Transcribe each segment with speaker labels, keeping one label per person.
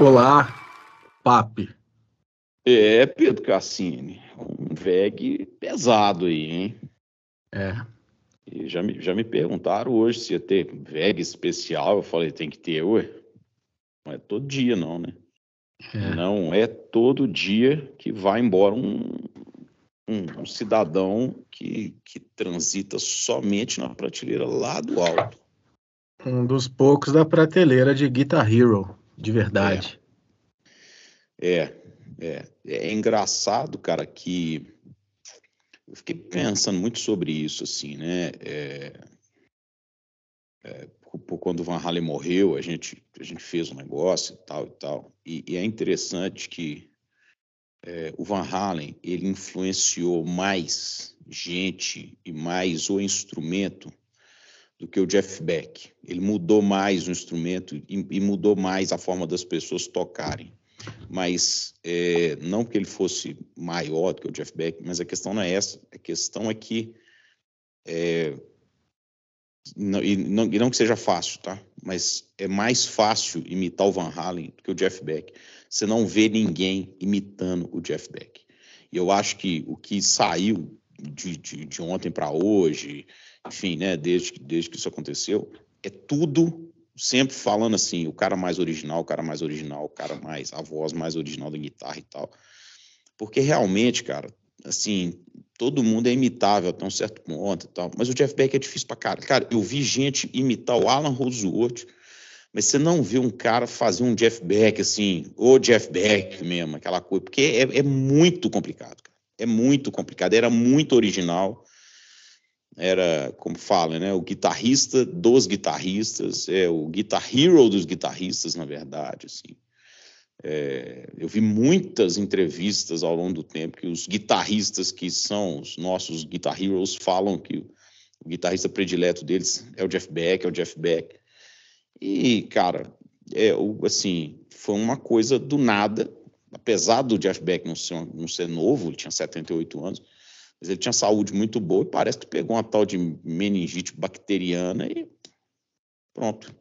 Speaker 1: Olá, Papi.
Speaker 2: É, Pedro Cassini, um VEG pesado aí, hein?
Speaker 1: É.
Speaker 2: E já me, já me perguntaram hoje se ia ter VEG especial. Eu falei, tem que ter, ué. Não é todo dia, não, né?
Speaker 1: É.
Speaker 2: Não é todo dia que vai embora um, um, um cidadão que, que transita somente na prateleira lá do alto.
Speaker 1: Um dos poucos da prateleira de Guitar Hero, de verdade.
Speaker 2: É, é, é engraçado, cara, que eu fiquei pensando muito sobre isso, assim, né? É, é, quando o Van Halen morreu, a gente, a gente fez um negócio e tal e tal. E, e é interessante que é, o Van Halen, ele influenciou mais gente e mais o instrumento do que o Jeff Beck. Ele mudou mais o instrumento e, e mudou mais a forma das pessoas tocarem. Mas é, não porque ele fosse maior do que o Jeff Beck, mas a questão não é essa. A questão é que é, não, e, não, e não que seja fácil, tá? Mas é mais fácil imitar o Van Halen do que o Jeff Beck. Você não vê ninguém imitando o Jeff Beck. E eu acho que o que saiu de, de, de ontem para hoje, enfim, né, desde, desde que isso aconteceu, é tudo sempre falando assim, o cara mais original, o cara mais original, o cara mais, a voz mais original da guitarra e tal. Porque realmente, cara, assim, todo mundo é imitável até um certo ponto e tal, mas o Jeff Beck é difícil pra cara. Cara, eu vi gente imitar o Alan Rosewood, mas você não vê um cara fazer um Jeff Beck assim, o Jeff Beck mesmo, aquela coisa, porque é, é muito complicado, cara. É muito complicado, era muito original era, como fala, né, o guitarrista dos guitarristas, é o guitar hero dos guitarristas, na verdade, assim. É, eu vi muitas entrevistas ao longo do tempo que os guitarristas que são os nossos guitar heroes falam que o, guitarrista predileto deles é o Jeff Beck, é o Jeff Beck. E, cara, é, assim, foi uma coisa do nada, apesar do Jeff Beck não ser, não ser novo, ele tinha 78 anos, mas ele tinha saúde muito boa e parece que pegou uma tal de meningite bacteriana e pronto.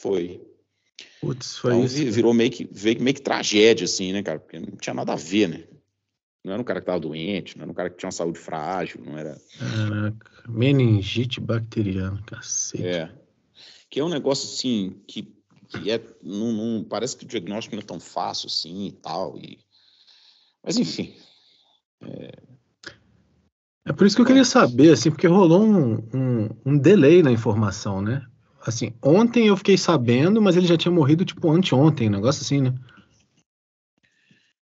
Speaker 2: Foi.
Speaker 1: Putz, foi
Speaker 2: então,
Speaker 1: isso.
Speaker 2: Virou meio que, veio meio que tragédia, assim, né, cara? Porque não tinha nada a ver, né? Não era um cara que estava doente, não era um cara que tinha uma saúde frágil, não era.
Speaker 1: Caraca, meningite bacteriana, cacete.
Speaker 2: É. Que é um negócio assim que, que é. Não, não, parece que o diagnóstico não é tão fácil assim e tal. E... Mas enfim. É,
Speaker 1: É por isso que eu queria saber, assim, porque rolou um, um, um delay na informação, né? Assim, ontem eu fiquei sabendo, mas ele já tinha morrido, tipo, anteontem, um negócio assim, né?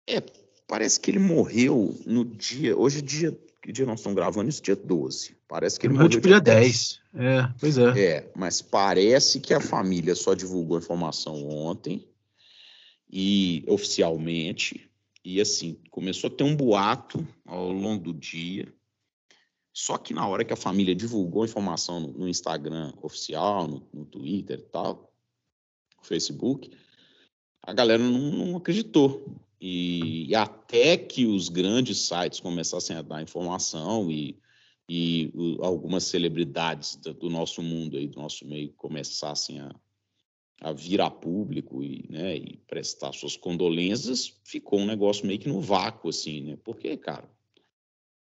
Speaker 2: É, parece que ele morreu no dia. Hoje é dia. Que dia nós estamos gravando isso? Dia 12. Parece que
Speaker 1: Ele morreu, tipo, dia 10. É, pois é.
Speaker 2: É, mas parece que a família só divulgou a informação ontem e oficialmente. E assim, começou a ter um boato ao longo do dia. Só que na hora que a família divulgou a informação no, Instagram oficial, no, no Twitter e tal, no Facebook, a galera não, não acreditou. E, e até que os grandes sites começassem a dar informação e, e o- algumas celebridades do, do nosso mundo aí, do nosso meio, começassem a, a vir a público e, né, e prestar suas condolências, ficou um negócio meio que no vácuo, assim, né? Porque, cara,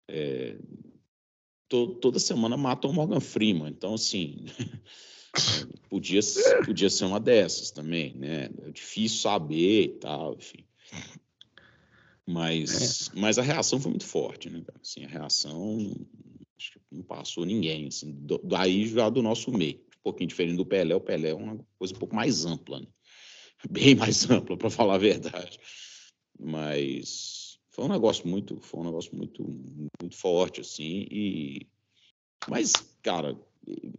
Speaker 2: é, to- toda semana matam o Morgan Freeman, então, assim, podia, podia ser uma dessas também, né? É difícil saber e tal, enfim. Mas, mas a reação foi muito forte, né? Assim, a reação acho que não passou ninguém, assim, do- daí já do nosso meio. Um pouquinho diferente do Pelé, o Pelé é uma coisa um pouco mais ampla, né? Bem mais ampla, para falar a verdade. Mas foi um negócio muito, foi um negócio muito, muito forte, assim, e mas, cara,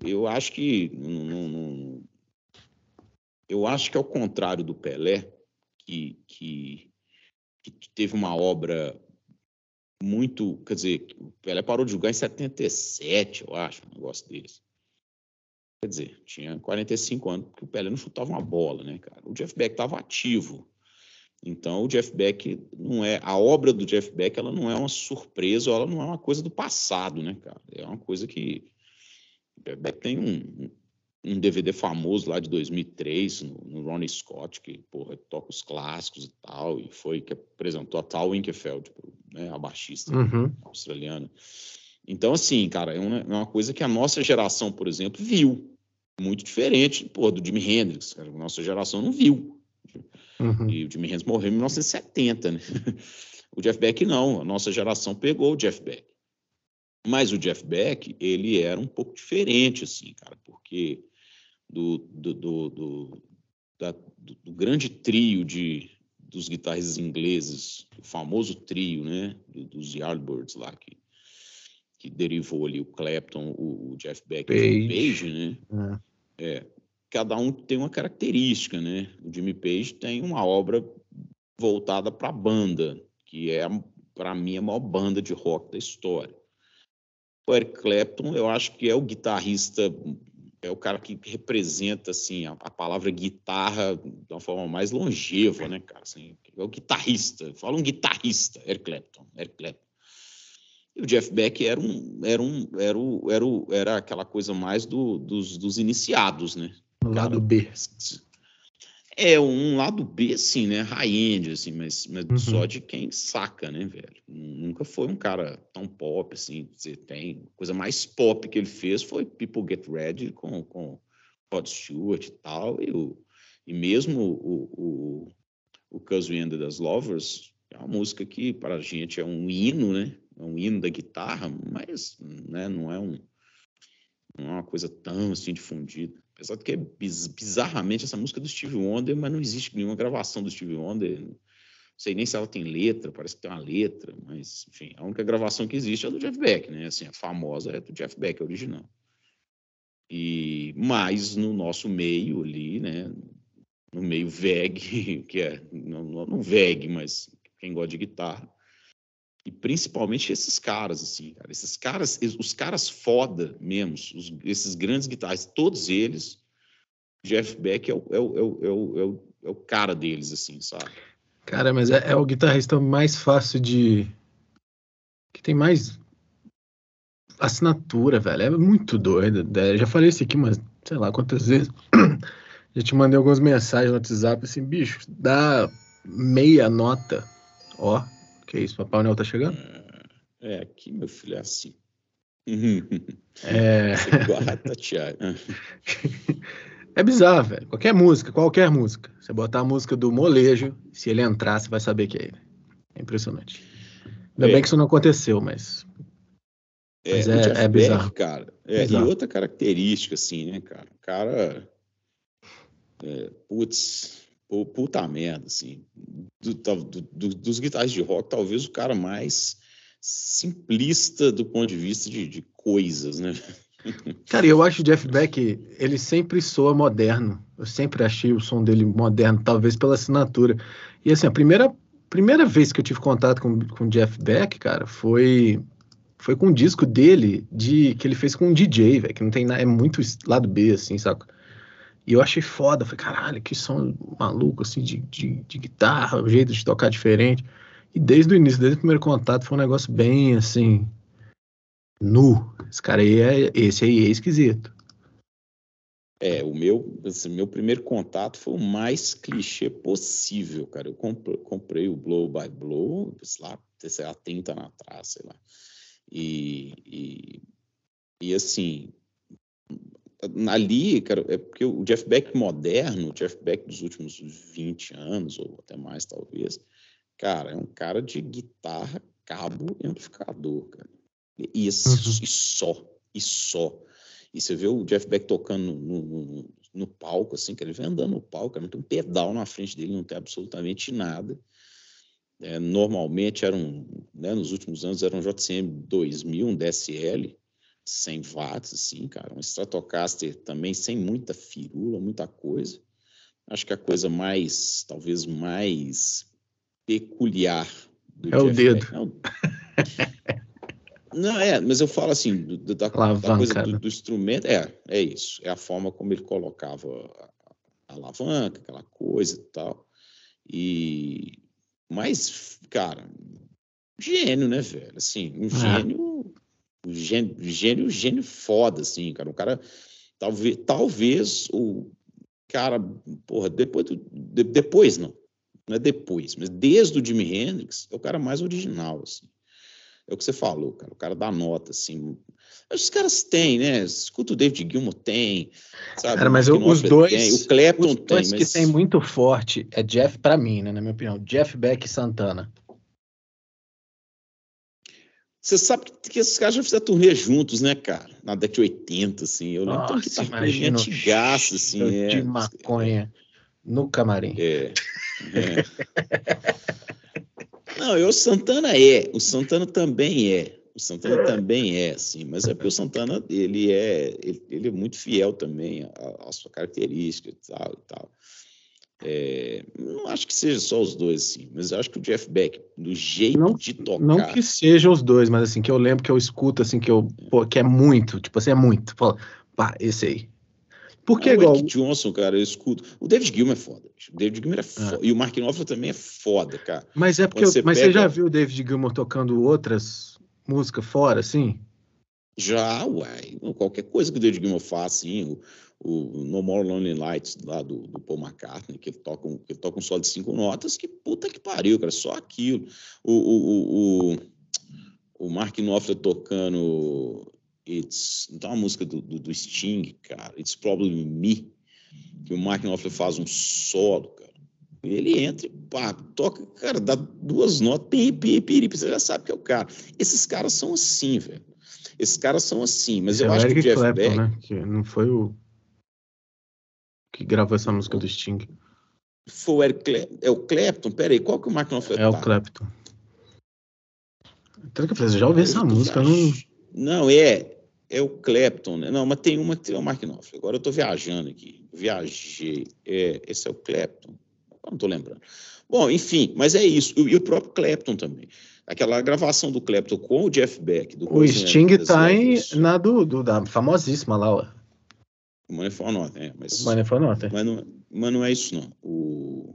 Speaker 2: eu acho que não- não- eu acho que ao contrário do Pelé, que, que, que teve uma obra muito, quer dizer, o Pelé parou de jogar em 77, eu acho, um negócio desse. Quer dizer, tinha 45 anos, porque o Pelé não chutava uma bola, né, cara? O Jeff Beck estava ativo. Então, o Jeff Beck não é. A obra do Jeff Beck, ela não é uma surpresa, ela não é uma coisa do passado, né, cara? É uma coisa que. O Jeff Beck tem um, um DVD famoso lá de 2003, no, no Ronnie Scott, que, porra, toca os clássicos e tal, e foi que apresentou a Tal Winkefeld, né, a baixista uhum. australiana. Então, assim, cara, é uma, é uma, coisa que a nossa geração, por exemplo, viu. Muito diferente, pô, do Jimi Hendrix. Cara, a nossa geração não viu. Uhum. E o Jimi Hendrix morreu em 1970, né? O Jeff Beck não, a nossa geração pegou o Jeff Beck. Mas o Jeff Beck, ele era um pouco diferente, assim, cara, porque do, do, do, do, da, do grande trio de, dos guitarristas ingleses, o famoso trio, né, dos Yardbirds lá, que, que derivou ali o Clapton, o, o Jeff Beck e o Page, né? É. é. Cada um tem uma característica, né? O Jimmy Page tem uma obra voltada para a banda, que é, para mim, a maior banda de rock da história. O Eric Clapton, eu acho que é o guitarrista, é o cara que representa assim a, a palavra guitarra de uma forma mais longeva, né, cara? Assim, é o guitarrista. Fala um guitarrista, Eric Clapton, Eric Clapton. E o Jeff Beck era um, era um, era, o, era, o, era aquela coisa mais do, dos, dos iniciados, né?
Speaker 1: Lado B.
Speaker 2: É um lado B, assim, né? High-end, assim, mas, mas uhum. só de quem saca, né, velho? Nunca foi um cara tão pop, assim. Você tem coisa mais pop que ele fez foi People Get Ready com, com Rod Stewart e tal. E, o, e mesmo o, o, o Cause We Ended as Lovers é uma música que para a gente é um hino, né? É um hino da guitarra, mas né, não é um não é uma coisa tão assim difundida. Apesar de que é bizarramente essa música do Steve Wonder, mas não existe nenhuma gravação do Steve Wonder. Não sei nem se ela tem letra, parece que tem uma letra, mas enfim, a única gravação que existe é do Jeff Beck, né? Assim, a famosa é do Jeff Beck, a original. E mais no nosso meio ali, né? No meio VEG, que é não, não VEG, mas quem gosta de guitarra, e principalmente esses caras, assim, cara. Esses caras, os caras foda mesmo, os, esses grandes guitarristas, todos eles, Jeff Beck é o, é o, é o, é o, é o cara deles, assim, sabe?
Speaker 1: Cara, mas é, é, o guitarrista mais fácil de. que tem mais assinatura, velho. É muito doido. Né? Já falei isso aqui, mas sei lá quantas vezes. Já te mandei algumas mensagens no WhatsApp assim, bicho, dá meia nota. Ó, que isso, Papai Noel tá chegando?
Speaker 2: É, aqui, meu filho, é assim.
Speaker 1: É. é bizarro, velho. Qualquer música, qualquer música. Você botar a música do molejo, se ele entrar, você vai saber que é ele. É impressionante. Ainda é. bem que isso não aconteceu, mas.
Speaker 2: É, mas é, é bizarro. Beck, cara. É, bizarro. E outra característica, assim, né, cara? O cara. É, putz, puta merda, assim. Do, do, do, dos guitarristas de rock, talvez o cara mais simplista do ponto de vista de, de coisas, né?
Speaker 1: Cara, eu acho o Jeff Beck, ele sempre soa moderno. Eu sempre achei o som dele moderno, talvez pela assinatura. E assim, a primeira, primeira vez que eu tive contato com o Jeff Beck, cara, foi foi com um disco dele de que ele fez com um DJ, velho, que não tem nada, é muito lado B assim, saca? E eu achei foda, falei, caralho, que som maluco, assim, de, de, de guitarra, o jeito de tocar diferente. E desde o início, desde o primeiro contato, foi um negócio bem, assim, nu. Esse cara aí é, esse aí é esquisito.
Speaker 2: É, o meu, assim, meu primeiro contato foi o mais clichê possível, cara. Eu comprei, comprei o Blow by Blow, sei lá, sei lá, 30 anos atrás, sei lá. E, e, e assim, ali, cara, é porque o Jeff Beck moderno, o Jeff Beck dos últimos 20 anos, ou até mais talvez, cara, é um cara de guitarra, cabo e amplificador, cara. E, uhum. e só, e só. E você vê o Jeff Beck tocando no, no, no palco, assim, que ele vem andando no palco, não tem um pedal na frente dele, não tem absolutamente nada. É, normalmente eram, né, nos últimos anos, era um JCM 2000, um DSL, 100 watts, assim, cara. Um Stratocaster também sem muita firula, muita coisa. Acho que a coisa mais, talvez mais peculiar
Speaker 1: do é o dedo. Beck,
Speaker 2: não, não, é, mas eu falo assim, do, da, da, coisa do, do, instrumento, é, é isso. É a forma como ele colocava a, a alavanca, aquela coisa e tal. E, mas, cara, gênio, né, velho? Assim, um é. gênio gênio, gênio, gênio foda, assim, cara. O cara Talvez, talvez o cara, porra, depois, do, de, depois não, não é depois, mas desde o Jimi Hendrix, é o cara mais original, assim. É o que você falou, cara, o cara dá nota, assim. Os caras têm, né? Escuta o David Gilmour tem, sabe?
Speaker 1: Cara, mas os dois,
Speaker 2: tem, o Clapton
Speaker 1: os dois
Speaker 2: tem,
Speaker 1: que
Speaker 2: mas...
Speaker 1: tem muito forte é Jeff, para mim, né, na minha opinião, Jeff Beck e Santana.
Speaker 2: Você sabe que esses caras já fizeram turnê juntos, né, cara? Na década de 80, assim. Eu lembro
Speaker 1: Nossa,
Speaker 2: que
Speaker 1: imagina o
Speaker 2: antigaço, assim. É,
Speaker 1: de maconha no camarim.
Speaker 2: é, é. Não, eu, o Santana é. O Santana também é. O Santana também é, assim. Mas é porque o Santana, ele é, ele, ele é muito fiel também à, à sua característica e tal e tal. É, não acho que seja só os dois, assim, mas eu acho que o Jeff Beck, do jeito
Speaker 1: Não-
Speaker 2: de tocar.
Speaker 1: Não que sejam os dois, mas assim, que eu lembro que eu escuto, assim, que eu, pô, que é muito, tipo assim, é muito. Fala, pá, esse aí. Porque
Speaker 2: Ah,
Speaker 1: igual,
Speaker 2: O Eric Johnson, cara, eu escuto. O David Gilmour é foda. O David Gilmour é foda. E o Mark Knopfler também é foda, cara.
Speaker 1: mas é porque,
Speaker 2: quando
Speaker 1: eu-
Speaker 2: você
Speaker 1: mas você
Speaker 2: pega-
Speaker 1: já viu o David Gilmour tocando outras músicas fora, assim?
Speaker 2: Já, uai. Qualquer coisa que o David Gilmour faz, assim, o, o No More Lonely Nights lá do, do Paul McCartney, que ele toca um, que ele toca um solo de cinco notas, que puta que pariu, cara, só aquilo. O, o, o, o, o Mark Knopfler tocando It's, então uma música do, do, do Sting, cara, It's Probably Me, que o Mark Knopfler faz um solo, cara. Ele entra e pá, toca, cara, dá duas notas, pi, pi, pi, pi, você já sabe que é o cara. Esses caras são assim, velho. Esses caras são assim, mas
Speaker 1: Esse
Speaker 2: eu
Speaker 1: é
Speaker 2: acho que o
Speaker 1: Eric
Speaker 2: Jeff
Speaker 1: Clapton,
Speaker 2: Beck,
Speaker 1: né? Que não foi o que gravou essa música do Sting.
Speaker 2: Foi o Eric Clapton. É o Clapton? Peraí, qual que o Mark Knopfler
Speaker 1: É o? Clapton. Tanto que eu falei, eu já ouvi essa
Speaker 2: Eu
Speaker 1: música, eu não...
Speaker 2: Não, é. É o Clapton, né? Não, mas tem uma que tem o Mark Knopfler. Agora eu tô viajando aqui. Viajei. É, esse é o Clapton. Agora não tô lembrando. Bom, enfim, mas é isso. E o próprio Clapton também. Aquela gravação do Clapton com o Jeff Beck. Do
Speaker 1: O Sting tá em, na do, do- da famosíssima lá, ó.
Speaker 2: Money for Nothing, é, mas,
Speaker 1: Money for Nothing.
Speaker 2: mas, não, mas não é isso, não. O...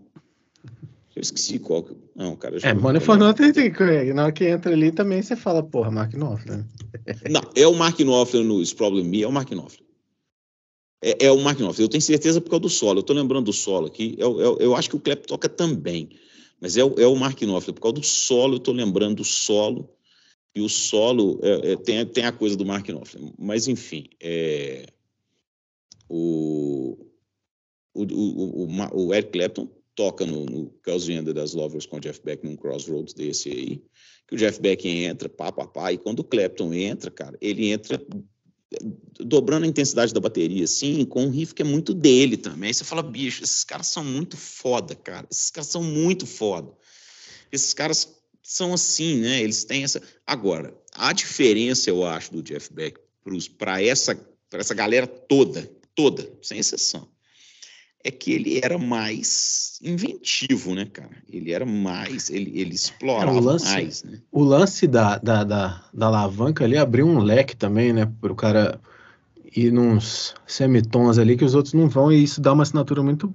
Speaker 2: Eu esqueci qual que... Não, cara... já
Speaker 1: É, Money for. Nothing tem que... Na hora que entra ali também você fala, porra, Mark Knopfler. né?
Speaker 2: Não, é o Mark Knopfler no It's Problem Me, é o Mark Knopfler. É, é o Mark Knopfler, eu tenho certeza por causa do solo. Eu tô lembrando do solo aqui. Eu, eu, eu acho que o Clapton toca também, mas é, o- é o Mark Knopfler. Por causa do solo, eu tô lembrando do solo. E o solo é, é, tem, tem a coisa do Mark Knopfler. Mas, enfim, é, o, o, o, o, Eric Clapton toca no, no End das Lovers com o Jeff Beck num Crossroads desse aí que o Jeff Beck entra, pá, pá, pá, e quando o Clapton entra, cara, ele entra dobrando a intensidade da bateria, assim, com um riff que é muito dele também. Aí você fala, bicho, esses caras são muito foda, cara. Esses caras são muito foda. Esses caras são assim, né? Eles têm essa. Agora, a diferença, eu acho, do Jeff Beck para essa, essa galera toda, toda, sem exceção, é que ele era mais inventivo, né, cara? Ele era mais, ele, ele explorava
Speaker 1: É, lance-
Speaker 2: mais, né?
Speaker 1: O lance da, da, da, da alavanca ali abriu um leque também, né? Para o cara ir nos semitons ali que os outros não vão, e isso dá uma assinatura muito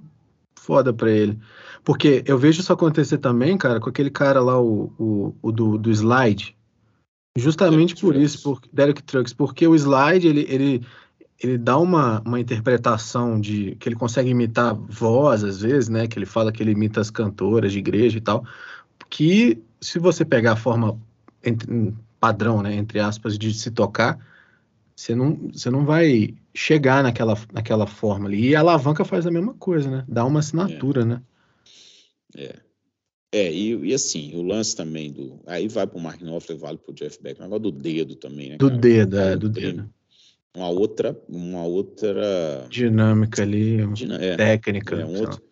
Speaker 1: foda para ele. Porque eu vejo isso acontecer também, cara, com aquele cara lá, o, o, o do, do slide. Justamente
Speaker 2: Derek
Speaker 1: por
Speaker 2: Trucks.
Speaker 1: isso, por, Derek Trucks, porque o slide ele, ele, ele dá uma, uma interpretação de que ele consegue imitar voz às vezes, né? Que ele fala que ele imita as cantoras de igreja e tal. Que se você pegar a forma entre- padrão, né, entre aspas, de se tocar, você não, você não vai chegar naquela, naquela forma ali. E a alavanca faz a mesma coisa, né? Dá uma assinatura, né?
Speaker 2: É, e, e assim, o lance também do. Aí vai pro Mark Knopfler, vale pro Jeff Beck, o negócio do dedo também, né?
Speaker 1: Do
Speaker 2: cara?
Speaker 1: dedo, é, do dedo.
Speaker 2: Uma outra. Uma outra.
Speaker 1: Dinâmica ali,
Speaker 2: É,
Speaker 1: técnica.
Speaker 2: é um outro.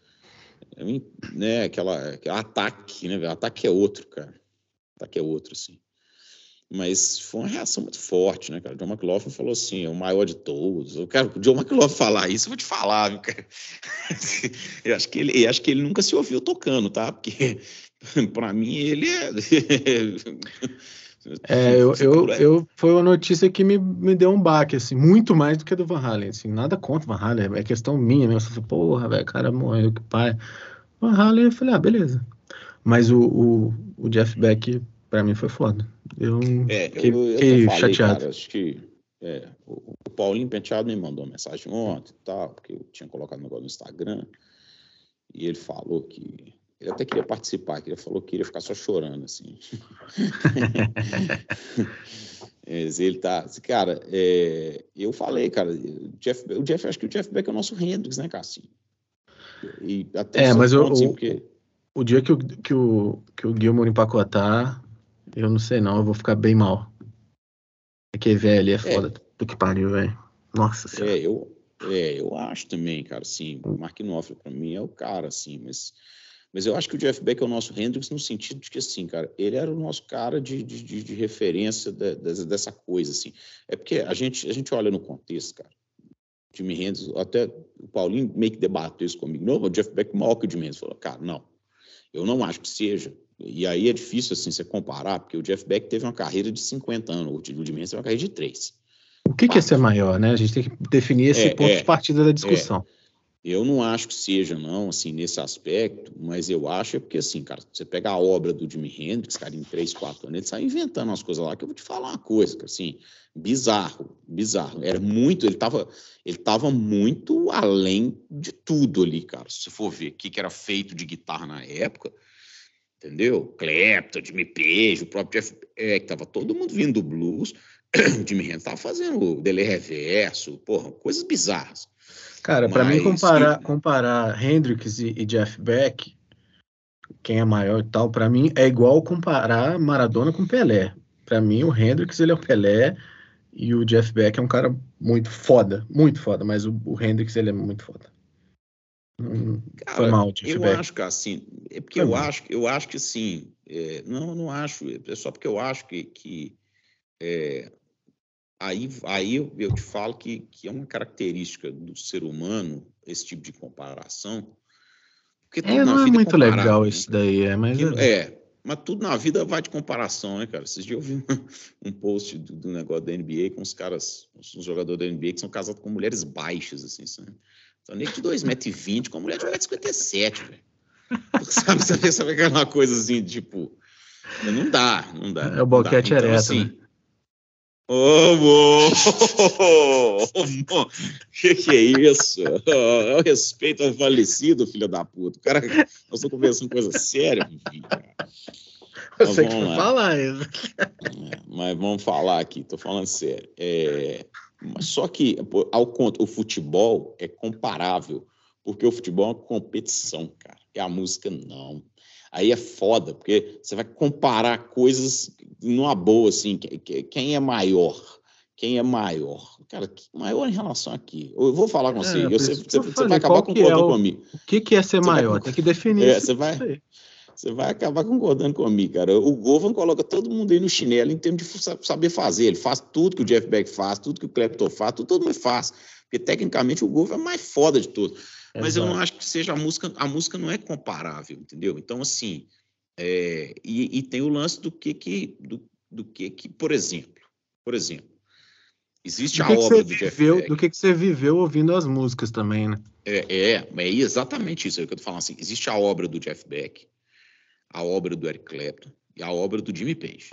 Speaker 2: é né, aquela, ataque, né? Ataque é outro, cara. Ataque é outro, assim. Mas foi uma reação muito forte, né, cara? John McLaughlin falou assim, é o maior de todos. Eu quero o John McLaughlin falar isso, eu vou te falar, viu, cara? Eu acho que ele, eu acho que ele nunca se ouviu tocando, tá? Porque para mim ele é
Speaker 1: É, eu, eu, eu, foi uma notícia que me, me deu um baque, assim, muito mais do que a do Van Halen, assim, nada contra o Van Halen, é questão minha mesmo, você fala, porra, velho, cara morreu, que pai. Van Halen, eu falei, ah, beleza. Mas o, o, o Jeff Beck, pra mim, foi foda. Eu
Speaker 2: É,
Speaker 1: fiquei,
Speaker 2: eu, eu
Speaker 1: fiquei
Speaker 2: falei,
Speaker 1: chateado.
Speaker 2: cara, acho que é, o, o Paulinho Penteado me mandou uma mensagem ontem e tal, porque eu tinha colocado um negócio no Instagram, e ele falou que ele até queria participar, que ele falou que queria ficar só chorando, assim. ele tá. Cara, é, eu falei, cara, o Jeff, o Jeff, acho que o Jeff Beck é o nosso Hendrix, né, Cassinho?
Speaker 1: E até é, mas eu, ponto, assim, porque... o, dia que o, que o, que o Gilmore empacotar, eu não sei não, eu vou ficar bem mal. É que velho, é foda é. do que pariu, velho. Nossa
Speaker 2: senhora. É, eu, é, eu acho também, cara, assim, o Mark Knopfler pra mim é o cara, assim, mas mas eu acho que o Jeff Beck é o nosso Hendrix no sentido de que, assim, cara, ele era o nosso cara de, de, de referência de, de, dessa coisa, assim. É porque a gente, a gente olha no contexto, cara. Jimi Hendrix, até o Paulinho meio que debateu isso comigo. Não, o Jeff Beck é maior que o Jimi Hendrix. Falou, cara, não, eu não acho que seja. E aí é difícil, assim, você comparar, porque o Jeff Beck teve uma carreira de 50 anos, o Jimi Hendrix teve uma carreira de 3.
Speaker 1: O que, que é ser maior, né? A gente tem que definir esse é, ponto é, de partida da discussão.
Speaker 2: É. Eu não acho que seja, não, assim, nesse aspecto, mas eu acho é porque, assim, cara, você pega a obra do Jimi Hendrix, cara, em três, quatro anos, ele sai inventando umas coisas lá que eu vou te falar uma coisa, cara, assim, bizarro, bizarro. Era muito, ele tava, ele tava muito além de tudo ali, cara, se você for ver o que, que era feito de guitarra na época, entendeu? Clapton, Jimmy Page, o próprio Jeff Beck, tava todo mundo vindo do blues, o Jimi Hendrix tava fazendo o delay reverso, porra, coisas bizarras.
Speaker 1: Cara, para mim comparar, comparar Hendrix e, e, Jeff Beck, quem é maior e tal, para mim é igual comparar Maradona com Pelé. Para mim o Hendrix ele é o Pelé e o Jeff Beck é um cara muito foda, muito foda, mas o, o Hendrix ele é muito foda.
Speaker 2: cara, foi mal, Jeff eu Beck. acho que assim, é porque eu acho, eu acho que sim, é, não, não acho, é só porque eu acho que, que é, aí, aí eu, te falo que, que é uma característica do ser humano esse tipo de comparação.
Speaker 1: Porque é, não é muito legal né? isso daí, é, mas...
Speaker 2: Que, é. é, mas tudo na vida vai de comparação, né, cara? Esses dias eu vi um, post do, do, negócio da NBA com os caras, os jogadores da NBA que são casados com mulheres baixas, assim, sabe? Então, nem de 2,20m com a mulher de 1,57m, velho. Sabe, sabe, sabe aquela coisa assim, tipo... Não dá, não dá.
Speaker 1: É o boquete então, ereto, assim, né?
Speaker 2: Ô, oh, que que é isso? Eu respeito ao falecido, filho da puta. Cara, nós estamos conversando coisa séria, filho.
Speaker 1: Você que falar isso.
Speaker 2: É, mas vamos falar aqui, tô falando sério. É, só que, ao conto, o futebol é comparável, porque o futebol é uma competição, cara. E a música não. Aí é foda, porque você vai comparar coisas numa boa, assim, quem é maior? Quem é maior? Cara, maior em relação aqui. Eu vou falar com é, você, é, você, você, você vai acabar concordando é o, comigo.
Speaker 1: O que, que é ser maior? Vai, Tem que definir
Speaker 2: é, Você vai, você vai acabar concordando comigo, cara. O Govan coloca todo mundo aí no chinelo em termos de saber fazer. Ele faz tudo que o Jeff Beck faz, tudo que o Clapton faz, tudo todo mundo faz. Porque tecnicamente o Govan é mais foda de tudo. Mas Exato. eu não acho que seja a música, a música não é comparável, entendeu? Então, assim, é, e, e, tem o lance do que que, do, do que que, por exemplo, por exemplo, existe a obra do Jeff
Speaker 1: viveu, Beck. Do que, que você viveu ouvindo as músicas também, né?
Speaker 2: É, é, é exatamente isso aí que eu tô falando, assim, existe a obra do Jeff Beck, a obra do Eric Clapton e a obra do Jimmy Page.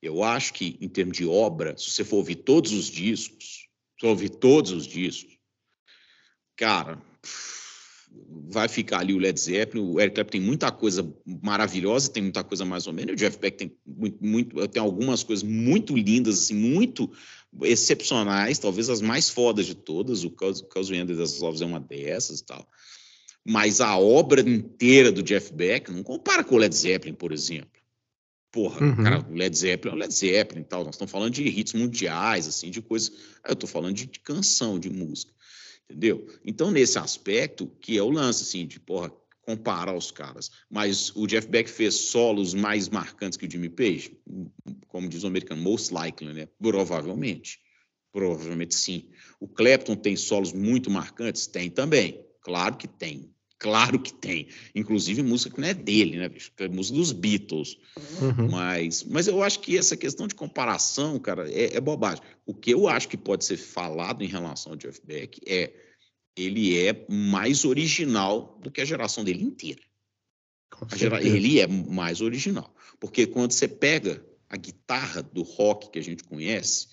Speaker 2: Eu acho que, em termos de obra, se você for ouvir todos os discos, se for ouvir todos os discos, cara, vai ficar ali o Led Zeppelin, o Eric Clapton tem muita coisa maravilhosa, tem muita coisa mais ou menos, o Jeff Beck tem, muito, muito, tem algumas coisas muito lindas, assim, muito excepcionais, talvez as mais fodas de todas, o End das Loves é uma dessas e tal, mas a obra inteira do Jeff Beck não compara com o Led Zeppelin, por exemplo. Porra, uhum. cara, o Led Zeppelin é o Led Zeppelin e tal, nós estamos falando de hits mundiais, assim, de coisas, eu estou falando de, de canção, de música entendeu? Então, nesse aspecto, que é o lance, assim, de, porra, comparar os caras. Mas o Jeff Beck fez solos mais marcantes que o Jimmy Page? Como diz o americano, most likely, né? Provavelmente. Provavelmente sim. O Clapton tem solos muito marcantes? Tem também. Claro que tem. Claro que tem. Inclusive música que não é dele, né, bicho? É música dos Beatles. Uhum. Mas, mas eu acho que essa questão de comparação, cara, é, é, bobagem. O que eu acho que pode ser falado em relação ao Jeff Beck é ele é mais original do que a geração dele inteira. Gera, ele é mais original. Porque quando você pega a guitarra do rock que a gente conhece,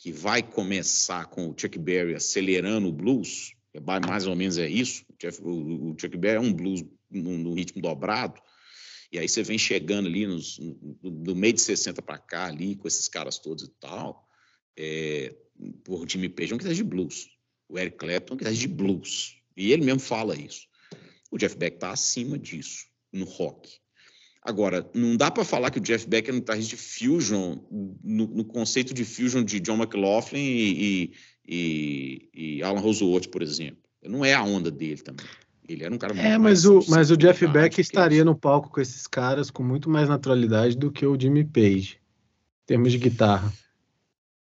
Speaker 2: que vai começar com o Chuck Berry acelerando o blues, mais ou menos é isso. O, Chuck Berry é um blues no, ritmo dobrado, e aí você vem chegando ali nos, no, do meio de 60 para cá, ali, com esses caras todos e tal. É, por Jimmy Page é um guitarrista de blues. O Eric Clapton é um guitarrista de blues. E ele mesmo fala isso. O Jeff Beck está acima disso no rock. Agora, não dá para falar que o Jeff Beck é um guitarrista de fusion, no, no, conceito de fusion de John McLaughlin e, e, e Alan Rosewood, por exemplo. Não é a onda dele também. Ele era um cara
Speaker 1: É, mas o, mas o Jeff Beck estaria no palco com esses caras com muito mais naturalidade do que o Jimmy Page, em termos de guitarra.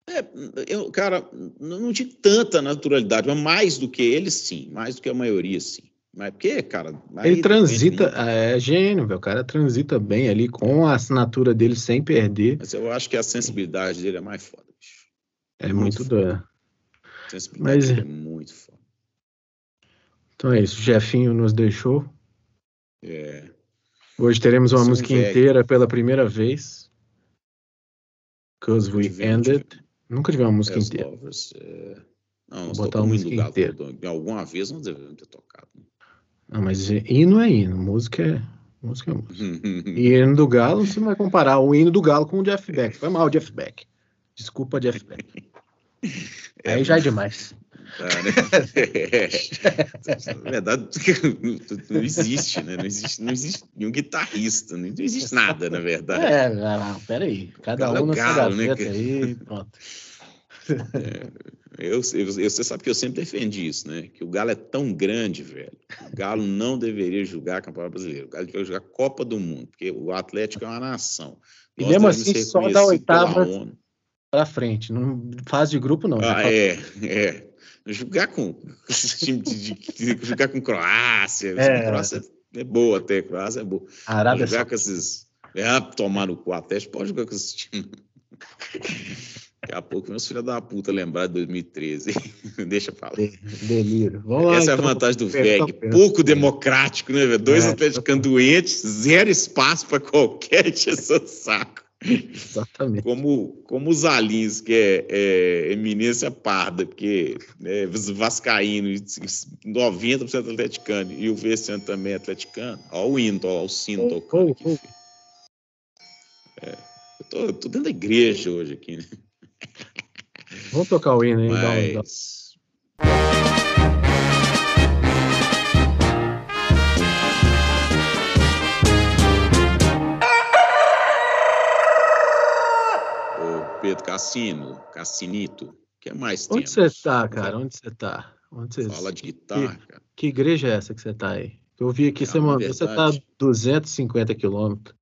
Speaker 2: É, eu, cara, não de tanta naturalidade, mas mais do que ele, sim. Mais do que a maioria, sim. Mas porque, cara.
Speaker 1: Ele transita, é gênio, velho. O cara transita bem ali com a assinatura dele sem perder.
Speaker 2: Mas eu acho que a sensibilidade dele é mais foda, bicho.
Speaker 1: É, muito, muito doida.
Speaker 2: Sensibilidade mas, dele é muito foda.
Speaker 1: Então é isso. O Jefinho nos deixou.
Speaker 2: É.
Speaker 1: Hoje teremos uma música inteira pela primeira vez. Because we ended. Nunca tivemos uma música inteira. Lovers, é...
Speaker 2: Não, nós botar uma música inteira. Alguma vez nós devemos ter tocado. Né?
Speaker 1: Não, mas hino é hino, música é música. É música. e hino do Galo, você não vai comparar o hino do Galo com o Jeff Beck. Foi mal, Jeff Beck. Desculpa, Jeff Beck. É, Aí já é demais.
Speaker 2: Ah, né? Na verdade, não existe, né? Não existe, não existe nenhum guitarrista, não existe nada, na verdade.
Speaker 1: É, não, peraí. Cada um é na galo, né? aí, pronto.
Speaker 2: É, eu, eu, você sabe que eu sempre defendi isso, né? Que o Galo é tão grande, velho. O Galo não deveria jogar Campeonato Brasileiro. O Galo deveria jogar Copa do Mundo, porque o Atlético é uma nação.
Speaker 1: E Nós mesmo assim, só da oitava para frente. Não fase de grupo, não.
Speaker 2: Ah, é, é. Jogar com esse time de, de, de, jogar com Croácia. É. Croácia é boa até, Croácia é boa.
Speaker 1: A Arábia
Speaker 2: jogar com esses. É, tomar no cu até, pode jogar com esse time. Daqui a pouco meus filhos da puta lembrar de 2013. Deixa pra lá.
Speaker 1: Delírio.
Speaker 2: Vamos Essa lá, é a então, vantagem do VEG. Pouco democrático, né, velho? Dois é, atleticanos doentes, zero espaço para qualquer encheção de saco.
Speaker 1: Exatamente.
Speaker 2: Como, como os Alins, que é, é eminência parda, porque é Vascaíno, 90% atleticano, e o Veciano também é atleticano. Olha o hino, olha o sino tocando aqui. É, eu tô, tô dentro da igreja hoje aqui, né?
Speaker 1: Vamos tocar o hino aí. Mas...
Speaker 2: Pedro Cassino, Cassinito, que é mais
Speaker 1: Onde você tá, cara? Onde você tá? Onde você...
Speaker 2: Fala de guitarra,
Speaker 1: que, cara. Que igreja é essa que você tá aí? Eu vi aqui, você, verdade... você tá a 250 quilômetros.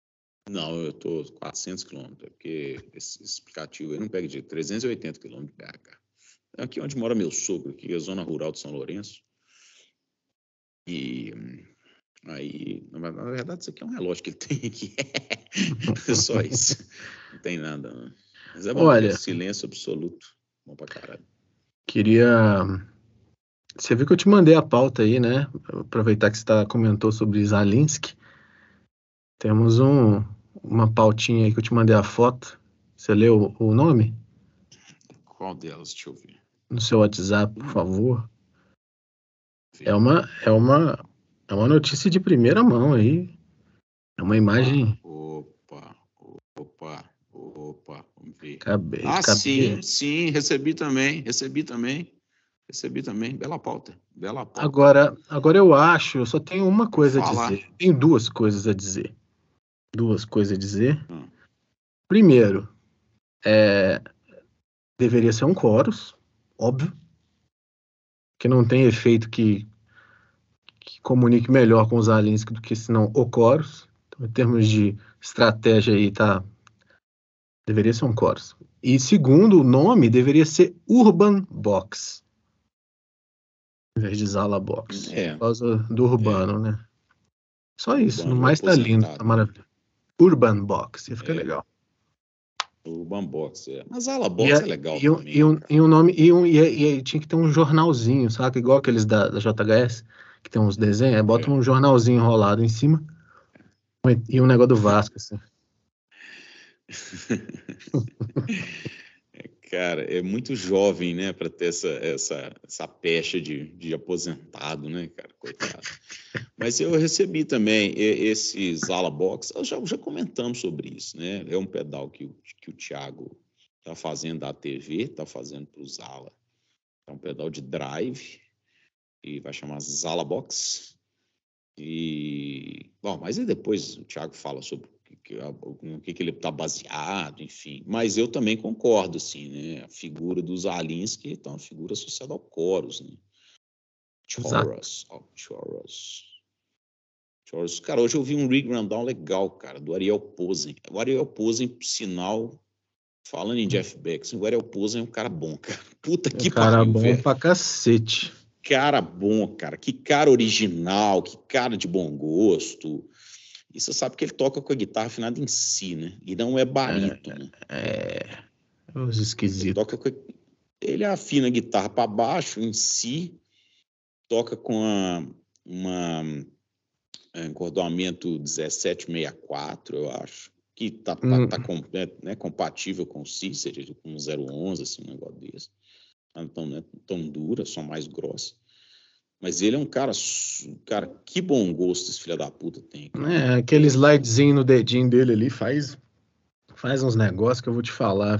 Speaker 2: Não, eu estou 400 quilômetros, porque esse, aplicativo aí não pega de 380 quilômetros de BH. É aqui onde mora meu sogro, aqui é a zona rural de São Lourenço. E aí, na, na verdade, isso aqui é um relógio que ele tem aqui. é só isso. Não tem nada. Não. Mas é Olha, silêncio absoluto. Bom pra caralho.
Speaker 1: Queria. Você viu que eu te mandei a pauta aí, né? Aproveitar que você tá, comentou sobre Zalinski. Temos um, uma pautinha aí que eu te mandei a foto. Você leu o nome?
Speaker 2: Qual delas? Deixa eu ver.
Speaker 1: No seu WhatsApp, por favor. É uma, é uma, é uma notícia de primeira mão aí. É uma imagem.
Speaker 2: Opa, opa, opa, vamos ver.
Speaker 1: Acabei,
Speaker 2: ah,
Speaker 1: acabei.
Speaker 2: sim, sim, recebi também, recebi também. Recebi também, bela pauta, bela pauta.
Speaker 1: Agora, agora eu acho, eu só tenho uma coisa a dizer. Tenho duas coisas a dizer duas coisas a dizer. Hum. Primeiro, é, deveria ser um chorus, óbvio, que não tem efeito que, que comunique melhor com os aliens do que senão o chorus. Então, em termos de estratégia aí, tá, deveria ser um chorus. E segundo, o nome deveria ser Urban Box. Em vez de Zala Box. É. Por causa do urbano, é. né? Só isso. No mais tá lindo, tá maravilhoso. Urban Box, ia ficar é. legal.
Speaker 2: Urban Box, é. Mas a Ala Box e, é legal
Speaker 1: e, também. E um, e um nome, e, um, e, e, tinha que ter um jornalzinho, sabe? Igual aqueles da, da JHS, que tem uns desenhos, aí bota é. um jornalzinho enrolado em cima. E um negócio do Vasco, assim.
Speaker 2: Cara, é muito jovem, né, para ter essa, essa, essa pecha de, de aposentado, né, cara, coitado. Mas eu recebi também esses Zala Box, já, já comentamos sobre isso, né? É um pedal que, que o Thiago está fazendo da TV, está fazendo para o Zala. É um pedal de drive e vai chamar Zala Box. E, bom, mas aí depois o Thiago fala sobre o que, que ele está baseado, enfim. Mas eu também concordo, assim, né? A figura dos Alins, que é uma figura associada ao Chorus, né? Chorus, oh, Chorus. Chorus. Cara, hoje eu vi um rig rundown legal, cara, do Ariel Posen. O Ariel Posen, por sinal, falando em Jeff Beck, o Ariel Posen é um cara bom, cara. Puta é que
Speaker 1: cara pariu, bom velho. pra cacete.
Speaker 2: Cara bom, cara. Que cara original, que cara de bom gosto. E você sabe que ele toca com a guitarra afinada em si, né? E não é barítono.
Speaker 1: É, é, os esquisitos.
Speaker 2: Ele, toca com... ele afina a guitarra para baixo em si, toca com a, uma é, encordoamento 1764, eu acho, que tá, tá, hum. tá com, é, né, compatível com o Cícero, com o 011, assim, um negócio desse. Não tão, né, tão dura, só mais grossa. Mas ele é um cara, cara, que bom gosto esse filho da puta tem.
Speaker 1: Cara. É, aquele slidezinho no dedinho dele ali faz faz uns negócios que eu vou te falar,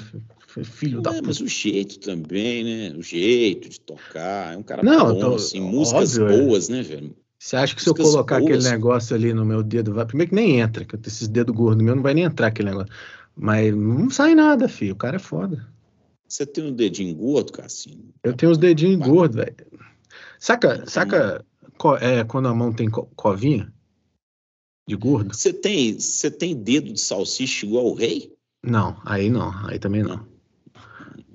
Speaker 1: filho Não da é, puta.
Speaker 2: Mas o jeito também, né? O jeito de tocar, é um cara Não, bom, tô, assim, músicas óbvio, é. boas, é. né, velho?
Speaker 1: Você acha que músicas se eu colocar boas. aquele negócio ali no meu dedo, vai, primeiro que nem entra, que eu tenho esses dedos gordos meu, não vai nem entrar aquele negócio. Mas não sai nada, filho, o cara é foda.
Speaker 2: Você tem um dedinho gordo, Cassinho?
Speaker 1: Eu tenho os dedinhos gordos, velho. Saca, saca é, quando a mão tem covinha de gordo?
Speaker 2: Você tem, tem dedo de salsicha igual o rei?
Speaker 1: Não, aí não, aí também não.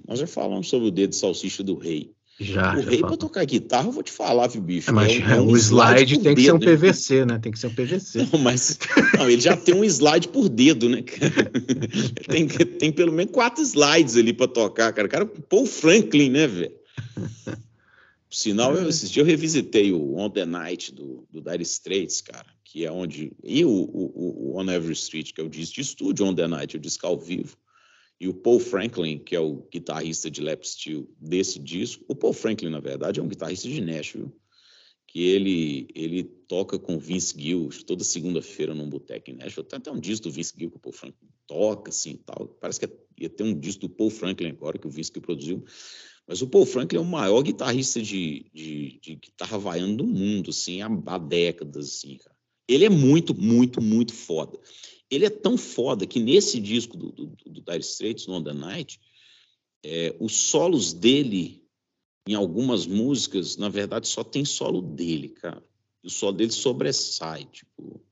Speaker 2: Nós já falamos sobre o dedo de salsicha do rei.
Speaker 1: Já.
Speaker 2: O já rei para tocar guitarra, eu vou te falar, viu, bicho?
Speaker 1: É, mas é um, é um o slide, slide tem que dedo, ser um PVC, né? Tem que ser um PVC.
Speaker 2: Não, mas não, ele já tem um slide por dedo, né? tem, tem pelo menos quatro slides ali para tocar, cara. O cara, Paul Franklin, né, velho? Por sinal, eu, esses dias eu revisitei o On the Night do, do Dire Straits, cara, que é onde. E o, o, o On Every Street, que é o disco de estúdio On the Night, o disco ao vivo. E o Paul Franklin, que é o guitarrista de Lap Steel desse disco. O Paul Franklin, na verdade, é um guitarrista de Nashville, que ele, ele toca com Vince Gill toda segunda-feira num boteco em Nashville. Tem até um disco do Vince Gill que o Paul Franklin toca, assim, tal. Parece que ia ter um disco do Paul Franklin agora, que o Vince Gill produziu. Mas o Paul Franklin é o maior guitarrista de, de, de guitarra havaiana do mundo, assim, há, há décadas, assim, cara. Ele é muito, muito, muito foda. Ele é tão foda que nesse disco do, do, do Dire Straits, No The Night, é, os solos dele, em algumas músicas, na verdade, só tem solo dele, cara. O solo dele sobressai, tipo...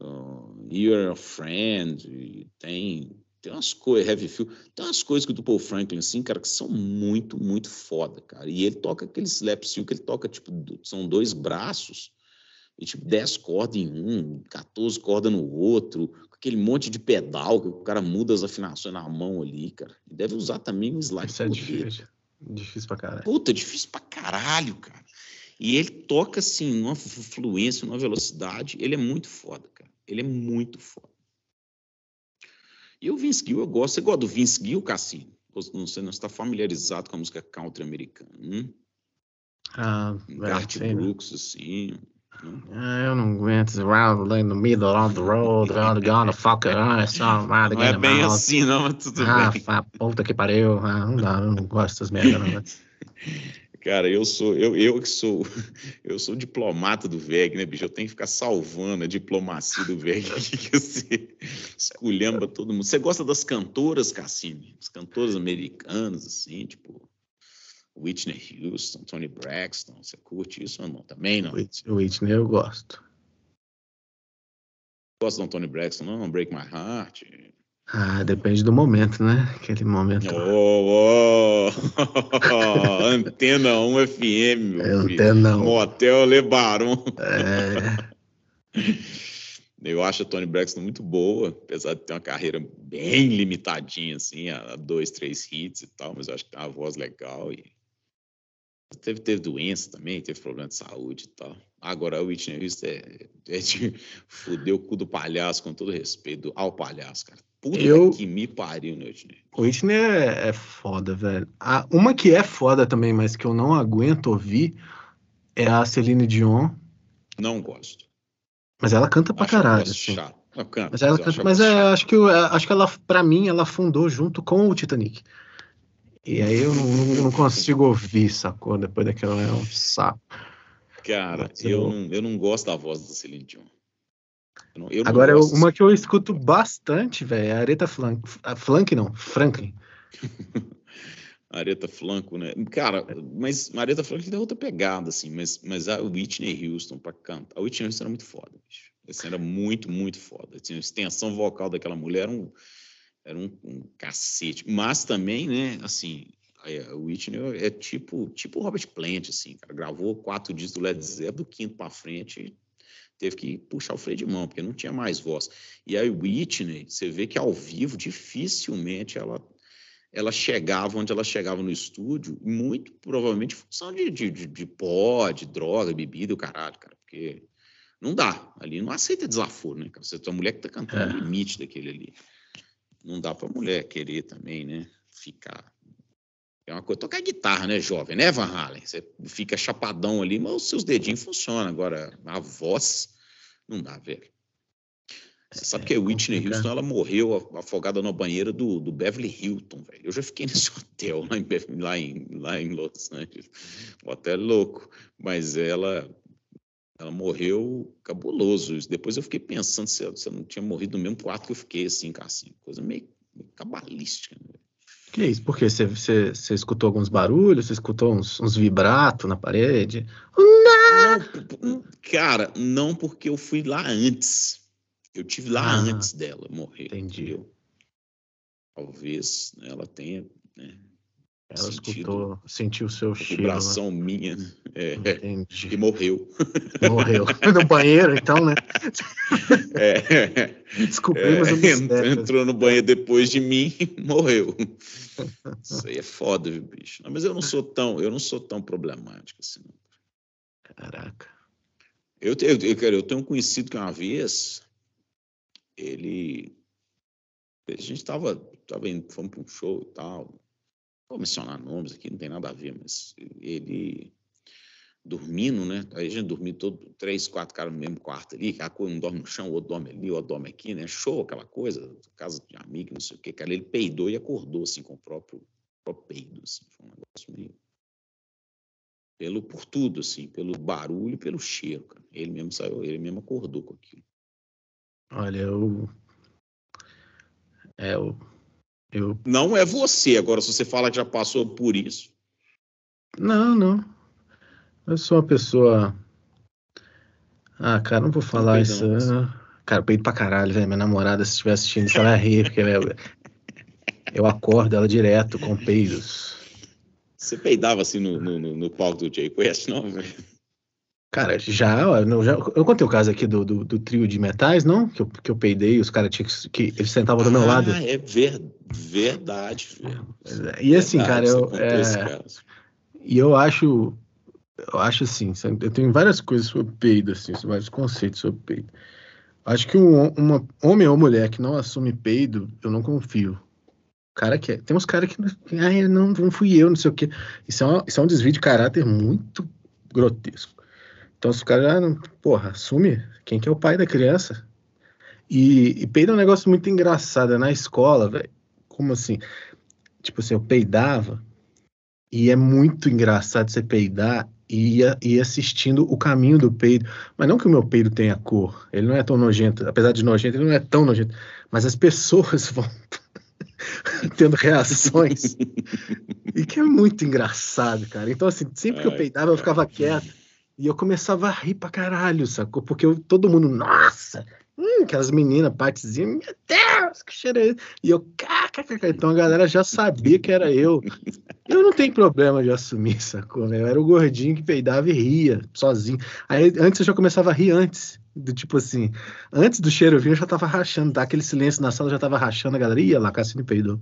Speaker 2: Uh, You're a Friend, tem tem umas coisas, Heavy Feel, tem umas coisas que do Paul Franklin, assim, cara, que são muito, muito foda, cara. E ele toca aquele slap steel que ele toca, tipo, são dois braços, e tipo, 10 cordas em um, 14 cordas no outro, com aquele monte de pedal que o cara muda as afinações na mão ali, cara. E deve usar também um slide
Speaker 1: Isso é difícil. Difícil pra caralho.
Speaker 2: Puta, difícil pra caralho, cara. E ele toca, assim, numa fluência, numa velocidade, ele é muito foda, cara. Ele é muito foda. E o Vince Gill eu gosto. Você gosta do Vince Gill, Cassino? Você não está familiarizado com a música country americana? Hum?
Speaker 1: Ah,
Speaker 2: Garth Brooks, assim.
Speaker 1: Hum? eu não aguento. Around in the middle of the road, I'm gonna fuck her.
Speaker 2: Não é bem assim, não, mas tudo
Speaker 1: ah,
Speaker 2: bem.
Speaker 1: Ah, puta que pariu. Ah, não dá, eu não gosto dessas merdas, não.
Speaker 2: Cara, eu sou, eu, eu que sou, eu sou diplomata do VEG, né, bicho? Eu tenho que ficar salvando a diplomacia do VEG aqui, que você esculhamba todo mundo. Você gosta das cantoras, Cassini? As cantoras americanas, assim, tipo Whitney Houston, Tony Braxton, você curte isso ou não? Também não?
Speaker 1: Whitney eu gosto.
Speaker 2: Gosta do Tony Braxton, não? Break My Heart?
Speaker 1: Ah, depende do momento, né? Aquele momento.
Speaker 2: Oh, oh. Antena 1 FM, é,
Speaker 1: Antena 1.
Speaker 2: Motel Lebaron.
Speaker 1: É.
Speaker 2: Eu acho a Tony Braxton muito boa, apesar de ter uma carreira bem limitadinha, assim, a dois, três hits e tal, mas eu acho que tem uma voz legal e teve, teve doença também, teve problema de saúde e tal. Agora, o Whitney Houston é, é de fuder o cu do palhaço, com todo respeito ao palhaço, cara Puta
Speaker 1: Eu-
Speaker 2: que me pariu, né, Whitney?
Speaker 1: Whitney é, é foda, velho. A- uma que é foda também, mas que eu não aguento ouvir, é a Celine Dion.
Speaker 2: Não gosto.
Speaker 1: Mas ela canta pra
Speaker 2: Acho
Speaker 1: caralho, assim.
Speaker 2: Não, canta,
Speaker 1: Mas ela canta, mas é, acho que eu- é, acho que ela, para mim, ela fundou junto com o Titanic. E aí eu não, não consigo ouvir, sacou? Depois daquela é um saco.
Speaker 2: Cara,
Speaker 1: Mas
Speaker 2: eu
Speaker 1: eu-
Speaker 2: não, eu não gosto da voz da Celine Dion. Eu não, eu
Speaker 1: Agora, uma
Speaker 2: assim.
Speaker 1: que eu escuto bastante, velho, é a Aretha Frank, a Frank não, Franklin.
Speaker 2: Aretha Franco, né? Cara, mas Aretha Franklin tem outra pegada, assim, mas, mas a Whitney Houston pra cantar. A Whitney Houston era muito foda, bicho. Assim, era muito, muito foda. Tinha a extensão vocal daquela mulher era um, era um, um cacete. Mas também, né, assim, a Whitney é tipo, tipo o Robert Plant, assim, cara. Gravou quatro discos do Led Zeppelin, do quinto pra frente, teve que puxar o freio de mão, porque não tinha mais voz. E a Whitney, você vê que ao vivo, dificilmente ela ela chegava onde ela chegava no estúdio, muito provavelmente em função de, de, de, de pó, de droga, bebida o caralho, cara, porque não dá, ali não aceita desaforo, né? Você tem uma mulher que tá cantando
Speaker 1: É.
Speaker 2: limite daquele ali. Não dá pra mulher querer também, né, ficar... É uma coisa, tocar guitarra, né, jovem, né, Van Halen? Você fica chapadão ali, mas os seus dedinhos funcionam. Agora, a voz, não dá, velho. Você sabe que a Whitney
Speaker 1: complicado.
Speaker 2: Houston ela morreu afogada na banheira do, do Beverly Hilton, velho. Eu já fiquei nesse hotel lá em, lá em, lá em Los Angeles. O hotel é louco, mas ela ela morreu cabuloso. Depois eu fiquei pensando se eu, se eu não tinha morrido no mesmo quarto que eu fiquei, assim, cara, assim, coisa meio, meio cabalística. Né?
Speaker 1: Que isso? Por quê? Você, você, você escutou alguns barulhos? Você escutou uns, uns vibratos na parede?
Speaker 2: Não, cara, não porque eu fui lá antes. Eu tive lá
Speaker 1: Ah,
Speaker 2: antes dela morrer.
Speaker 1: entendi.
Speaker 2: entendeu? Talvez ela tenha né,
Speaker 1: Ela
Speaker 2: sentido
Speaker 1: escutou, sentiu o seu cheiro.
Speaker 2: vibração minha né? É,
Speaker 1: Né?
Speaker 2: e
Speaker 1: Entendi.
Speaker 2: morreu.
Speaker 1: Morreu. No banheiro, então, né?
Speaker 2: É,
Speaker 1: Descobrimos o
Speaker 2: é,
Speaker 1: mistério.
Speaker 2: entrou no banheiro depois de mim e morreu. Isso aí é foda, viu, bicho? Não, mas eu não sou tão, eu não sou tão problemático assim.
Speaker 1: Caraca.
Speaker 2: Eu, eu, eu, cara, eu tenho um conhecido que uma vez ele a gente estava tava indo, fomos para um show e tal. Vou mencionar nomes aqui, não tem nada a ver, mas ele dormindo, né? Aí a gente dormia todo, três, quatro caras no mesmo quarto ali, um dorme no chão, o outro dorme ali, o outro dorme aqui, né? Show, aquela coisa, casa de amigo, não sei o quê, cara. Ele peidou e acordou assim com o próprio, próprio peido, assim, foi um negócio meio pelo por tudo assim, pelo barulho, pelo cheiro, cara. Ele mesmo saiu, ele mesmo acordou com aquilo.
Speaker 1: Olha, eu. É, eu. Eu.
Speaker 2: Não é você, agora se você fala que já passou por isso,
Speaker 1: Não, não. Eu sou uma pessoa. Ah, cara, não vou falar
Speaker 2: peida
Speaker 1: isso.
Speaker 2: não, você.
Speaker 1: Cara, eu peido pra caralho, velho. Minha namorada, se estiver assistindo isso, ela vai rir, porque eu, eu acordo ela direto com peidos.
Speaker 2: você peidava assim no, no, no- no palco do Jay Quest, não, velho?
Speaker 1: Cara, já, ó, não, já. Eu contei o caso aqui do, do, do trio de metais, não? Que eu, que eu peidei, os caras tinham que. que eles sentavam do meu lado.
Speaker 2: Ah, é ver, verdade, velho.
Speaker 1: E assim,
Speaker 2: Verdade,
Speaker 1: cara, eu. é. E eu acho, eu acho assim, eu tenho várias coisas sobre peido, assim, vários conceitos sobre peido. Acho que um uma, homem ou mulher que não assume peido, eu não confio. Cara que é, tem uns caras que, ah, não, não fui eu, não sei o quê. Isso é, uma- isso é um desvio de caráter muito grotesco. Então, se o cara, ah, porra, assume quem que é o pai da criança. E, e peido é um negócio muito engraçado, é na escola, velho. Como assim? Tipo assim, eu peidava, e é muito engraçado você peidar e ir, assistindo o caminho do peido. Mas não que o meu peido tenha cor, ele não é tão nojento, apesar de nojento, ele não é tão nojento. Mas as pessoas vão tendo reações. e que é muito engraçado, cara. Então, assim, sempre que eu peidava, eu ficava quieto. E eu começava a rir pra caralho, sacou? Porque eu- todo mundo, nossa! Hum, aquelas meninas, partezinhas, meu Deus, que cheiro é esse? E eu, kkk. Então a galera já sabia que era eu. Eu não tenho problema de assumir, sacou? velho? Eu era o gordinho que peidava e ria, sozinho. Aí antes eu já começava a rir antes. Do tipo assim, antes do cheiro vir, eu já tava rachando, dá aquele silêncio na sala, já tava rachando a galera. Ia lá, Cassino peidou.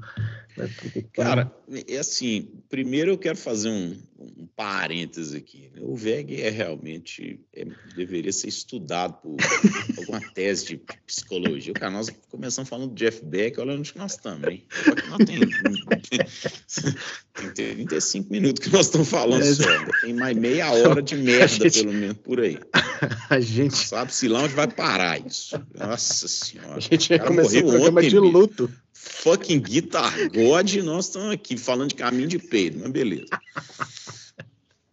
Speaker 2: Cara, é assim, primeiro eu quero fazer um, um parênteses aqui. Né? O VEG é realmente é, deveria ser estudado por alguma tese de psicologia. Cara, nós começamos falando de Jeff Beck, olha onde nós estamos, hein? Nós tem, tem 35 minutos que nós estamos falando é, só. Tem mais meia hora de merda, gente, pelo menos, por aí.
Speaker 1: A gente.
Speaker 2: Sabe-se lá onde vai parar isso. Nossa Senhora.
Speaker 1: A gente vai começar o programa de luto.
Speaker 2: Fucking Guitar God, nós estamos aqui falando de caminho de peido, mas beleza.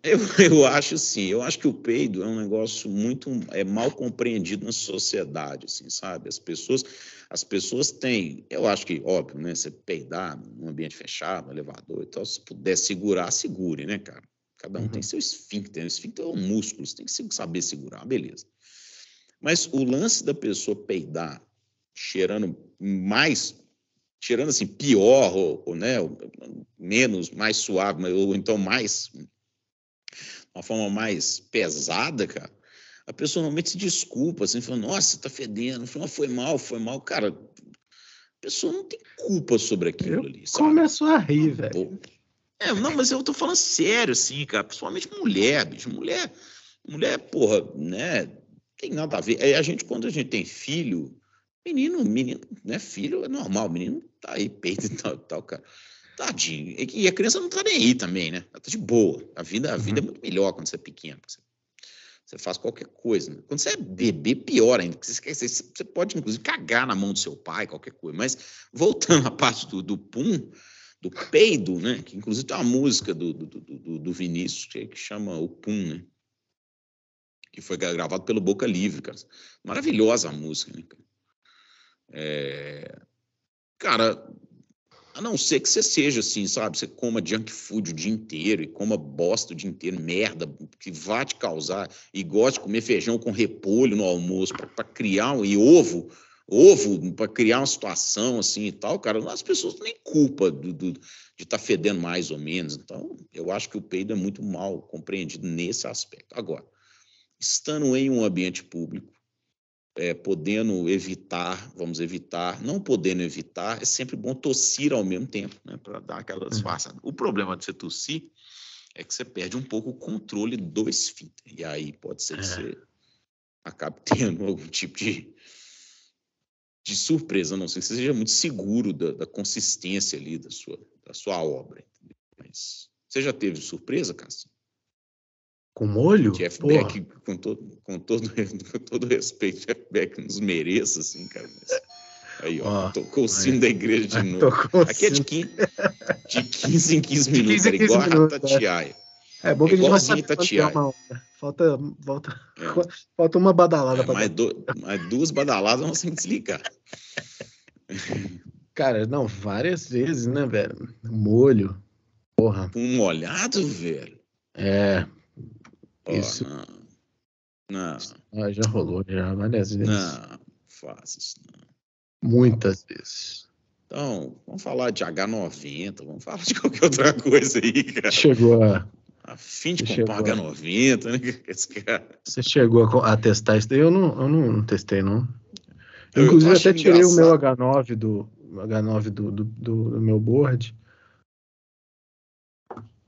Speaker 2: Eu, eu acho assim, eu acho que o peido é um negócio muito é mal compreendido na sociedade, assim, sabe? As pessoas, as pessoas têm, eu acho que óbvio, né? Você peidar num ambiente fechado, no elevador e tal, se puder segurar, segure, né, cara? Cada um uhum. tem seu esfíncter, o esfíncter é um músculo, você tem que saber segurar, beleza. Mas o lance da pessoa peidar cheirando mais cheirando assim pior ou, ou né, menos, mais suave, ou então mais uma forma mais pesada, cara, a pessoa normalmente se desculpa, assim, falando, nossa, tá fedendo, foi mal, foi mal. Cara, a pessoa não tem culpa sobre aquilo
Speaker 1: eu
Speaker 2: ali.
Speaker 1: Começou a rir, velho.
Speaker 2: É, não, mas eu tô falando sério, assim, cara, principalmente mulher, bicho. Mulher, mulher, porra, né? Tem nada a ver. É, a gente, quando a gente tem filho, menino, menino, né? Filho é normal, menino tá aí, peito e tal, tal, cara. Tadinho. E a criança não tá nem aí também, né? Ela tá de boa. A vida, a vida é uhum. muito melhor quando você é pequeno. Você, você faz qualquer coisa. Né? Quando você é bebê, pior ainda. Porque você, você, pode, inclusive, cagar na mão do seu pai, qualquer coisa. Mas, voltando à parte do, do pum, do peido, né? Que, inclusive, tem uma música do, do, do, do Vinícius que, que chama O Pum, né? Que foi gravado pelo Boca Livre, cara. Maravilhosa a música, né, cara? É... Cara, a não ser que você seja assim, sabe? Você coma junk food o dia inteiro e coma bosta o dia inteiro, merda, que vai te causar, e gosta de comer feijão com repolho no almoço para criar um, e ovo, ovo para criar uma situação assim e tal, cara, as pessoas têm culpa do, do, de estar tá fedendo mais ou menos. Então, eu acho que o peido é muito mal compreendido nesse aspecto. Agora, estando em um ambiente público, é, podendo evitar, vamos evitar, não podendo evitar, é sempre bom tossir ao mesmo tempo, né, para dar aquela uhum. disfarçada. O problema de você tossir é que você perde um pouco o controle do esfíncter, e aí pode ser que é. você acabe tendo algum tipo de, de surpresa, não sei que você seja muito seguro da, da consistência ali da sua, da sua obra. Entendeu? Mas você já teve surpresa, Cássio?
Speaker 1: Com molho?
Speaker 2: Jeff Porra. Beck, com todo, com, todo, com todo respeito, Jeff Beck nos mereça, assim, cara. Mas... Aí, ó, oh, tocou o sino aí, da igreja de novo. Aqui é de 15, de 15 em 15 minutos, 15 15 igual minutos, a Tatiaia.
Speaker 1: É. é bom que é a gente vai saber Tatiaia. Falta, falta, é. falta uma badalada. É,
Speaker 2: mais, do, mais duas badaladas vamos sem desligar.
Speaker 1: Cara, não, várias vezes, né, velho? Molho. Porra.
Speaker 2: Um molhado, velho?
Speaker 1: É, isso.
Speaker 2: Não.
Speaker 1: não. Ah, já rolou, já várias vezes.
Speaker 2: Não, faça isso não.
Speaker 1: Muitas vezes.
Speaker 2: Então, vamos falar de H90, vamos falar de qualquer outra coisa aí, cara.
Speaker 1: Chegou a.
Speaker 2: A fim de Você comprar um H90, né? Esse cara...
Speaker 1: Você chegou a, a, testar isso daí? Eu não, eu não testei, não. Eu, Inclusive, até tirei engraçado. o meu H9 do, H9 do, do, do, do meu board.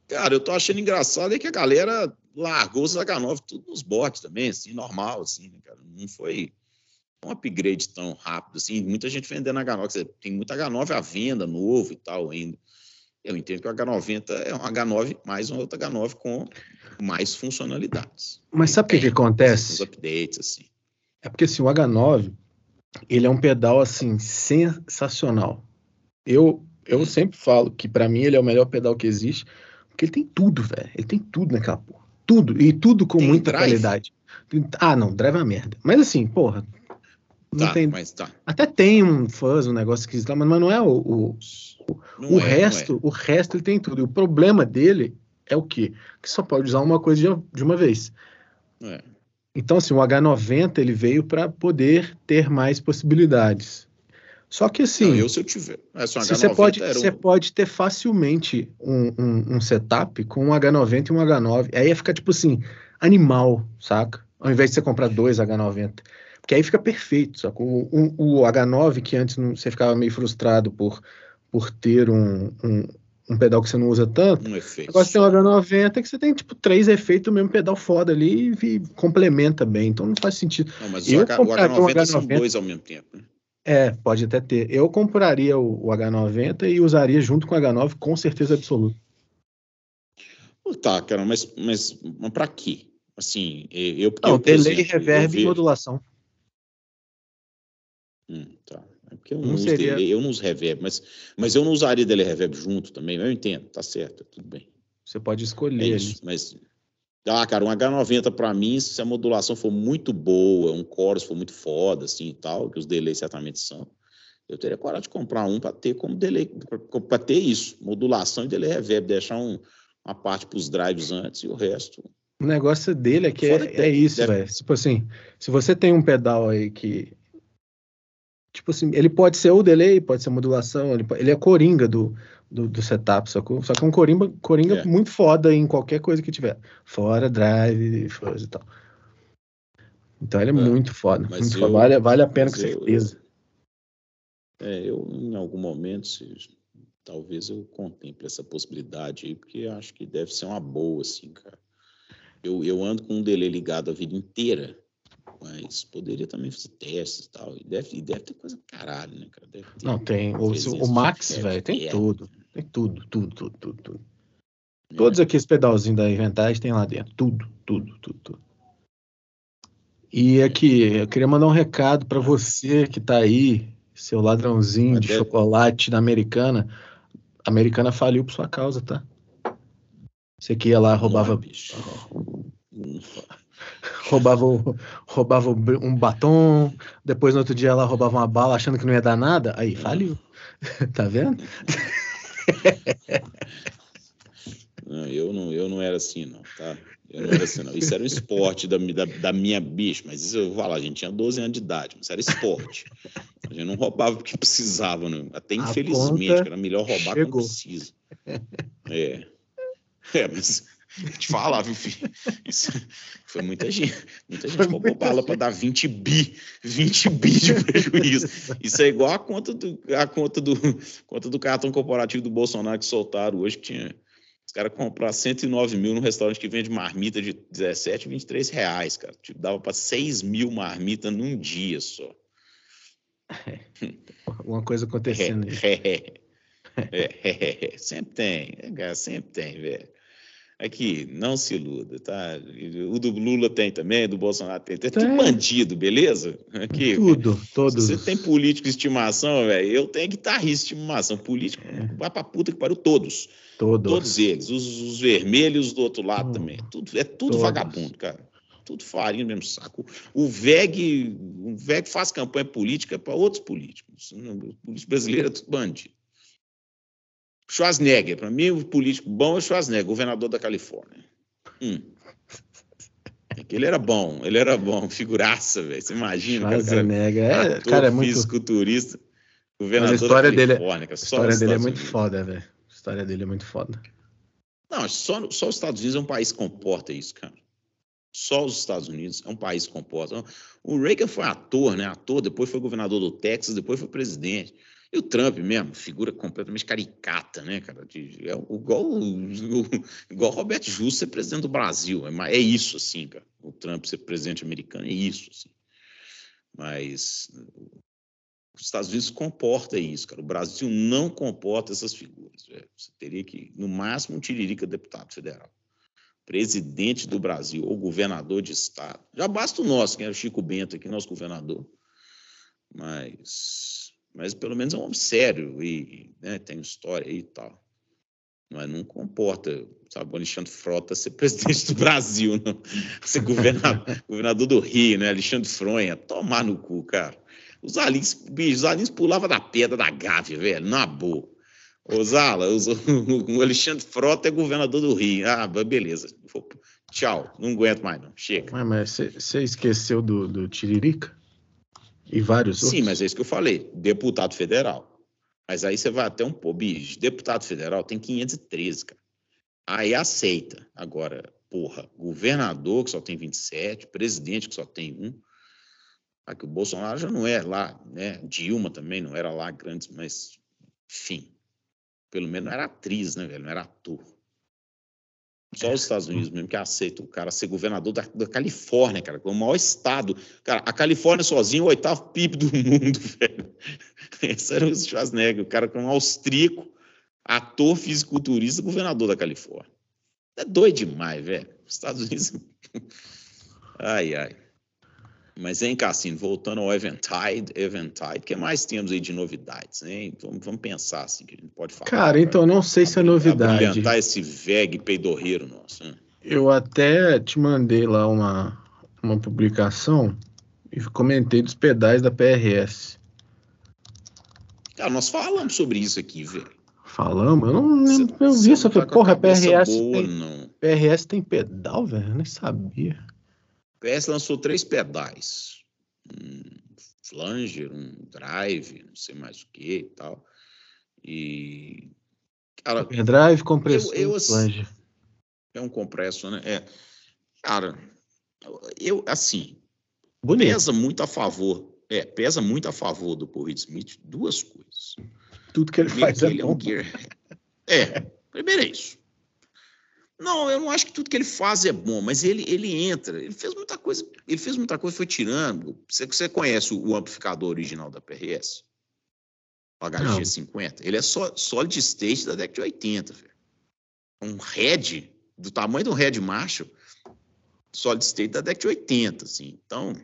Speaker 2: Cara, eu tô achando engraçado é que a galera largou os H9 tudo nos bots também, assim, normal, assim, né, cara? Não foi um upgrade tão rápido, assim, muita gente vendendo H9, dizer, tem muita H9 à venda, novo e tal ainda. Eu entendo que o H90 é um H9 mais um outro H9 com mais funcionalidades.
Speaker 1: Mas sabe o que, que acontece?
Speaker 2: Os updates, assim.
Speaker 1: É porque assim, o H9, ele é um pedal, assim, sensacional. Eu, eu hum. sempre falo que para mim ele é o melhor pedal que existe, porque ele tem tudo, velho. Ele tem tudo naquela porra. Tudo, e tudo com tem muita drive? qualidade. Ah, não, drive é uma merda. Mas assim, porra. Não
Speaker 2: tá,
Speaker 1: tem...
Speaker 2: mas tá.
Speaker 1: Até tem um fuzz, um negócio que lá, mas não é o. O, o, o é, resto, é. o resto ele tem tudo. E o problema dele é o quê? Que só pode usar uma coisa de, de uma vez.
Speaker 2: É.
Speaker 1: Então, assim, o H90 ele veio para poder ter mais possibilidades. Só que assim. Não,
Speaker 2: eu se eu tiver. É, se
Speaker 1: você, pode, um... você pode ter facilmente um, um, um, setup com um H90 e um H9. Aí ia ficar tipo assim, animal, saca? Ao invés de você comprar dois H90. Porque aí fica perfeito, saca? O, o, o H9, que antes não, você ficava meio frustrado por, por ter um, um, um pedal que você não usa tanto.
Speaker 2: Um efeito.
Speaker 1: Agora você tem o H90 que você tem, tipo, três efeitos do mesmo pedal foda ali e, complementa bem. Então não faz sentido.
Speaker 2: Não, mas eu o, H, o H90, um H90 são dois ao mesmo tempo, né?
Speaker 1: É, pode até ter. Eu compraria o, o H90 e usaria junto com o H9 com certeza absoluta.
Speaker 2: Tá, cara, mas, mas, mas pra quê? Assim, eu...
Speaker 1: Não, eu, delay, exemplo, reverb e modulação.
Speaker 2: Hum, tá. É porque eu não, não uso seria... delay, eu não uso reverb, mas, mas eu não usaria delay reverb junto também, eu entendo, tá certo, tudo bem.
Speaker 1: Você pode escolher.
Speaker 2: É isso, mas ah, cara, um H90 para mim, se a modulação for muito boa, um chorus for muito foda, assim e tal, que os delays certamente são, eu teria coragem de comprar um para ter como delay, para ter isso, modulação e delay reverb, deixar um, uma parte para os drives antes e o resto.
Speaker 1: O negócio dele é que é, é, isso, velho. Tipo assim, se você tem um pedal aí que. Tipo assim, ele pode ser o delay, pode ser modulação, ele, ele é coringa do, do, do setup, só que, só que é um coringa, coringa é. muito foda em qualquer coisa que tiver. Fora, drive, e tal. Então ele é, é muito foda. Muito eu, foda. Vale, vale a pena com certeza.
Speaker 2: Eu, é, eu em algum momento, se, talvez eu contemple essa possibilidade aí, porque acho que deve ser uma boa, assim, cara. Eu, eu ando com um delay ligado a vida inteira, mas poderia também fazer testes e tal. E deve, e deve ter coisa caralho, né, cara? Ter,
Speaker 1: Não, tem. O, o Max, velho, tem tudo. Tem tudo, tudo, tudo, tudo, tudo. É. Todos aqueles pedalzinhos da Inventage tem lá dentro. Tudo, tudo, tudo, tudo. E é. aqui, eu queria mandar um recado para você que tá aí, seu ladrãozinho Mas de deve... chocolate da Americana. A Americana faliu por sua causa, tá? Você que ia lá, roubava. bicho. Roubava, roubava um batom, depois no outro dia ela roubava uma bala achando que não ia dar nada, aí faliu. tá vendo?
Speaker 2: Não, eu não, eu não era assim, não, tá? Eu não era assim, não. Isso era um esporte da, da, da minha bicha, mas isso eu vou falar, a gente tinha 12 anos de idade, mas era esporte. A gente não roubava porque precisava, não. Até infelizmente, era melhor roubar chegou. quando precisa. É. É, mas te falar, viu, filho? Isso foi muita gente. Muita gente roubou bala para dar 20 bi, 20 bi de prejuízo. Isso é igual a conta do, a conta do, conta do cartão corporativo do Bolsonaro que soltaram hoje, que tinha. Os caras compraram 109 mil num restaurante que vende marmita de 17, 23 reais, cara. Tipo, dava para 6 mil marmitas num dia só.
Speaker 1: É, uma coisa acontecendo. É,
Speaker 2: é, é, sempre tem, sempre tem, velho. Aqui, não se iluda, tá? O do Lula tem também, do Bolsonaro tem. Tem, tudo bandido, beleza? Aqui,
Speaker 1: tudo, todos.
Speaker 2: Você tem político de estimação, velho. Eu tenho guitarrista de estimação. Político, é. vai pra puta que pariu, todos.
Speaker 1: Todos.
Speaker 2: Todos eles. Os, os vermelhos do outro lado hum. também. Tudo, é tudo todos. vagabundo, cara. Tudo farinha mesmo saco. O VEG, o VEG faz campanha política para outros políticos. O político brasileiro é tudo bandido. Schwarzenegger, para mim, o político bom é o Schwarzenegger, governador da Califórnia. Hum. Ele era bom, ele era bom, figuraça, velho. Você imagina,
Speaker 1: Schwarzenegger, cara, é, cara, é muito
Speaker 2: fisiculturista, governador
Speaker 1: Mas a história
Speaker 2: da
Speaker 1: Califórnia. Dele, a história dele é muito Unidos. foda, velho. A história dele é muito foda.
Speaker 2: Não, só, só os Estados Unidos é um país que comporta isso, cara. Só os Estados Unidos é um país que comporta. O Reagan foi ator, né? Ator, depois foi governador do Texas, depois foi presidente. E o Trump mesmo, figura completamente caricata, né, cara? De, é igual, igual Roberto Justo ser presidente do Brasil. É, é isso, assim, cara. O Trump ser presidente americano, é isso, assim. Mas os Estados Unidos comporta isso, cara. O Brasil não comporta essas figuras. Velho. Você teria que, no máximo, um tiririca deputado federal. Presidente do Brasil ou governador de estado. Já basta o nosso, que é o Chico Bento aqui, nosso governador. Mas mas pelo menos é um homem sério e né, tem história e tal. Mas não comporta, sabe, o Alexandre Frota ser presidente do Brasil, não. ser governador, governador do Rio, né? Alexandre Fronha, tomar no cu, cara. Os alins, bicho, os alins pulavam da pedra da Gávea, velho, na boa. Ô, Zala, o Alexandre Frota é governador do Rio. Ah, beleza. Tchau, não aguento mais, não. Chega.
Speaker 1: Mas você esqueceu do, do Tiririca? E vários
Speaker 2: Sim, outros. mas é isso que eu falei, deputado federal. Mas aí você vai até um pô, bicho, deputado federal tem 513, cara. Aí aceita. Agora, porra, governador que só tem 27, presidente que só tem um. Aqui o Bolsonaro já não é lá, né? Dilma também não era lá grandes, mas enfim. Pelo menos não era atriz, né, velho? Não era ator. Só os Estados Unidos mesmo que aceitam o cara ser governador da, da Califórnia, cara, que é o maior estado. Cara, a Califórnia sozinho é o oitavo PIB do mundo, velho. Esse era o Schwarzenegger, o cara com um austríaco, ator, fisiculturista, governador da Califórnia. É doido demais, velho. Os Estados Unidos. ai, ai. Mas, hein, Cassino, voltando ao Eventide, Eventide, o que mais temos aí de novidades, hein? Vamos, vamos pensar, assim, que a gente pode falar.
Speaker 1: Cara, então, não sei se é novidade.
Speaker 2: Abrilhantar esse VEG peidorreiro nosso, né?
Speaker 1: Eu até te mandei lá uma, uma publicação e comentei dos pedais da PRS.
Speaker 2: Cara, nós falamos sobre isso aqui, velho.
Speaker 1: Falamos? Eu não lembro. Eu vi isso. Falei, tá porra, PRS, boa, tem. PRS tem pedal, velho? Eu nem sabia.
Speaker 2: PS lançou três pedais. Um flanger, um drive, não sei mais o que e tal. E.
Speaker 1: Cara, drive, compressor, eu, eu, flanger.
Speaker 2: É um compressor, né? É. Cara, eu, assim.
Speaker 1: Bonito.
Speaker 2: Pesa muito a favor. É, pesa muito a favor do Paul Smith duas coisas.
Speaker 1: Tudo que ele primeiro, faz é
Speaker 2: ele
Speaker 1: é um
Speaker 2: gear. É, primeiro é isso. Não, eu não acho que tudo que ele faz é bom, mas ele, ele entra, ele fez muita coisa, ele fez muita coisa, foi tirando. Você, você conhece o, o amplificador original da PRS? O HG50? Ele é só solid state da década de 80, velho. Um head do tamanho do head Marshall, solid state da década de 80, assim. Então,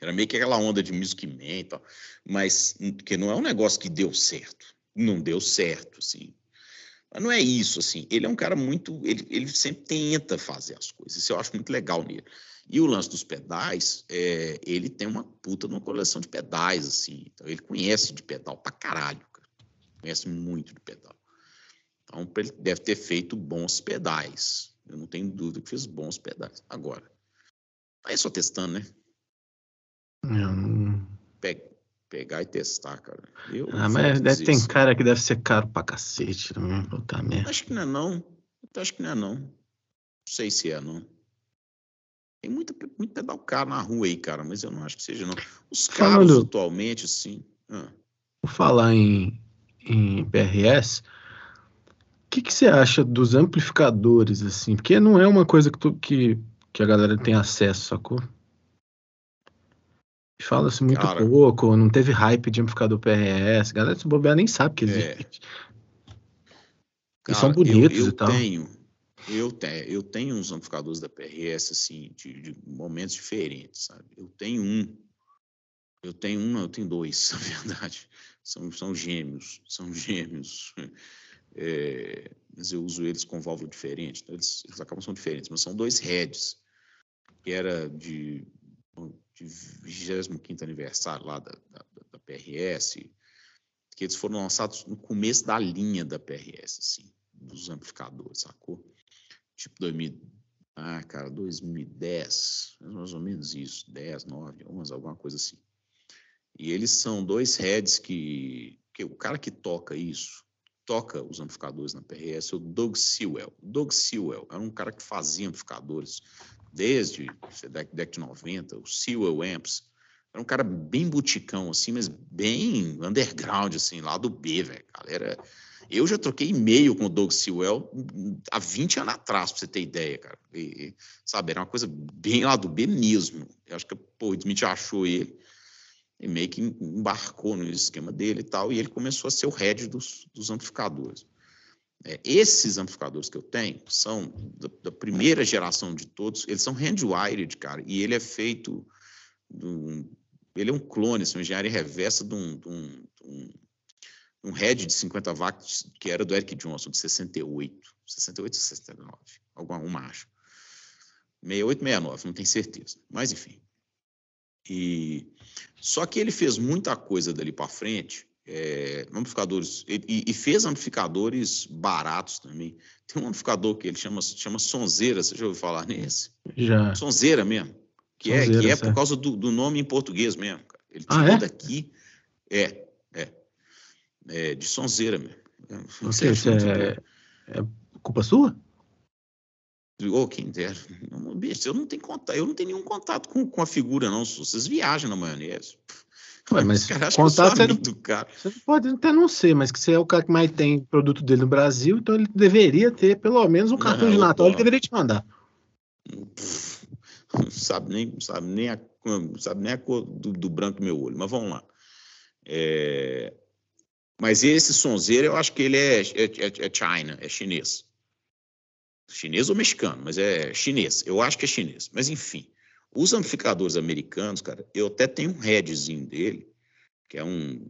Speaker 2: era meio que aquela onda de Music Man e tal, mas que não é um negócio que deu certo. Não deu certo, assim. Mas não é isso, assim. Ele é um cara muito. Ele, ele sempre tenta fazer as coisas. Isso eu acho muito legal nele. E o lance dos pedais, é, ele tem uma puta numa coleção de pedais, assim. Então, ele conhece de pedal pra caralho, cara. Conhece muito de pedal. Então, ele deve ter feito bons pedais. Eu não tenho dúvida que fez bons pedais. Agora, aí é só testando, né?
Speaker 1: Não...
Speaker 2: Pega, pegar e testar, cara. Eu
Speaker 1: ah, mas deve, tem cara que deve ser caro pra cacete também, puta merda.
Speaker 2: Acho que não é não. Eu acho que não é não. Não sei se é não. Tem muito, muito pedal caro na rua aí, cara, mas eu não acho que seja não. Os carros Falando, atualmente, assim... Ah.
Speaker 1: Vou falar em, em PRS, o que, que você acha dos amplificadores, assim? Porque não é uma coisa que, tu, que, que a galera tem acesso, sacou? Fala-se muito Cara, pouco, não teve hype de amplificador PRS. A galera se bobear nem sabe que é. existe. É. são bonitos
Speaker 2: eu, eu
Speaker 1: e tal.
Speaker 2: Tenho, eu, tenho, eu tenho uns amplificadores da PRS, assim, de, de, momentos diferentes, sabe? Eu tenho um. Eu tenho um, não, eu tenho dois, na verdade. São, são gêmeos, são gêmeos. É, mas eu uso eles com válvula diferente, então eles, eles acabam sendo diferentes, mas são dois heads, que era de de 25 aniversário lá da, da, da, PRS, que eles foram lançados no começo da linha da PRS, assim, dos amplificadores, sacou? Tipo 2000, ah, cara, 2010, mais ou menos isso, 10, 9, 11, alguma coisa assim. E eles são dois heads que, que o cara que toca isso, toca os amplificadores na PRS, é o Doug Sewell. Doug Sewell era um cara que fazia amplificadores desde a década de 90, o Sewell Amps. Era um cara bem buticão, assim, mas bem underground, assim, lá do B, velho. Galera, eu já troquei e-mail com o Doug Sewell há 20 anos atrás, pra você ter ideia, cara. E, sabe, era uma coisa bem lá do B mesmo. Eu acho que, pô, o Smith achou ele e meio que embarcou no esquema dele e tal, e ele começou a ser o head dos, dos amplificadores. É, esses amplificadores que eu tenho são da, da, primeira geração de todos, eles são hand-wired, cara, e ele é feito, do, ele é um clone, assim, uma engenharia reversa de um, de um, de um, um head de 50 watts que era do Eric Johnson, de 68, 68 ou 69, alguma, um macho. 68, 69, não tenho certeza, mas enfim. E, só que ele fez muita coisa dali para frente é, amplificadores, e, e, fez amplificadores baratos também. Tem um amplificador que ele chama, chama Sonzeira, você já ouviu falar nesse?
Speaker 1: Já.
Speaker 2: Sonzeira mesmo, que Sonzeira, é, que é por causa do, do, nome em português mesmo. Cara. Ele ah, tirou ah, é? daqui, é, é, é, de Sonzeira mesmo.
Speaker 1: Não sei, se é, é culpa sua?
Speaker 2: Oh, quem. Bicho, eu não tenho contato, eu não tenho nenhum contato com, com a figura, não. Vocês viajam na maionese.
Speaker 1: Ué, mas contato do cara. você pode até não ser, mas que você é o cara que mais tem produto dele no Brasil, então ele deveria ter pelo menos um cartão não, de Natal, ele deveria te mandar.
Speaker 2: Não sabe nem, sabe nem, a, sabe nem a cor do, do branco do meu olho, mas vamos lá. É, mas esse sonzeiro, eu acho que ele é, é, é, é China, é chinês. Chinês ou mexicano, mas é chinês. Eu acho que é chinês. Mas, enfim, os amplificadores americanos, cara, eu até tenho um headzinho dele, que é um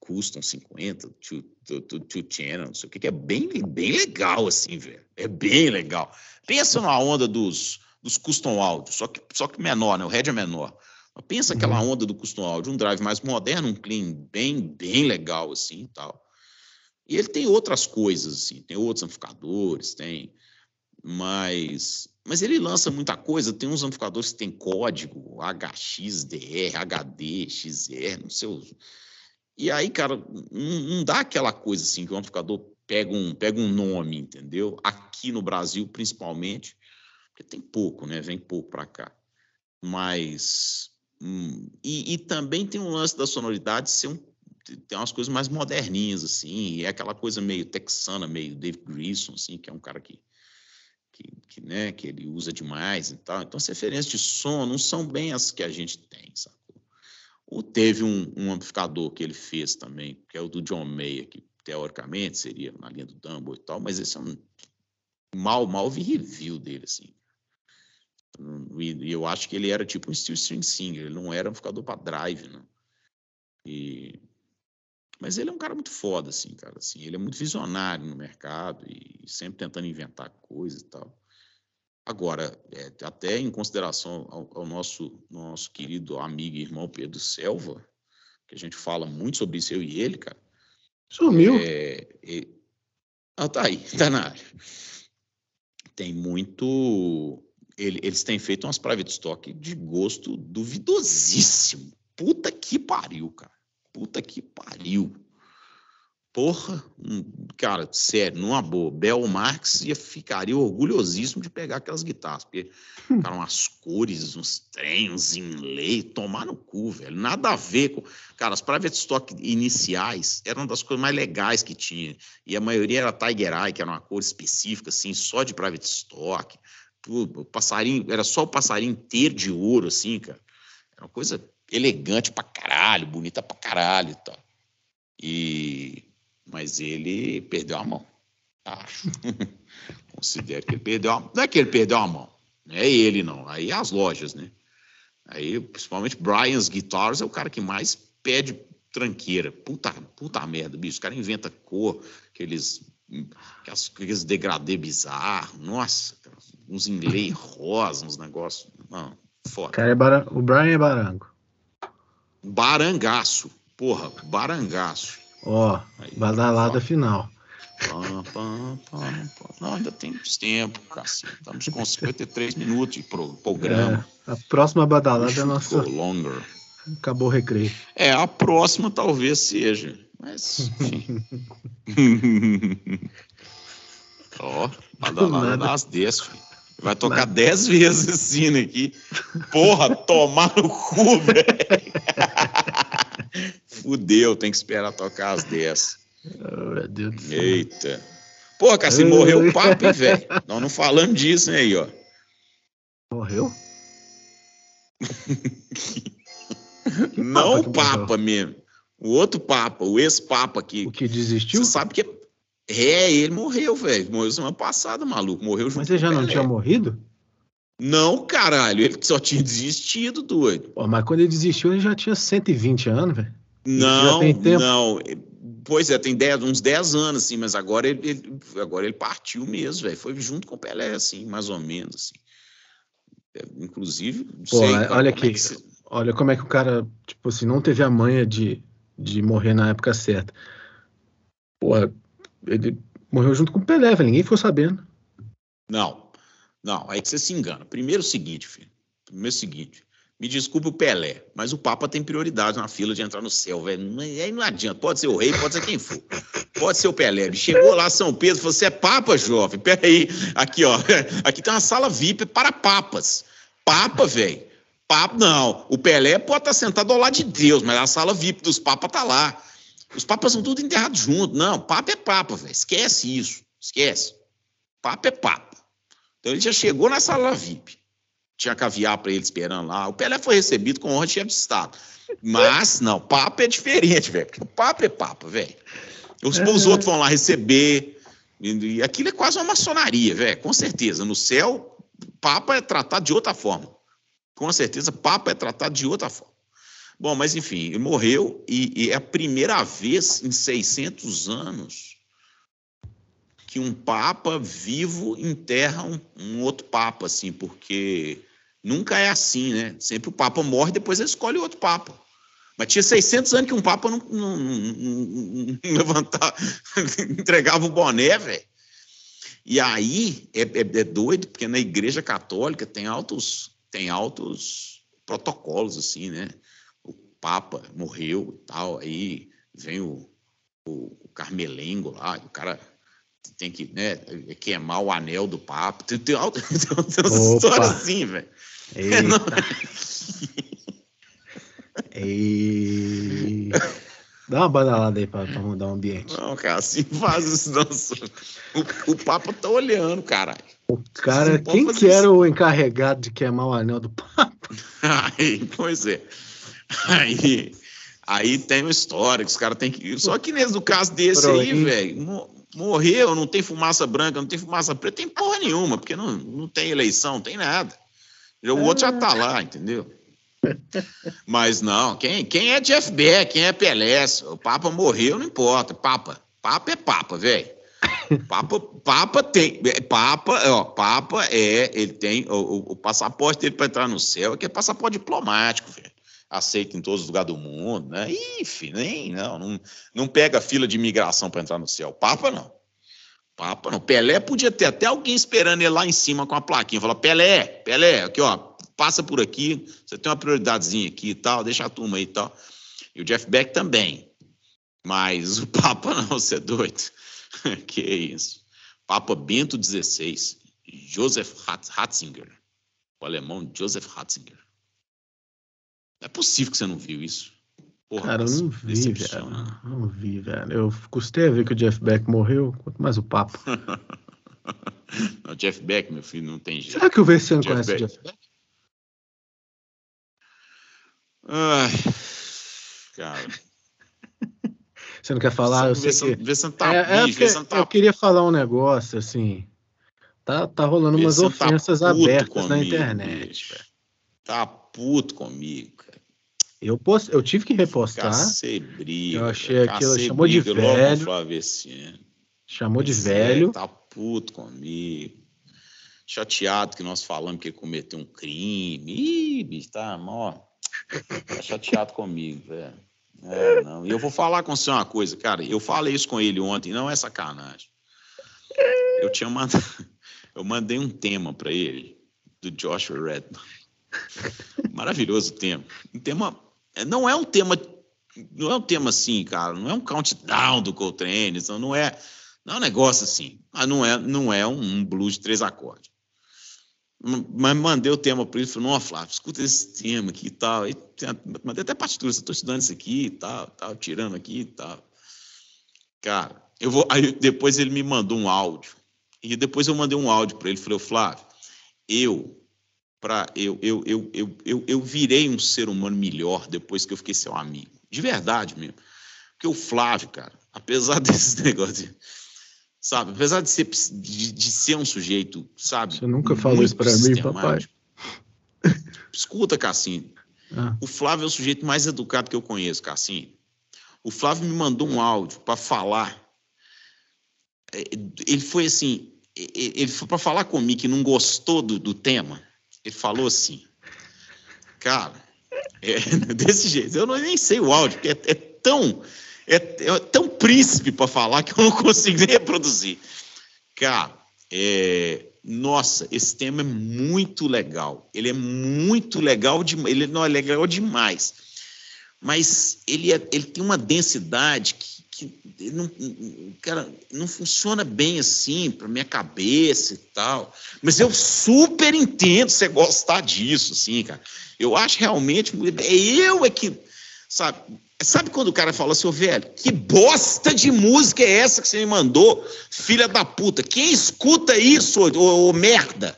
Speaker 2: custom 50, two, two, two, two channel, não sei o que, que é bem, bem legal, assim, velho. É bem legal. Pensa na onda dos, dos custom áudio, só que, só que menor, né? O head é menor. Mas pensa aquela uhum. onda do custom áudio, um drive mais moderno, um clean bem, bem legal, assim, e tal. E ele tem outras coisas, assim, tem outros amplificadores, tem mas mas ele lança muita coisa. Tem uns amplificadores que tem código HXDR, HD, XR, não sei. E aí, cara, não, não, dá aquela coisa assim que o amplificador pega um, pega um nome, entendeu? Aqui no Brasil, principalmente, porque tem pouco, né? Vem pouco para cá. Mas. Hum, e, e, também tem um lance da sonoridade ser um, tem umas coisas mais moderninhas, assim, e é aquela coisa meio texana, meio Dave Grissom, assim, que é um cara que que, que, né, que ele usa demais e tal. Então, as referências de som não são bem as que a gente tem, sacou? Ou teve um, um amplificador que ele fez também, que é o do John Mayer, que teoricamente seria na linha do Dumbo e tal, mas esse é um mal, mal vi review dele, assim. E eu acho que ele era tipo um Steel String Singer, ele não era um amplificador para drive, né? E mas ele é um cara muito foda, assim, cara. Assim, ele é muito visionário no mercado e sempre tentando inventar coisas e tal. Agora, é, até em consideração ao, ao, nosso, nosso querido amigo e irmão Pedro Selva, que a gente fala muito sobre isso, eu e ele, cara.
Speaker 1: Sumiu.
Speaker 2: É, é, ah, tá aí, tá na área. Tem muito. Ele, eles têm feito umas private stock de gosto duvidosíssimo. Puta que pariu, cara. Puta que pariu. Porra, cara, sério, numa boa. Bel Marx ia, ficaria orgulhosíssimo de pegar aquelas guitarras, porque, hum. cara, umas cores, uns trem, uns inlay, tomar no cu, velho. Nada a ver com. Cara, as private stock iniciais eram das coisas mais legais que tinha. E a maioria era Tiger Eye, que era uma cor específica, assim, só de private stock. Tudo, passarinho, era só o passarinho inteiro de ouro, assim, cara. Era uma coisa elegante pra caralho, bonita pra caralho e tal. E, mas ele perdeu a mão, acho. Considero que ele perdeu a mão. Não é que ele perdeu a mão, não é ele não, aí é as lojas, né? Aí, principalmente Brian's Guitars é o cara que mais pede tranqueira. Puta, puta merda, bicho. O cara inventa cor, aqueles, aqueles degradê bizarro. Nossa, uns inlay rosa, uns negócios. Não, foda.
Speaker 1: Cara é bar... O Brian é barango.
Speaker 2: Barangaço. Porra, barangaço.
Speaker 1: Ó, oh, badalada final.
Speaker 2: Pam, pam, pam, Não, ainda tem tempo, cacete. Estamos com 53 minutos de programa.
Speaker 1: É, a próxima badalada é a nossa.
Speaker 2: Longer.
Speaker 1: Acabou o recreio.
Speaker 2: É, a próxima talvez seja. Mas, enfim. Ó, badalada das 10, filho. Vai tocar 10 vezes esse sino aqui. Porra, tomar no cu, velho. Fudeu, tem que esperar tocar as 10.
Speaker 1: Oh, meu Deus do
Speaker 2: céu. Eita. Porra, Cassi, morreu o papo, hein, velho? Nós não falamos disso, hein, aí, ó.
Speaker 1: Morreu?
Speaker 2: não o Papa mesmo. O outro Papa, o ex-Papa aqui.
Speaker 1: O que desistiu?
Speaker 2: Você sabe que. É, ele morreu, velho. Morreu semana passada, maluco. Morreu junto
Speaker 1: Mas ele já não tinha morrido?
Speaker 2: Não, caralho, ele só tinha desistido, doido.
Speaker 1: Pô, mas quando ele desistiu, ele já tinha 120 anos, velho.
Speaker 2: Não, não. Pois é, tem dez, uns 10 anos, assim, mas agora ele, ele, agora ele partiu mesmo, velho. Foi junto com o Pelé, assim, mais ou menos, assim. É, inclusive,
Speaker 1: Pô, sei, cara, olha aqui, é você... olha como é que o cara, tipo assim, não teve a manha de, de morrer na época certa. Pô, ele morreu junto com o Pelé, velho. Ninguém ficou sabendo.
Speaker 2: Não, não, aí que você se engana. Primeiro o seguinte, filho. Primeiro o seguinte. Me desculpe o Pelé, mas o Papa tem prioridade na fila de entrar no céu, velho. Aí não adianta. Pode ser o rei, pode ser quem for. Pode ser o Pelé. Chegou lá São Pedro, falou: você é Papa, jovem? Peraí. Aqui, ó. Aqui tem uma sala VIP para papas. Papa, velho. Papa, não. O Pelé pode estar sentado ao lado de Deus, mas a sala VIP dos papas tá lá. Os papas são tudo enterrados juntos. Não, papa é papa, velho. Esquece isso. Esquece. Papa é papa. Então ele já chegou na sala VIP. Tinha caviar para ele esperando lá. O Pelé foi recebido com honra de chefe de Estado. Mas, não, papa é diferente, velho. Porque o papa é papa, velho. Os, é. os outros vão lá receber. E, e aquilo é quase uma maçonaria, velho. Com certeza. No céu, papa é tratado de outra forma com certeza, Papa é tratado de outra forma. Bom, mas enfim, ele morreu e, e é a primeira vez em 600 anos que um Papa vivo enterra um, um, outro Papa, assim, porque nunca é assim, né? Sempre o Papa morre, depois ele escolhe outro Papa. Mas tinha 600 anos que um Papa não, não, não, não levantava, entregava o boné, velho. E aí é, é, é doido, porque na Igreja Católica tem altos tem altos protocolos, assim, né? O Papa morreu e tal, aí vem o, o, o Carmelengo lá, o cara tem que né, queimar o anel do Papa. Tem, tem, tem, tem umas histórias assim, velho. É, não...
Speaker 1: E... Dá uma badalada aí para mudar o ambiente.
Speaker 2: Não, cara, assim faz isso. Não. O, o Papa tá olhando, caralho.
Speaker 1: O cara, quem que era isso. o encarregado de queimar o anel do Papa?
Speaker 2: Aí, pois é. Aí, aí tem uma história que os caras têm que. Só que nesse, caso desse aí, velho, morreu, não tem fumaça branca, não tem fumaça preta, tem porra nenhuma, porque não, não tem eleição, não tem nada. O outro já tá lá, entendeu? Mas não, quem, quem é Jeff Beck, quem é Pelé, o Papa morreu, não importa. Papa, Papa é Papa, velho. Papa, Papa tem, é, Papa, ó, Papa é, ele tem o, o, passaporte dele para entrar no céu, que é passaporte diplomático, velho. Aceito em todos os lugares do mundo, né? Enfim, nem, não, não, não pega fila de imigração para entrar no céu. Papa não. Papa não. Pelé podia ter até alguém esperando ele lá em cima com a plaquinha. Falar, Pelé, Pelé, aqui, ó, passa por aqui, você tem uma prioridadezinha aqui e tal, deixa a turma aí e tal. E o Jeff Beck também. Mas o Papa não, você é doido. que isso. Papa Bento XVI, Joseph Ratzinger, o alemão Joseph Ratzinger. Não é possível que você não viu isso.
Speaker 1: Porra, Cara, eu não vi, velho. Não vi, velho. Eu custei a ver que o Jeff Beck morreu, quanto mais o Papa.
Speaker 2: não, Jeff Beck, meu filho, não tem jeito.
Speaker 1: Será que o Versiano conhece o Jeff Beck?
Speaker 2: Ai, cara.
Speaker 1: Você não quer falar? Eu sei que... Tá é, bicho, é tá... Eu queria falar um negócio, assim. Tá, tá rolando umas tá ofensas tá abertas comigo, na internet. Bicho.
Speaker 2: Tá puto comigo.
Speaker 1: Eu, post... eu tive que repostar.
Speaker 2: Cacei briga.
Speaker 1: Eu achei aquilo, chamou de velho. Chamou de velho.
Speaker 2: Tá puto comigo. Chateado que nós falamos que ele cometeu um crime. Ih, bicho, tá, mó. Tá chateado comigo, velho. É, não. E eu vou falar com você uma coisa, cara. Eu falei isso com ele ontem, não é sacanagem. Eu tinha mandado, eu mandei um tema para ele do Joshua Redman. Maravilhoso tema. Um tema não é um tema não é um tema assim, cara, não é um countdown do Coltrane, não é, não é um negócio assim, mas não é, não é um blues de três acordes. Mas mandei o tema para ele, falei, não, Flávio, escuta esse tema aqui e tal. E mandei até partitura, estou estudando isso aqui e tal, tal, tirando aqui e tal. Cara, eu vou. Aí depois ele me mandou um áudio. E depois eu mandei um áudio para ele, falei, Flávio, eu, pra, eu, eu, eu, eu, eu, eu virei um ser humano melhor depois que eu fiquei seu amigo. De verdade mesmo. Porque o Flávio, cara, apesar desses negócios sabe? Apesar de ser, de, de ser um sujeito, sabe?
Speaker 1: Você nunca falou isso para mim, papai.
Speaker 2: Escuta, Cassim. Ah. O Flávio é o sujeito mais educado que eu conheço, Cassim. O Flávio me mandou um áudio para falar. É, ele foi assim, ele foi para falar comigo que não gostou do, do tema. Ele falou assim, cara, é, desse jeito. Eu não, nem sei o áudio, porque é, é tão é, é tão príncipe para falar que eu não consigo nem reproduzir. Cara, é, nossa, esse tema é muito legal. Ele é muito legal, de, ele não é legal demais. Mas ele, é, ele tem uma densidade que, não, cara, não funciona bem assim para minha cabeça e tal. Mas eu super entendo você gostar disso, assim, cara. Eu acho realmente, é eu é que, sabe? Sabe quando o cara fala assim, ô velho, que bosta de música é essa que você me mandou, filha da puta? Quem escuta isso, ô, ô merda?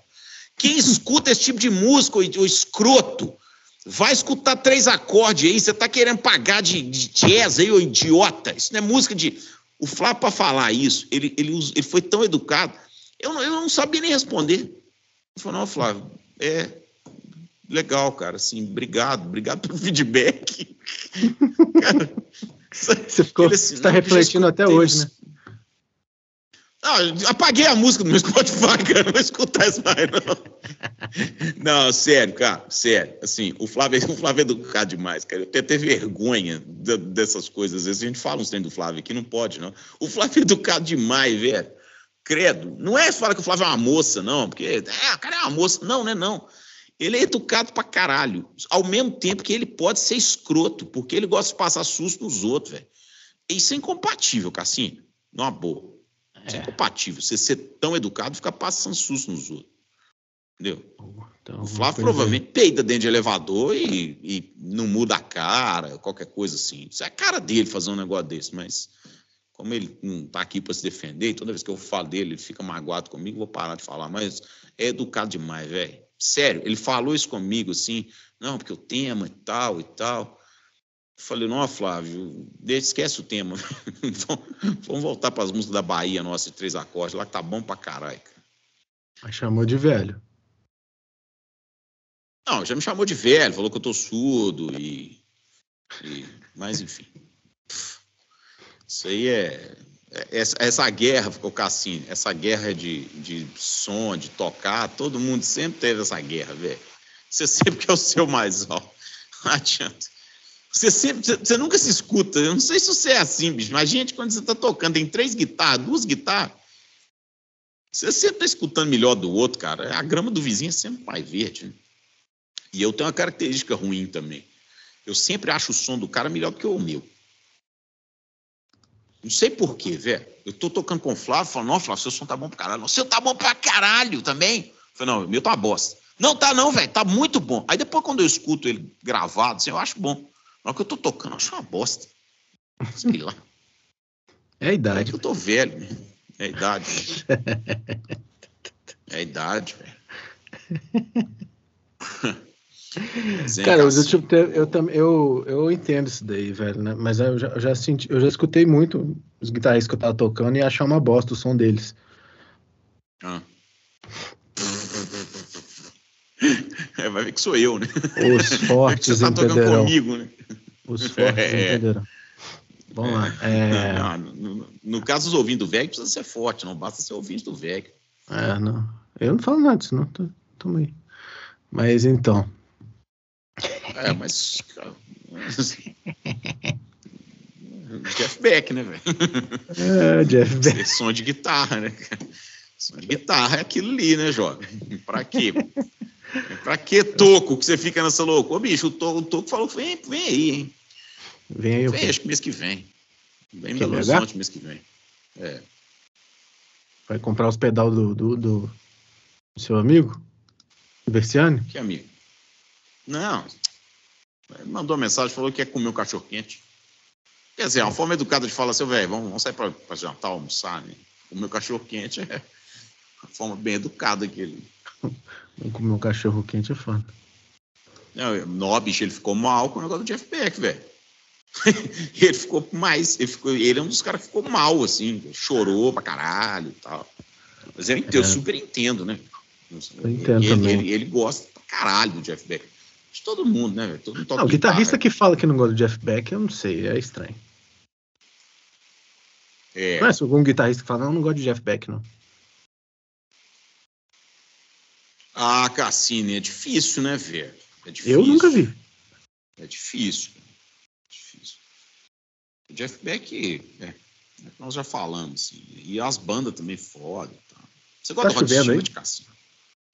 Speaker 2: Quem escuta esse tipo de música, ô, ô escroto? Vai escutar três acordes aí, você tá querendo pagar de, de jazz aí, ô idiota. Isso não é música de. O Flávio, para falar isso, ele, ele, ele foi tão educado, eu não, eu não sabia nem responder. Ele falou, não, Flávio, é legal, cara, assim, obrigado, obrigado pelo feedback.
Speaker 1: cara, você ficou, ele, assim, você tá refletindo até hoje, né?
Speaker 2: Ah, apaguei a música do meu Spotify, cara. Não vou escutar isso mais, não. Não, sério, cara, sério. Assim, o Flávio, o Flávio é educado demais, cara. Eu tenho até vergonha dessas coisas. Às vezes a gente fala uns trem do Flávio aqui, não pode, não. O Flávio é educado demais, velho. Credo. Não é falar que o Flávio é uma moça, não, porque é, o cara é uma moça. Não, não é não. Ele é educado pra caralho. Ao mesmo tempo que ele pode ser escroto, porque ele gosta de passar susto nos outros, velho. Isso é incompatível, Cassinho. Numa boa. Isso é, é incompatível. Você ser tão educado ficar passando susto nos outros. Entendeu? Então, o Flávio provavelmente peida dentro de elevador e, e, não muda a cara, qualquer coisa assim. Isso é a cara dele fazer um negócio desse, mas como ele não está aqui para se defender, toda vez que eu falo dele, ele fica magoado comigo, vou parar de falar. Mas é educado demais, velho. Sério, ele falou isso comigo assim, não, porque o tema e tal e tal. Falei, não, Flávio, esquece o tema. Vamos voltar para as músicas da Bahia, nossa, de três acordes, lá que tá bom pra caralho.
Speaker 1: Mas chamou de velho.
Speaker 2: Não, já me chamou de velho, falou que eu tô surdo e. e mas, enfim. Isso aí é. é essa, essa guerra, o Cassino, essa guerra de, de som, de tocar, todo mundo sempre teve essa guerra, velho. Você sempre quer o seu mais alto. Não adianta. Você sempre, você nunca se escuta. Eu não sei se você é assim, bicho, mas gente, quando você está tocando, tem três guitarras, duas guitarras, você sempre está escutando melhor do outro, cara. A grama do vizinho é sempre mais verde. Né? E eu tenho uma característica ruim também. Eu sempre acho o som do cara melhor do que o meu. Não sei porquê, velho. Eu tô tocando com o Flávio, falando, não, Flávio, seu som tá bom pra caralho. Não, seu tá bom pra caralho também. Eu falei, não, meu tá bosta. Não, tá não, velho, tá muito bom. Aí depois, quando eu escuto ele gravado, assim, eu acho bom. Na hora que eu tô tocando, eu acho uma bosta. Sei lá.
Speaker 1: É a idade. É
Speaker 2: que eu tô velho, né? É a idade. É a idade, velho.
Speaker 1: Cara, eu, tipo, eu, eu, eu entendo isso daí, velho, né? Mas eu já, eu já senti, eu já escutei muito os guitarristas que eu tava tocando e achar uma bosta o som deles. Ah.
Speaker 2: É, vai ver que sou eu, né?
Speaker 1: Os fortes Você tá entenderão. comigo, né? Os fortes é. entenderão. Vamos lá. É...
Speaker 2: Não, no, no, caso dos ouvintes do VEG, precisa ser forte, não basta ser ouvinte do VEG.
Speaker 1: É, não. Eu não falo nada disso, não. Tamo aí. Mas então.
Speaker 2: É, mas. Jeff Beck, né, velho?
Speaker 1: É, Jeff Beck.
Speaker 2: Som de guitarra, né? Som de guitarra é aquilo ali, né, jovem? Pra quê? Pra que toco que você fica nessa loucura? Ô, bicho, o toco, o toco falou: vem, vem aí, hein?
Speaker 1: Vem aí,
Speaker 2: Vem, acho que mês que vem. Vem Belo Horizonte mês que vem. É.
Speaker 1: Vai comprar os pedal do, do, do, seu amigo? Versiane?
Speaker 2: Que amigo? Não. Ele mandou uma mensagem, falou que quer comer um cachorro quente. Quer dizer, é uma forma educada de falar assim, velho, vamos, vamos sair para jantar, almoçar, né? Comer um cachorro quente é uma forma bem educada que ele
Speaker 1: comer um cachorro quente é foda.
Speaker 2: Não, não, bicho, ele ficou mal com o negócio do Jeff Beck, velho. ele ficou mais. Ele, ficou, ele é um dos caras que ficou mal, assim, chorou pra caralho e tal. Mas eu, entendo, é. eu super entendo, né?
Speaker 1: Eu entendo ele, também.
Speaker 2: Ele, ele, gosta pra caralho do Jeff Beck. De todo mundo, né, velho?
Speaker 1: Não, o guitarrista que fala que não gosta do Jeff Beck, eu não sei, é estranho. É. Não é algum guitarrista que fala, não, não gosto de Jeff Beck, não.
Speaker 2: Ah, Cassini, é difícil, né, velho? É
Speaker 1: difícil. Eu nunca vi.
Speaker 2: É difícil. É difícil. O Jeff Beck, é, é nós já falamos, assim, e as bandas também foda. Tá. Você gosta tá
Speaker 1: do Rod Stewart,
Speaker 2: Cassini?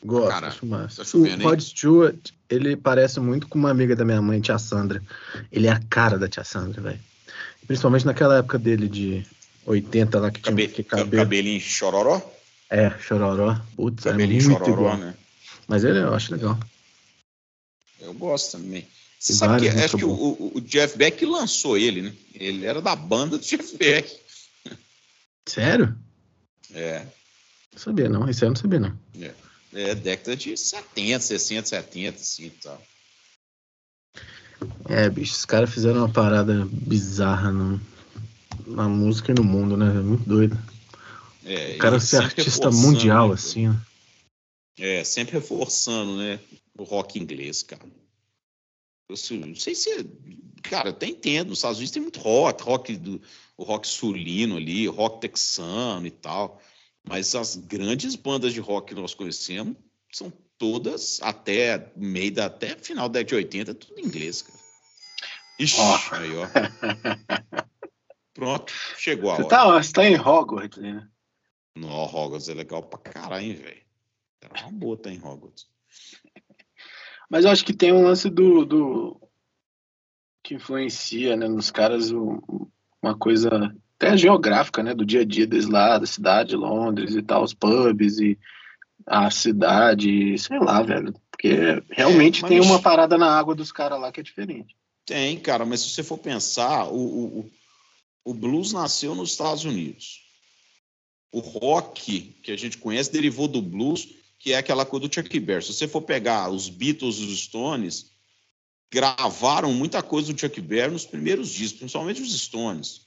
Speaker 1: Gosto, Cara. Tá o Rod Stewart, ele parece muito com uma amiga da minha mãe, tia Sandra. Ele é a cara da tia Sandra, velho. Principalmente naquela época dele de 80 lá que tinha
Speaker 2: Cabe,
Speaker 1: que cabelo.
Speaker 2: Cabelinho chororó?
Speaker 1: É, chororó. Putz,
Speaker 2: cabelinho
Speaker 1: é muito
Speaker 2: chororó,
Speaker 1: igual.
Speaker 2: né?
Speaker 1: Mas ele eu acho legal.
Speaker 2: Eu gosto também. Você sabe que acho que o, o- Jeff Beck lançou ele, né? Ele era da banda do Jeff Beck.
Speaker 1: Sério?
Speaker 2: É,
Speaker 1: Não sabia não. Esse aí eu não sabia não.
Speaker 2: é década de 70, 60, 70, assim e tal.
Speaker 1: É, bicho, os caras fizeram uma parada bizarra no, na música e no mundo, né? É muito doido.
Speaker 2: É,
Speaker 1: O cara ser artista mundial,
Speaker 2: né?
Speaker 1: assim. né?
Speaker 2: É, sempre reforçando, né? O rock inglês, cara. Eu se- não sei se. Cara, eu até entendo. Nos Estados Unidos tem muito rock, rock do, o rock sulino ali, rock texano e tal. Mas as grandes bandas de rock que nós conhecemos são todas até meio da até final da década de 80, tudo em inglês, cara. Ixi,
Speaker 1: Ó.
Speaker 2: aí, ó. Pronto, chegou a
Speaker 1: Você
Speaker 2: hora.
Speaker 1: tá, você tá em Hogwarts, né?
Speaker 2: Não, Hogwarts é legal pra caralho, hein, velho. Uma boa tá em Hogwarts.
Speaker 1: Mas eu acho que tem um lance do, do que influencia, né, nos caras o- uma coisa até geográfica, né, do dia a dia deles lá, da cidade, Londres e tal, os pubs e a cidade, sei lá, velho, porque realmente
Speaker 2: mas-
Speaker 1: tem uma parada na água dos caras lá que é diferente.
Speaker 2: Tem, cara, mas se você for pensar, o, o- o blues nasceu nos Estados Unidos. O rock que a gente conhece derivou do blues, que é aquela coisa do Chuck Berry. Se você for pegar os Beatles e os Stones, gravaram muita coisa do Chuck Berry nos primeiros discos, principalmente os Stones.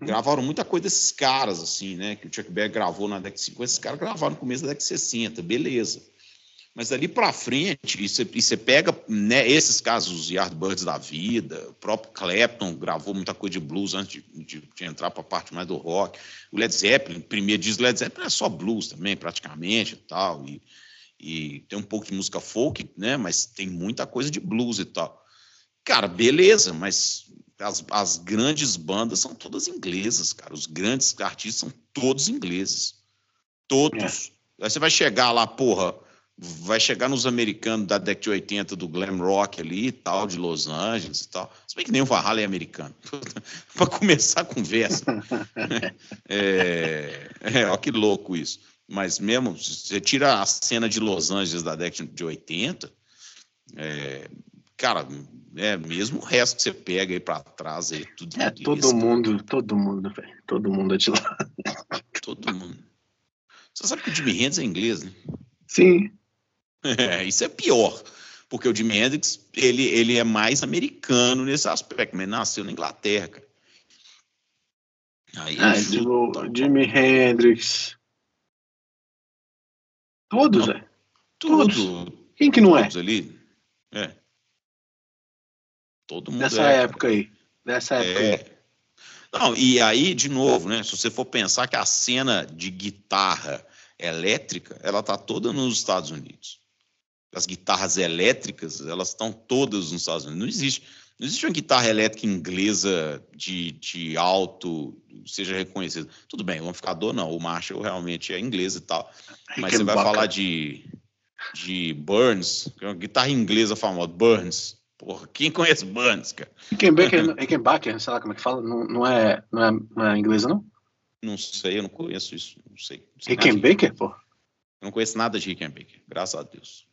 Speaker 2: Gravaram muita coisa desses caras, assim, né? Que o Chuck Berry gravou na década de 50, esses caras gravaram no começo da década de 60, beleza. Mas dali para frente, e você, pega né, esses casos, os Yardbirds da vida, o próprio Clapton gravou muita coisa de blues antes de, de- de entrar para a parte mais do rock. O Led Zeppelin, primeiro do Led Zeppelin é só blues também, praticamente e tal. E, e tem um pouco de música folk, né? Mas tem muita coisa de blues e tal. Cara, beleza, mas as, as grandes bandas são todas inglesas, cara. Os grandes artistas são todos ingleses. Todos. Aí você vai chegar lá, porra, vai chegar nos americanos da década de 80 do glam rock ali e tal, de Los Angeles e tal. Se bem que nem o Valhalla é americano. Para começar a conversa. é, é, ó, que louco isso. Mas mesmo, você tira a cena de Los Angeles da década de 80, é, cara, é mesmo o resto que você pega aí para trás, aí, tudo
Speaker 1: É, todo mundo, todo mundo, velho, todo mundo é de lá.
Speaker 2: Todo mundo. Você sabe que o Jimi Hendrix é inglês, né?
Speaker 1: Sim,
Speaker 2: É, isso é pior, porque o Jimi Hendrix ele, ele é mais americano nesse aspecto, mas nasceu na Inglaterra, cara. Aí
Speaker 1: ah, tipo,
Speaker 2: ó,
Speaker 1: Jimi Hendrix. Todos,
Speaker 2: Não.
Speaker 1: velho.
Speaker 2: tudo,
Speaker 1: Quem que não é?
Speaker 2: todos ali, é. Todo mundo
Speaker 1: Nessa
Speaker 2: é,
Speaker 1: época aí. Nessa época aí.
Speaker 2: É. Não, e aí, de novo, né? Se você for pensar que a cena de guitarra elétrica, ela tá toda nos Estados Unidos. As guitarras elétricas, elas estão todas nos Estados Unidos. Não existe, não existe uma guitarra elétrica inglesa de, de alto, seja reconhecida. Tudo bem, o amplificador não, o Marshall realmente é inglês e tal. Mas você vai falar de, de Burns, que é uma guitarra inglesa famosa, Burns. Porra, quem conhece Burns, cara?
Speaker 1: Rickenbacker, Rickenbacker, sei lá como é que fala, não, não, é, não, é, não é inglesa, não?
Speaker 2: Não sei, eu não conheço isso. Não sei. Não sei
Speaker 1: Rickenbacker, pô?
Speaker 2: Eu não conheço nada de Rickenbacker, graças a Deus.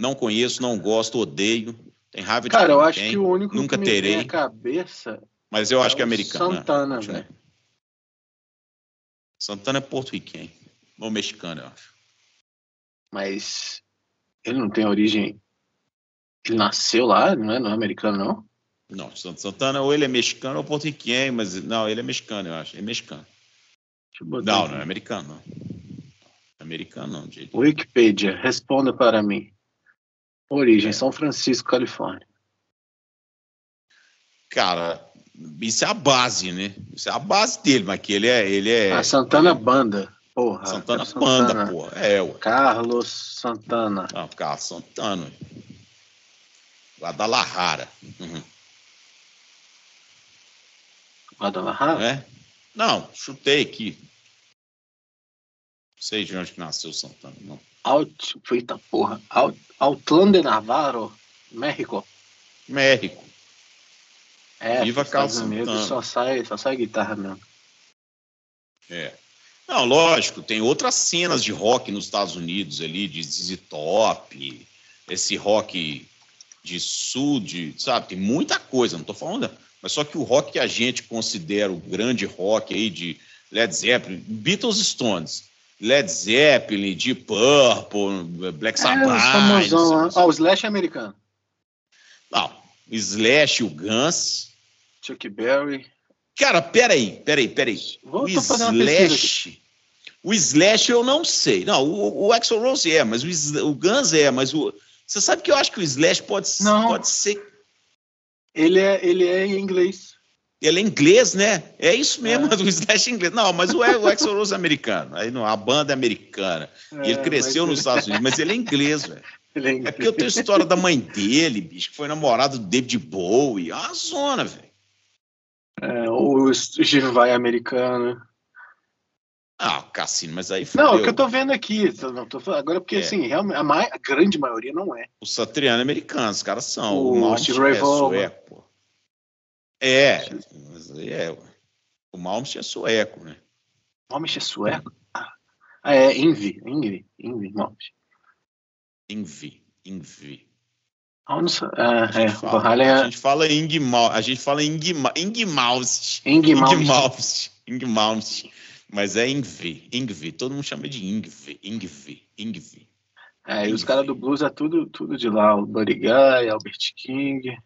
Speaker 2: Não conheço, não gosto, odeio. Tem raiva de
Speaker 1: Cara, eu acho
Speaker 2: tem,
Speaker 1: que o único
Speaker 2: nunca
Speaker 1: que me vem
Speaker 2: terei.
Speaker 1: à cabeça
Speaker 2: Mas eu acho
Speaker 1: é
Speaker 2: que é americano. né?
Speaker 1: Santana, velho.
Speaker 2: Santana é porto-riquenho. Ou mexicano, eu acho.
Speaker 1: Mas ele não tem origem. Ele nasceu lá, não é, não é americano, não?
Speaker 2: Não, Sant- Santana ou ele é mexicano ou porto-riquenho, mas não, ele é mexicano, eu acho. Ele é mexicano. Não,
Speaker 1: aqui.
Speaker 2: não é americano, não. Americano, não, de.
Speaker 1: Wikipedia, responda para mim. Origem. São Francisco, Califórnia.
Speaker 2: Cara, isso é a base, né? Isso é a base dele, mas que ele é. Ele é
Speaker 1: ah, Santana
Speaker 2: ele
Speaker 1: Banda. Porra.
Speaker 2: é Santana Banda, pô. É, ué.
Speaker 1: Carlos Santana.
Speaker 2: Não, Carlos Santana. Guadalajara. Uhum.
Speaker 1: Guadalajara?
Speaker 2: É? Não, chutei aqui. Não sei de onde que nasceu o Santana, não.
Speaker 1: Out, eita porra. Out, Outland de Navarro, México.
Speaker 2: México.
Speaker 1: É,
Speaker 2: Viva
Speaker 1: Estados Unidos só sai, só sai guitarra mesmo.
Speaker 2: É. Não, lógico, tem outras cenas de rock nos Estados Unidos ali, de ZZ Top, esse rock de sul, de, sabe, tem muita coisa, não tô falando, mas só que o rock que a gente considera o grande rock aí de Led Zeppelin, Beatles Stones, Led Zeppelin, Deep Purple, Black
Speaker 1: É,
Speaker 2: Sabbath,
Speaker 1: famosão
Speaker 2: sei-
Speaker 1: Ó, o Slash é americano.
Speaker 2: não, o Slash, o Guns,
Speaker 1: Chuck Berry.
Speaker 2: Cara, peraí, peraí, peraí.
Speaker 1: Vou
Speaker 2: o Slash. O Slash eu não sei. Não, o, o Axl Rose é, mas o, o Guns é, mas o. Você sabe que eu acho que o Slash pode,
Speaker 1: Não.
Speaker 2: pode ser.
Speaker 1: Ele é, ele é em inglês.
Speaker 2: Ele é inglês, né? É isso mesmo,
Speaker 1: É.
Speaker 2: o Slash é inglês. Não, mas o, o Axl Rose é americano. Aí não, a banda é americana. E ele
Speaker 1: É,
Speaker 2: cresceu
Speaker 1: mas
Speaker 2: nos Estados Unidos, mas ele é inglês, velho.
Speaker 1: É
Speaker 2: É porque eu tenho a história da mãe dele, bicho, que foi namorado do David Bowie. É uma zona, velho.
Speaker 1: É, o Steve Vai é americano.
Speaker 2: Ah, Cassino, mas aí
Speaker 1: Não, é o que eu tô vendo aqui. não, tô falando- agora, porque
Speaker 2: É.
Speaker 1: assim, realmente, a, mai- a grande maioria não é.
Speaker 2: O Satriano é americano, os caras são.
Speaker 1: O
Speaker 2: O,
Speaker 1: Steve
Speaker 2: é sueco, pô. É, mas aí é. O Malmsteen é sueco, né?
Speaker 1: Homem é sueco? Ah, é Envy. Envy. Envy. Não.
Speaker 2: Envy, Envy.
Speaker 1: Ah, não sei. Ah,
Speaker 2: A
Speaker 1: é.
Speaker 2: fala,
Speaker 1: Van Halen
Speaker 2: a
Speaker 1: é
Speaker 2: gente fala Ingmal, a gente fala Ingma, Ingmalmst.
Speaker 1: Ing Malmsteen.
Speaker 2: Ingmalmst. Ingmalmst. Mas é Ingvi, Ingvi. Todo mundo chama de Ingvi, Ingvi, Ingvi.
Speaker 1: É, e os caras do blues é tudo, tudo de lá. O Buddy Guy, Albert King.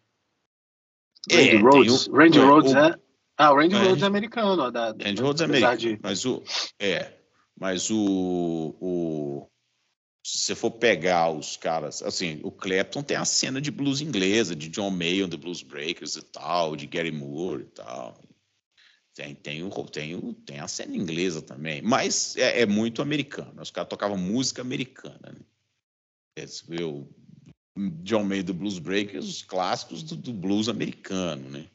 Speaker 2: É,
Speaker 1: Randy
Speaker 2: tem
Speaker 1: Rhodes.
Speaker 2: o-
Speaker 1: Randy
Speaker 2: é,
Speaker 1: Rhodes
Speaker 2: o-
Speaker 1: é. Ah, o Randy
Speaker 2: É.
Speaker 1: Rhodes é americano. ó, Da,
Speaker 2: Andy Rhodes é americano.
Speaker 1: de-
Speaker 2: Mas o. É. Mas o, o. Se você for pegar os caras. Assim, o Clapton tem a cena de blues inglesa, de John Mayer, The Blues Breakers e tal, de Gary Moore e tal. Tem, tem, o, tem, o, tem a cena inglesa também. Mas é, é muito americano. Os caras tocavam música americana. Né? O John Mayer, The Blues Breakers, os clássicos do, do blues americano, né?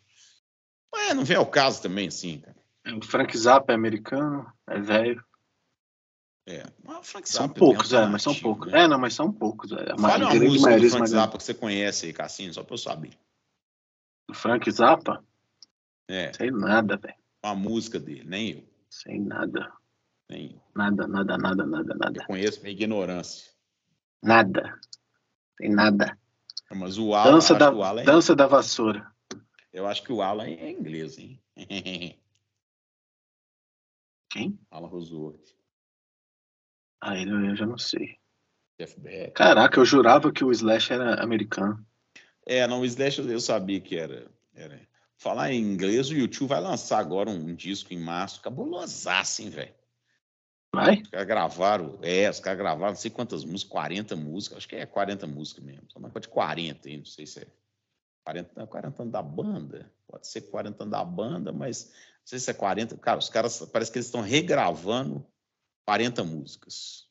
Speaker 2: Mas não vem ao caso também, assim, cara.
Speaker 1: O Frank Zappa é americano. É velho.
Speaker 2: É, mas o Frank
Speaker 1: São
Speaker 2: Zappa
Speaker 1: poucos, é, mas são poucos.
Speaker 2: né?
Speaker 1: É, não, mas são poucos. É. A
Speaker 2: Fale uma música do Frank. Zappa que você conhece aí, Cassinho, só pra eu saber.
Speaker 1: Do Frank Zappa?
Speaker 2: É,
Speaker 1: Sei nada, velho.
Speaker 2: uma música dele, nem eu.
Speaker 1: Sei nada.
Speaker 2: Nem eu.
Speaker 1: Nada, nada, nada, nada,
Speaker 2: Eu
Speaker 1: nada.
Speaker 2: conheço minha ignorância.
Speaker 1: Nada. Tem nada.
Speaker 2: Mas o Alan,
Speaker 1: Dança da,
Speaker 2: Alan é,
Speaker 1: dança da vassoura.
Speaker 2: eu acho que o Alan é inglês, hein?
Speaker 1: Quem?
Speaker 2: Alan Roosevelt,
Speaker 1: Ah, ele eu já não sei.
Speaker 2: Jeff Beck.
Speaker 1: Caraca, eu jurava que o Slash era americano.
Speaker 2: É, não, o Slash eu sabia que era, era. Falar em inglês, o YouTube vai lançar agora um, disco em março, cabulosaço, hein, velho?
Speaker 1: Vai?
Speaker 2: Os caras gravaram, é, os caras gravaram não sei quantas músicas, 40 músicas, acho que é 40 músicas mesmo, só uma coisa de 40 aí, não sei se é 40, não, 40 anos da banda, pode ser 40 anos da banda, mas não sei se é 40, cara, os caras, parece que eles estão regravando 40 músicas,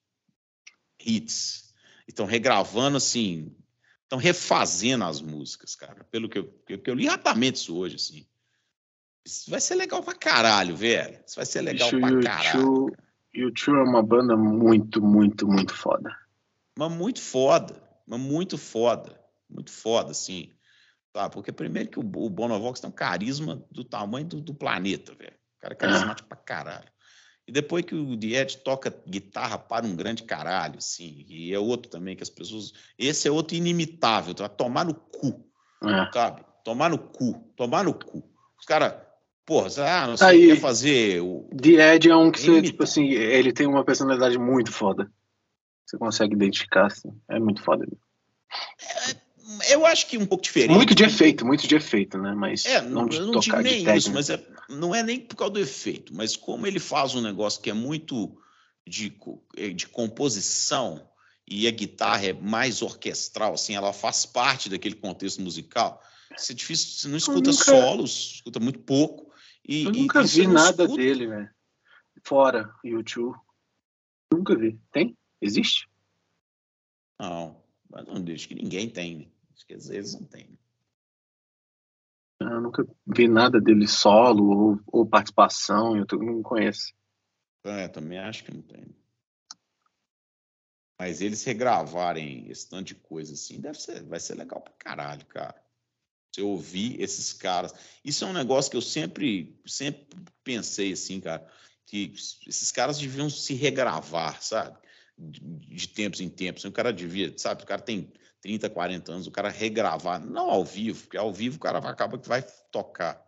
Speaker 2: hits, estão regravando assim, estão refazendo as músicas, cara, pelo que eu, que eu li rapidamente isso hoje, assim. Isso vai ser legal pra caralho, velho. Isso vai ser legal
Speaker 1: Bicho,
Speaker 2: pra caralho.
Speaker 1: YouTube, YouTube é uma banda muito, muito, muito foda.
Speaker 2: Mas muito foda, mas muito foda, muito foda, assim. Tá? Porque primeiro que o, o Bonovox tem um carisma do tamanho do, do planeta, velho. O cara é carismático pra caralho. E depois que o Diet toca guitarra para um grande caralho, assim. E é outro também que as pessoas. Esse é outro inimitável, tá? Tomar no cu,
Speaker 1: É.
Speaker 2: sabe? Tomar no cu, tomar no cu. Os caras, porra, ah, não sei,
Speaker 1: Aí-
Speaker 2: quer fazer o.
Speaker 1: The Ed é um que você, tipo assim, ele tem uma personalidade muito foda. Você consegue identificar, assim. É muito foda.
Speaker 2: Eu acho que um pouco diferente.
Speaker 1: Muito de efeito, muito de efeito, né? Mas
Speaker 2: É,
Speaker 1: não
Speaker 2: não,
Speaker 1: de
Speaker 2: eu não digo
Speaker 1: tocar de
Speaker 2: nem isso, mas é, não é nem por causa do efeito, mas como ele faz um negócio que é muito de, eh, de composição e a guitarra é mais orquestral, assim, ela faz parte daquele contexto musical. Isso é difícil, você não escuta
Speaker 1: nunca-
Speaker 2: solos, escuta muito pouco. E,
Speaker 1: Eu nunca
Speaker 2: e
Speaker 1: vi
Speaker 2: não
Speaker 1: nada dele, velho. Fora YouTube. Nunca vi. Tem? Existe?
Speaker 2: Não, mas não deixa que ninguém tem, né? Acho que às vezes não tem. né?
Speaker 1: Eu nunca vi nada dele solo ou, ou participação. Eu não conheço.
Speaker 2: É, também acho que não tem. Mas eles regravarem esse tanto de coisa assim, deve ser, vai ser legal pra caralho, cara. Você ouvir esses caras. Isso é um negócio que eu sempre, sempre pensei assim, cara, que esses caras deviam se regravar, sabe? De, de tempos em tempos. O cara devia, sabe? O cara tem 30, 40 anos, o cara regravar, não ao vivo, porque ao vivo o cara acaba que vai tocar.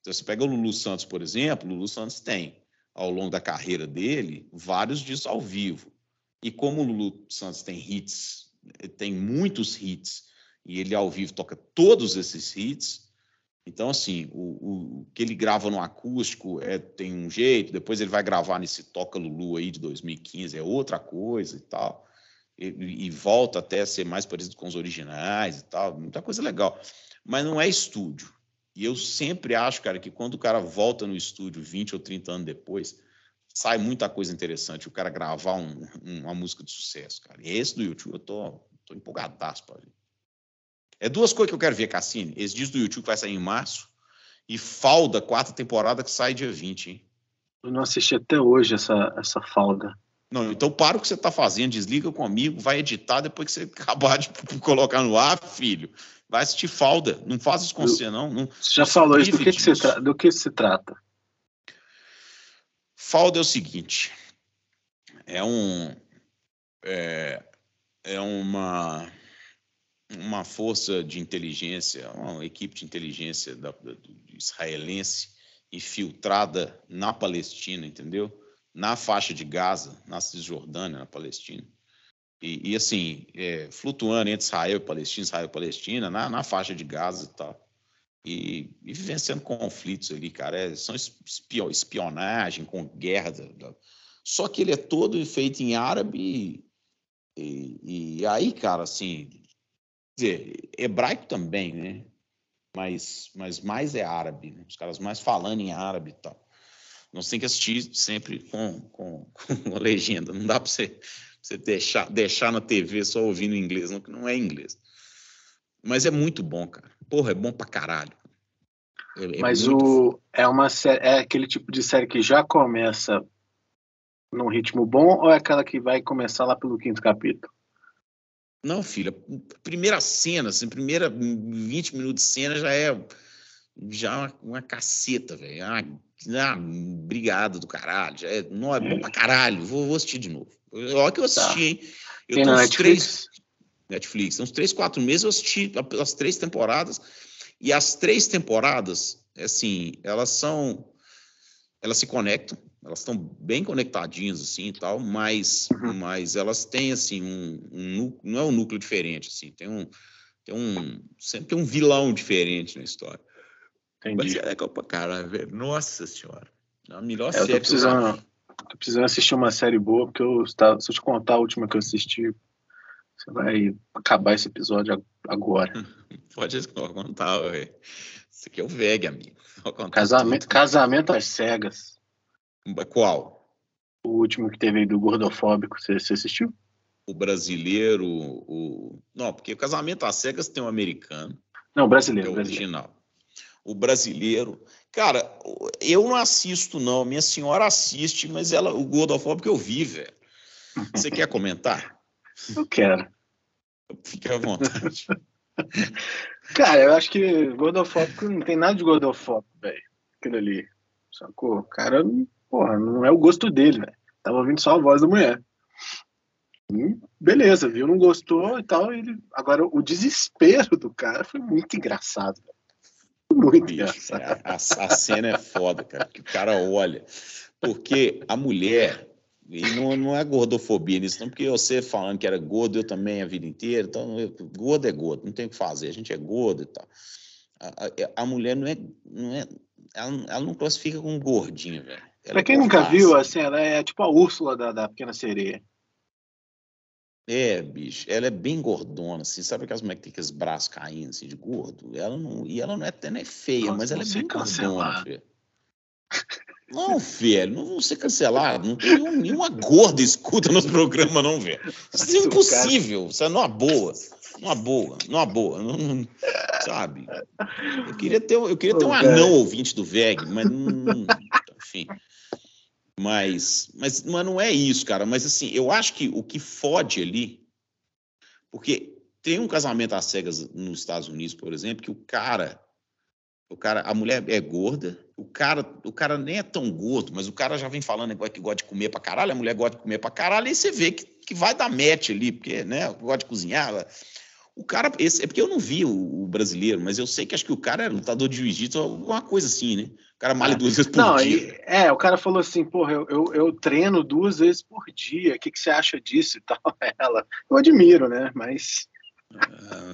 Speaker 2: Então, você pega o Lulu Santos, por exemplo, o Lulu Santos tem, ao longo da carreira dele, vários disso ao vivo. E como o Lulu Santos tem hits, tem muitos hits, e ele ao vivo toca todos esses hits. Então, assim, o, o que ele grava no acústico é, tem um jeito, depois ele vai gravar nesse Toca Lulu aí de 2015, é outra coisa e tal. E, e volta até a ser mais parecido com os originais e tal, muita coisa legal. Mas não é estúdio. E eu sempre acho, cara, que quando o cara volta no estúdio 20 ou 30 anos depois, sai muita coisa interessante. O cara gravar um, um, uma música de sucesso, cara. E esse do YouTube, eu tô, tô empolgadaço para ver. É duas coisas que eu quero ver, Cassini. Esse disco do YouTube vai sair em março e Falda, quarta temporada, que sai dia 20, hein?
Speaker 1: Eu não assisti até hoje essa, essa Falda.
Speaker 2: Não, então para o que você está fazendo, desliga comigo, vai editar depois que você acabar de colocar no ar, filho. Vai assistir Falda. Não faz isso com eu, você, não. não
Speaker 1: você já falou isso, do que, que, se do que se trata?
Speaker 2: Falda é o seguinte, é um... É, é uma uma força de inteligência, uma equipe de inteligência da, da, israelense infiltrada na Palestina, entendeu? Na faixa de Gaza, na Cisjordânia, na Palestina. E, e assim, é, flutuando entre Israel e Palestina, Israel e Palestina, na, na faixa de Gaza e tal. E, e vivenciando conflitos ali, cara. É, são espionagem com guerra. Da, só que ele é todo feito em árabe. E, e aí, cara, assim, dizer, hebraico também, né? Mas, mas mais é árabe, né? os caras mais falando em árabe e tal. Nós tem que assistir sempre com, com, com a legenda. Não dá para você, você deixar, deixar na TV só ouvindo inglês, não, que não é inglês. Mas é muito bom, cara. Porra, é bom pra caralho.
Speaker 1: É, é Mas o, é, uma série, é aquele tipo de série que já começa num ritmo bom ou é aquela que vai começar lá pelo quinto capítulo?
Speaker 2: Não, filha, primeira cena, assim, primeira 20 minutos de cena já é já uma, uma caceta, velho. Ah, ah, obrigado do caralho. Já é, não, é bom pra caralho. Vou, vou assistir de novo. Olha que eu assisti, tá. hein? Eu
Speaker 1: Tem tô uns três.
Speaker 2: Netflix, uns três, quatro meses eu assisti as três temporadas. E as três temporadas, assim, elas são. Elas se conectam elas estão bem conectadinhas assim e tal, mas, uhum. mas elas têm assim um, um, não é um núcleo diferente assim, tem um tem um sempre tem um vilão diferente na história. Entendi. Mas é legal pra caralho, velho. Nossa senhora. É a melhor é, série.
Speaker 1: Eu tô precisando, eu tô precisando assistir uma série boa, porque eu, se eu te contar a última que eu assisti, você vai acabar esse episódio agora.
Speaker 2: Pode contar, velho. Isso aqui é o VEG, amigo.
Speaker 1: Casamento, casamento às cegas.
Speaker 2: Qual?
Speaker 1: O último que teve aí do Gordofóbico, você, você assistiu?
Speaker 2: O brasileiro, o... Não, porque o Casamento às Cegas tem um americano.
Speaker 1: Não, brasileiro. É o brasileiro.
Speaker 2: original. O brasileiro. Cara, eu não assisto, não. Minha senhora assiste, mas ela, o Gordofóbico eu vi, velho. Você quer comentar?
Speaker 1: Eu quero.
Speaker 2: Fique à vontade.
Speaker 1: Cara, eu acho que gordofóbico não tem nada de gordofóbico, velho. Aquilo ali. Sacou? O cara porra, não é o gosto dele, né? Tava ouvindo só a voz da mulher. Hum, beleza, viu? Não gostou e tal. Ele... Agora, o desespero do cara foi muito engraçado. Muito Bicho, engraçado.
Speaker 2: A, a, cena é foda, cara, que o cara olha. Porque a mulher, e não, não é gordofobia nisso, não, porque você falando que era gordo, eu também a vida inteira, então eu, gordo é gordo, não tem o que fazer, a gente é gordo e tal. A, a, a mulher não é, não é ela, ela não classifica como gordinha, velho.
Speaker 1: Pra quem nunca viu, assim, ela é tipo a Úrsula da, da Pequena Sereia.
Speaker 2: É, bicho, ela é bem gordona, assim, sabe aquelas mulheres que tem aqueles braços caindo, assim, de gordo? Ela não, e ela não é até nem é feia, Nossa, mas ela é bem gordona, velho. Não, velho, não vão ser cancelados. Não tem nenhum, nenhuma gorda escuta nos programas, não, velho. Isso é impossível. Isso é numa boa. Numa boa, numa boa. Não, não, sabe? Eu queria ter, eu queria ter um anão ouvinte do VEG, mas não. Enfim. Mas, mas, mas não é isso, cara. Mas assim, eu acho que o que fode ali, porque tem um casamento às cegas nos Estados Unidos, por exemplo, que o cara, o cara, a mulher é gorda, o cara, o cara nem é tão gordo, mas o cara já vem falando que gosta de comer pra caralho, a mulher gosta de comer pra caralho, e você vê que, que vai dar match ali, porque, né, gosta de cozinhar. O cara, esse, é porque eu não vi o, o, brasileiro, mas eu sei que acho que o cara é lutador de jiu-jitsu, alguma coisa assim, né? O cara malha é. duas vezes por não, dia.
Speaker 1: E, é, o cara falou assim, porra, eu, eu, eu, treino duas vezes por dia, o que, que você acha disso e tal? Ela, eu admiro, né? Mas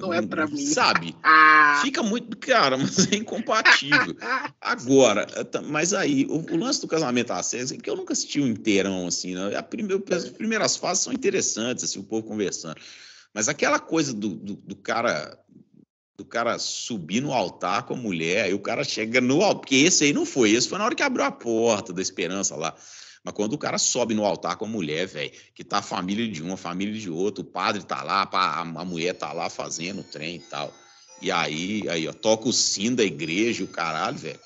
Speaker 1: não é para mim.
Speaker 2: Sabe? Ah. Fica muito. Cara, mas é incompatível. Agora, mas aí, o, o lance do casamento às cegas, que eu nunca assisti um inteirão, assim, né? A primeira, as primeiras fases são interessantes, assim, o povo conversando. Mas aquela coisa do, do, do cara do cara subir no altar com a mulher, aí o cara chega no altar, porque esse aí não foi, esse foi na hora que abriu a porta da esperança lá. Mas quando o cara sobe no altar com a mulher, velho, que tá a família de um, a família de outro, o padre tá lá, a, mulher tá lá fazendo o trem e tal. E aí, aí, ó, toca o sino da igreja, o caralho, velho.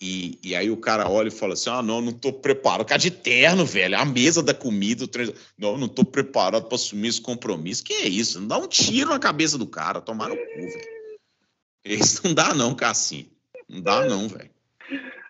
Speaker 2: E, e aí o cara olha e fala assim: ah, não, não tô preparado. O cara de terno, velho, a mesa da comida, o trem... não, não tô preparado para assumir esse compromisso. Que é isso? Não dá um tiro na cabeça do cara, tomar no cu, velho. Isso não dá, não, Cassim. Não dá, não, velho.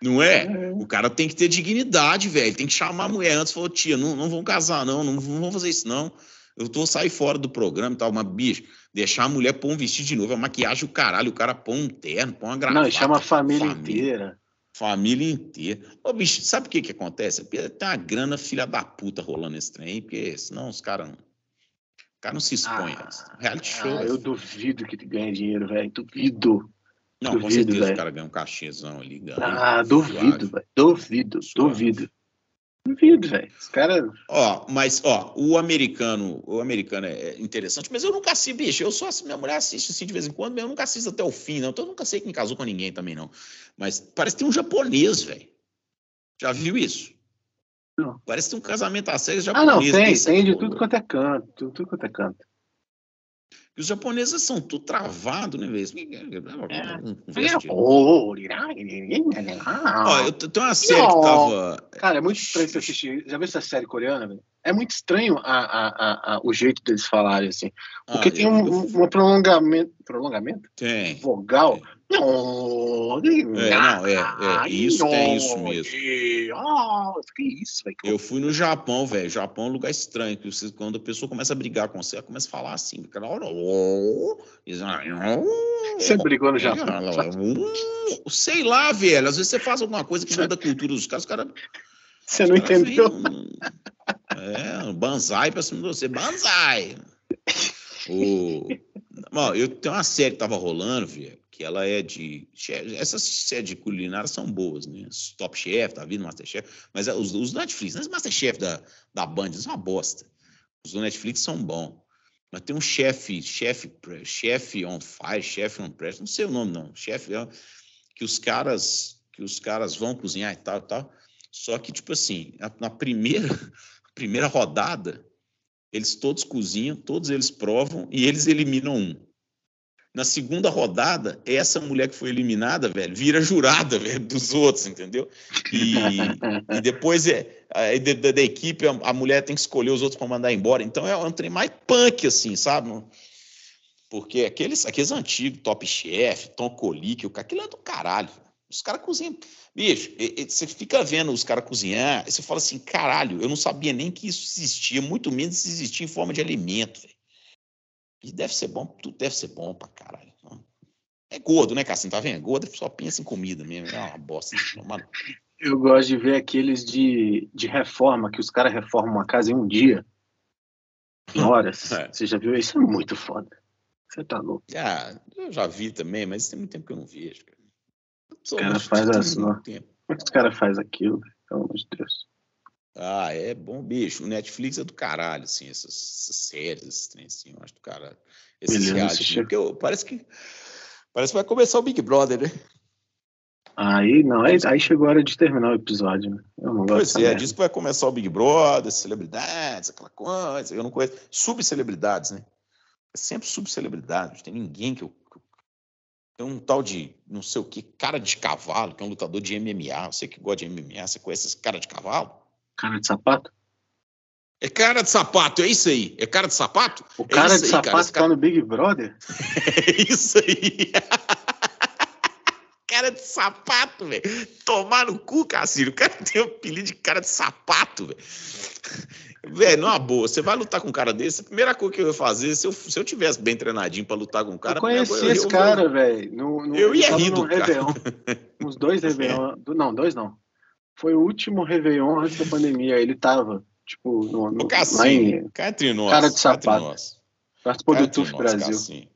Speaker 2: Não é? é? O cara tem que ter dignidade, velho. Tem que chamar a mulher antes e falar, tia, não, não vão casar, não, não, não vão fazer isso, não. Eu tô sair fora do programa e tal, uma bicha, deixar a mulher pôr um vestido de novo, a maquiagem, o caralho, o cara põe um terno, põe uma gravata.
Speaker 1: Não, chama a família, família inteira.
Speaker 2: Família inteira. Ô, bicho, sabe o que que acontece? Tem uma grana filha da puta rolando esse trem, porque senão os caras não. O cara não se expõe. Ah, reality show. Ah,
Speaker 1: eu duvido que tu ganhe dinheiro, velho. Duvido.
Speaker 2: Não, duvido, com certeza véio. o cara ganha um cachezão ali. Ganha,
Speaker 1: ah, duvido, velho. Duvido, suave. duvido. Duvido, velho. Os caras.
Speaker 2: Ó, mas, ó, o americano, o americano é interessante, mas eu nunca assisto, bicho. Eu só minha mulher assiste assim de vez em quando, mas eu nunca assisto até o fim, não. Então eu nunca sei quem casou com ninguém também, não. Mas parece que tem um japonês, velho. Já viu isso? Não. Parece que tem um casamento a sério japonês.
Speaker 1: Ah, não, tem, tem de tudo quanto é canto, tudo, tudo quanto é canto.
Speaker 2: E os japoneses são tudo travado, né, velho?
Speaker 1: É. Ó,
Speaker 2: eu tenho uma série que tava.
Speaker 1: Cara, é muito estranho você assistir. Já viu essa série coreana, velho? É muito estranho a, a, a, o jeito deles falarem, assim. Porque ah, tem um, eu... um prolongamento. Prolongamento?
Speaker 2: Tem.
Speaker 1: Vogal.
Speaker 2: Tem. É, não, é, é, isso tem isso mesmo.
Speaker 1: que isso, velho.
Speaker 2: Eu fui no Japão, velho. Japão é um lugar estranho. Que você, quando a pessoa começa a brigar com você, ela começa a falar assim. Cara,
Speaker 1: você brigou no Japão?
Speaker 2: Sei lá, velho. Às vezes você faz alguma coisa que não é da cultura dos caras, os caras.
Speaker 1: Você não entendeu?
Speaker 2: é, um banzai pra cima de você. Banzai! O... Bom, eu tenho uma série que tava rolando, velho que ela é de. Essas séries de culinária são boas, né? Top Chef, tá vindo Masterchef, mas é, os, os Netflix, os Masterchef da, da Band são uma bosta. Os do Netflix são bons. Mas tem um chefe, chefe, chefe on fire, chefe on press, não sei o nome não, chefe é, que os caras que os caras vão cozinhar e tal, tal. Só que tipo assim, na primeira primeira rodada, eles todos cozinham, todos eles provam e eles eliminam um. Na segunda rodada, essa mulher que foi eliminada, velho, vira jurada, velho, dos outros, entendeu? E, e depois é, a, da, da, equipe, a, a, mulher tem que escolher os outros para mandar embora. Então é um trem mais punk, assim, sabe? Porque aqueles, aqueles antigos, Top Chef, Tom Colique, aquilo é do caralho. Os caras cozinham. Bicho, você fica vendo os caras cozinhar, você fala assim, caralho, eu não sabia nem que isso existia, muito menos existia em forma de alimento, velho. E deve ser bom, tudo deve ser bom pra caralho. É gordo, né, Cassim? Tá vendo? Gordo só pensa em comida mesmo. É uma bosta. Mano.
Speaker 1: Eu gosto de ver aqueles de, de reforma, que os caras reformam uma casa em um dia. Em horas. É. Você já viu? Isso é muito foda. Você tá louco.
Speaker 2: Ah, eu já vi também, mas tem muito tempo que eu não vejo. Cara.
Speaker 1: Os caras fazem assim. Como os caras fazem aquilo? Pelo amor de Deus.
Speaker 2: Ah, é bom, bicho. O Netflix é do caralho, assim, essas, essas séries, esses trem, assim, eu acho do caralho. Esses reality, porque eu, parece que parece que vai começar o Big Brother, né?
Speaker 1: Aí, não, aí, aí chegou a hora de terminar o episódio, né? Eu não
Speaker 2: pois é, diz que vai começar o Big Brother, celebridades, aquela coisa, eu não conheço. Subcelebridades, né? É sempre subcelebridade, não tem ninguém que eu, tem um tal de, não sei o que, cara de cavalo, que é um lutador de MMA. Você que gosta de MMA, você conhece esse cara de cavalo?
Speaker 1: Cara de sapato?
Speaker 2: É cara de sapato, é isso aí. É cara de sapato?
Speaker 1: O cara
Speaker 2: é
Speaker 1: de aí, sapato cara. tá no Big Brother?
Speaker 2: É isso aí. cara de sapato, velho. Tomar no cu, Cassino. O cara tem o apelido de cara de sapato, velho. Velho, numa boa, você vai lutar com um cara desse, a primeira coisa que eu ia fazer, se eu, se eu tivesse bem treinadinho pra lutar com um cara...
Speaker 1: Eu conheci eu, esse eu, cara, velho.
Speaker 2: Eu ia rir do
Speaker 1: cara. Réveillon. Uns dois Réveillon. Não, dois não. Foi o último Réveillon antes da pandemia. Ele tava, tipo, no... no
Speaker 2: o Cassinho, cá entre nós.
Speaker 1: Cara de sapato. Participou do TUF Brasil.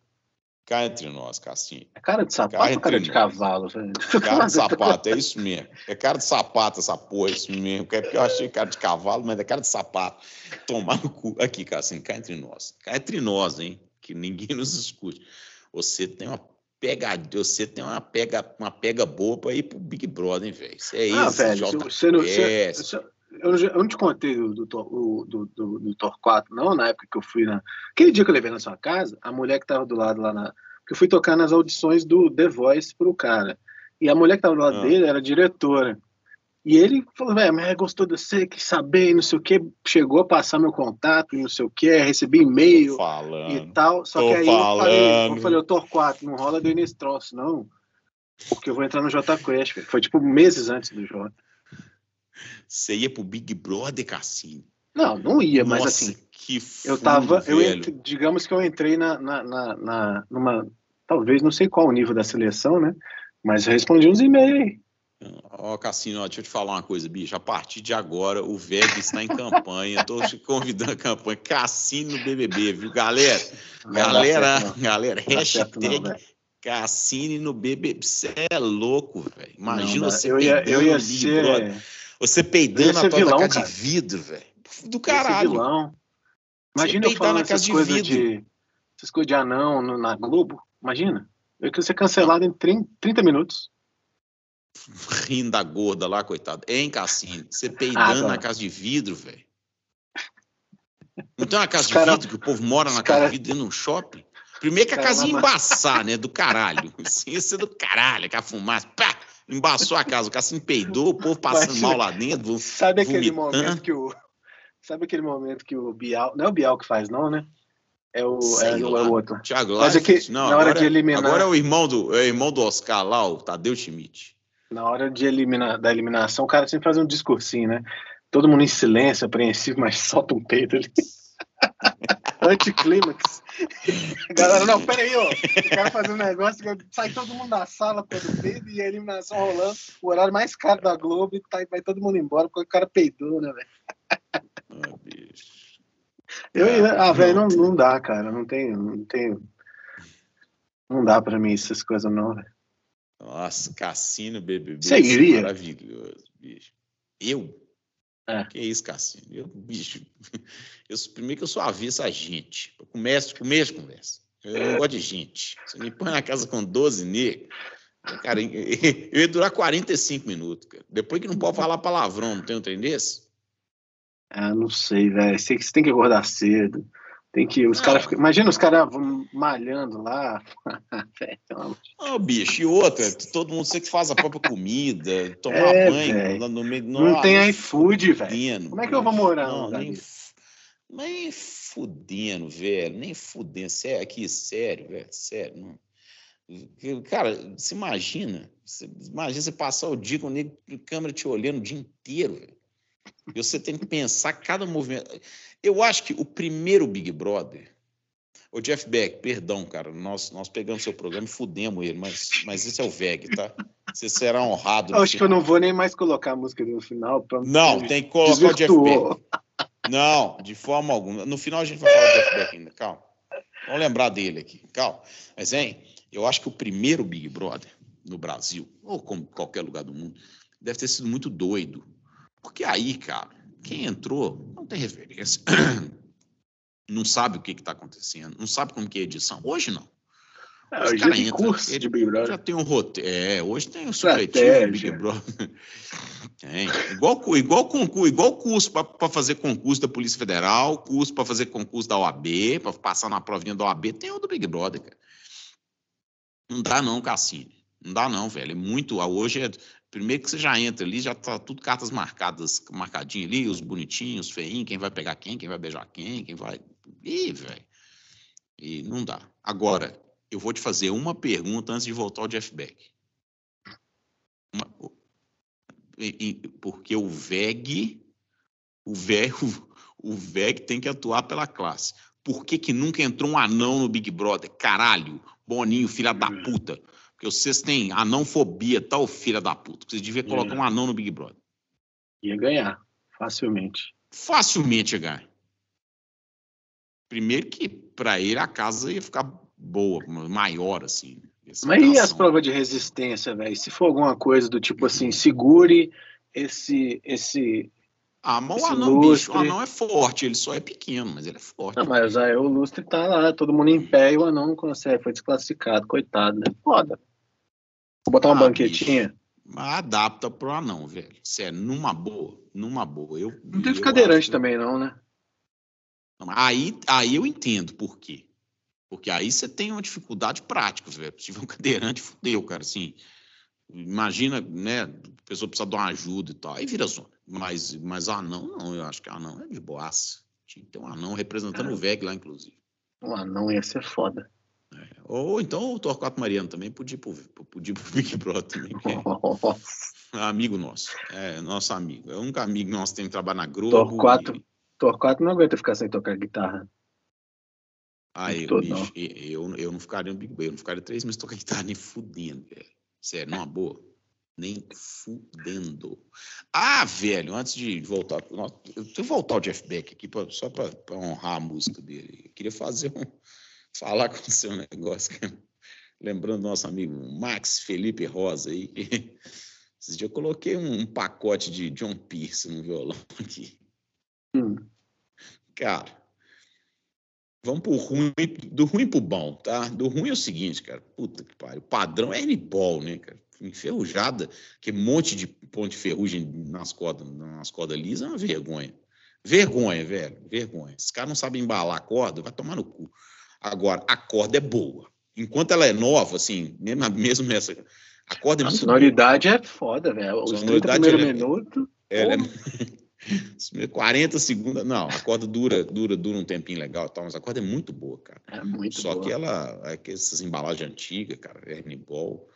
Speaker 2: Cá entre nós, Cassinho.
Speaker 1: É cara de sapato ou cara de cavalo? Velho?
Speaker 2: Cara de sapato, é isso mesmo. É cara de sapato essa porra, é isso mesmo. É porque eu achei cara de cavalo, mas é cara de sapato. Tomar no cu. Aqui, Cassinho, cá entre nós. Cá entre nós, hein? Que ninguém nos escute. Você tem uma pega, você tem uma pega, uma pega boa para ir pro Big Brother, hein, velho? Você é ah, velho,
Speaker 1: você não, você, você, eu, eu não te contei do, do, do, do, do Torquato, não, na época que eu fui na. Aquele dia que eu levei na sua casa, a mulher que estava do lado lá na. que eu fui tocar nas audições do The Voice pro cara. E a mulher que estava do lado ah. dele era diretora. E ele falou, velho, mas gostou de você, quis saber, não sei o que, chegou a passar meu contato, não sei o que, recebi e-mail e tal. Só que aí falando. eu falei, eu falei, eu Torquato, não rola do nesse troço, não. Porque eu vou entrar no J Quest, foi tipo meses antes do J.
Speaker 2: Você ia pro Big Brother, Cassino?
Speaker 1: Não, não ia, Nossa, mas assim. Que fundo, eu tava. Eu entre, digamos que eu entrei na, na, na, na, numa. Talvez, não sei qual o nível da seleção, né? Mas eu respondi uns e-mails aí.
Speaker 2: Ó, oh, Cassino, ó, deixa eu te falar uma coisa, bicho. A partir de agora, o VEG está em campanha. Estou te convidando a campanha. Cassino BBB, viu, galera? Galera, certo, galera, hashtag não, Cassine no BBB. Você é louco, velho. Imagina não, você eu ia, eu ia ser... Brother. Você peidando na tua vilão, casa cara. de vidro, velho. Do caralho.
Speaker 1: Vilão. Imagina eu falando essas coisas de, essas coisas de anão no, na Globo. Imagina. Eu queria ser cancelado em 30, 30 minutos.
Speaker 2: Rindo da gorda lá, coitado. Hein, Cassino? Você peidando ah, na casa de vidro, velho. Não tem uma casa Os de cara... vidro que o povo mora na casa cara... de vidro dentro de um shopping? Primeiro que a casa ia embaçar, né? Do caralho. Assim, ia ser do caralho, que a fumaça. Pá! embaçou a casa, o cara se empeidou, o povo passando Mas, mal lá dentro.
Speaker 1: Sabe aquele vomitando. momento que o. Sabe aquele momento que o Bial. Não é o Bial que faz, não, né? É o, é, é, o outro.
Speaker 2: Tiago
Speaker 1: Mas é que, não, na hora de eliminar.
Speaker 2: Agora é o irmão do, é o irmão do Oscar lá, o Tadeu Schmidt.
Speaker 1: Na hora de eliminar, da eliminação, o cara sempre faz um discursinho, né? Todo mundo em silêncio, apreensivo, mas solta um peito ali. Anticlímax. Galera, não, peraí, ó. O cara fazendo um negócio que sai todo mundo da sala quando peida e a eliminação rolando. O horário mais caro da Globo e tá, vai todo mundo embora porque o cara peidou, né, velho? Oh, bicho. Eu, ah, velho, não, não dá, cara. Não tem, não tem. Não dá pra mim essas coisas, não, velho.
Speaker 2: Nossa, cassino, BBB.
Speaker 1: Você iria?
Speaker 2: Maravilhoso, bicho. Eu? É. Que isso, Cassino? Eu, bicho, eu, primeiro que eu sou avesso a gente. Eu começo, começo conversa. Eu não gosto de gente. Você me põe na casa com 12 negros, cara, eu ia durar 45 minutos, cara. Depois que não pode falar palavrão, não tem um trem desse?
Speaker 1: Ah, não sei, velho. Sei que você tem que acordar cedo. Tem que. Os caras. Imagina os caras malhando lá.
Speaker 2: Ô, oh, bicho, e outra, todo mundo sei que faz a própria comida, tomar é, banho no meio.
Speaker 1: Não, não tem iFood, velho. Como é que eu vou morar? Não,
Speaker 2: nem, nem fudendo, velho. Nem fudendo. Sério, aqui, sério, velho. Sério. Não. Cara, se imagina. Você, imagina você passar o dia com a câmera te olhando o dia inteiro, velho. Você tem que pensar cada movimento. Eu acho que o primeiro Big Brother. O Jeff Beck, perdão, cara, nós, nós pegamos seu programa e fudemos ele, mas, mas esse é o VEG, tá? Você será honrado.
Speaker 1: Eu acho final. que eu não vou nem mais colocar a música no final.
Speaker 2: Pra... Não, tem que colocar Desvirtuou. o Jeff Beck. Não, de forma alguma. No final a gente vai falar do Jeff Beck ainda, calma. Vamos lembrar dele aqui, calma. Mas, hein, eu acho que o primeiro Big Brother no Brasil, ou como qualquer lugar do mundo, deve ter sido muito doido. Porque aí, cara, quem entrou não tem referência, não sabe o que está acontecendo, não sabe como que é a edição. Hoje não.
Speaker 1: É, hoje tem entra, curso de Big Brother.
Speaker 2: Já tem um roteiro. É, hoje tem um supletivo Big Brother. Tem. Igual, igual, concurso, igual curso para fazer concurso da Polícia Federal, curso para fazer concurso da OAB, para passar na provinha da OAB, tem o do Big Brother, cara. Não dá não, Cassini. Não dá não, velho. É muito. Hoje é. Primeiro que você já entra ali, já tá tudo cartas marcadas, marcadinho ali, os bonitinhos, os feinhos, quem vai pegar quem, quem vai beijar quem, quem vai. Ih, velho. E não dá. Agora, eu vou te fazer uma pergunta antes de voltar ao Jeff Beck. Uma, porque o VEG, o VEG, o VEG tem que atuar pela classe. Por que, que nunca entrou um anão no Big Brother? Caralho, Boninho, filha da puta. Porque vocês têm anãofobia, tal filha da puta. Vocês deviam colocar um anão no Big Brother.
Speaker 1: Ia ganhar, facilmente.
Speaker 2: Facilmente ia ganhar. Primeiro que para ele a casa ia ficar boa, maior, assim.
Speaker 1: Mas e as provas de resistência, velho? Se for alguma coisa do tipo assim, segure esse esse
Speaker 2: ah, mas o anão, bicho, o anão é forte, ele só é pequeno, mas ele é forte.
Speaker 1: Não, mas aí o lustre tá lá, todo mundo em pé e o anão não consegue, foi desclassificado, coitado, né? Foda. Vou botar uma ah, banquetinha. Bicho,
Speaker 2: mas adapta pro anão, velho. Sério, numa boa, numa boa. Eu,
Speaker 1: não teve cadeirante também, não, né?
Speaker 2: Aí, aí eu entendo por quê. Porque aí você tem uma dificuldade prática, velho. Se tiver um cadeirante, fudeu, cara. Assim, imagina, né? A pessoa precisa de uma ajuda e tal. Aí vira zona. Mas, mas anão, não. Eu acho que anão é de boaça. Tinha que ter um anão representando o VEG lá, inclusive.
Speaker 1: Um anão ia ser foda.
Speaker 2: É. Ou então o Torquato Mariano também podia ir pro, podia ir pro Big Brother também. É amigo nosso. É, nosso amigo. É o único amigo nosso que tem que trabalhar na Globo.
Speaker 1: Torquato, e... Torquato não aguenta ficar sem tocar guitarra.
Speaker 2: Ah, eu, todo, bicho, eu, eu não ficaria no Big Bang, eu não ficaria três meses tocando guitarra nem fudendo, velho. Sério, numa boa. Nem fudendo. Ah, velho, antes de voltar. Eu tenho que voltar ao Jeff Beck aqui, pra, só para honrar a música dele. Eu queria fazer um. Falar com o seu negócio. Lembrando do nosso amigo Max Felipe Rosa aí. Esses dias eu coloquei um, um pacote de John Pierce no violão aqui. Hum. Cara, Vamos pro ruim, do ruim pro bom, tá? Do ruim é o seguinte, cara. Puta que pariu. O padrão é N-Ball, né, cara? Enferrujada, que monte de ponte de ferrugem nas cordas, nas cordas lisas é uma vergonha. Vergonha, velho. Vergonha. Esses caras não sabem embalar a corda, vai tomar no cu. Agora, a corda é boa. Enquanto ela é nova, assim, mesmo, mesmo essa. A corda é a
Speaker 1: sonoridade boa. é foda, velho. Os 30 primeiros é, minutos.
Speaker 2: Ela é, 40 segundos. Não, a corda dura, dura, dura um tempinho legal, tal, mas a corda é muito boa, cara.
Speaker 1: É muito
Speaker 2: Só
Speaker 1: boa.
Speaker 2: que ela, é que essas embalagens antigas, cara, Ball.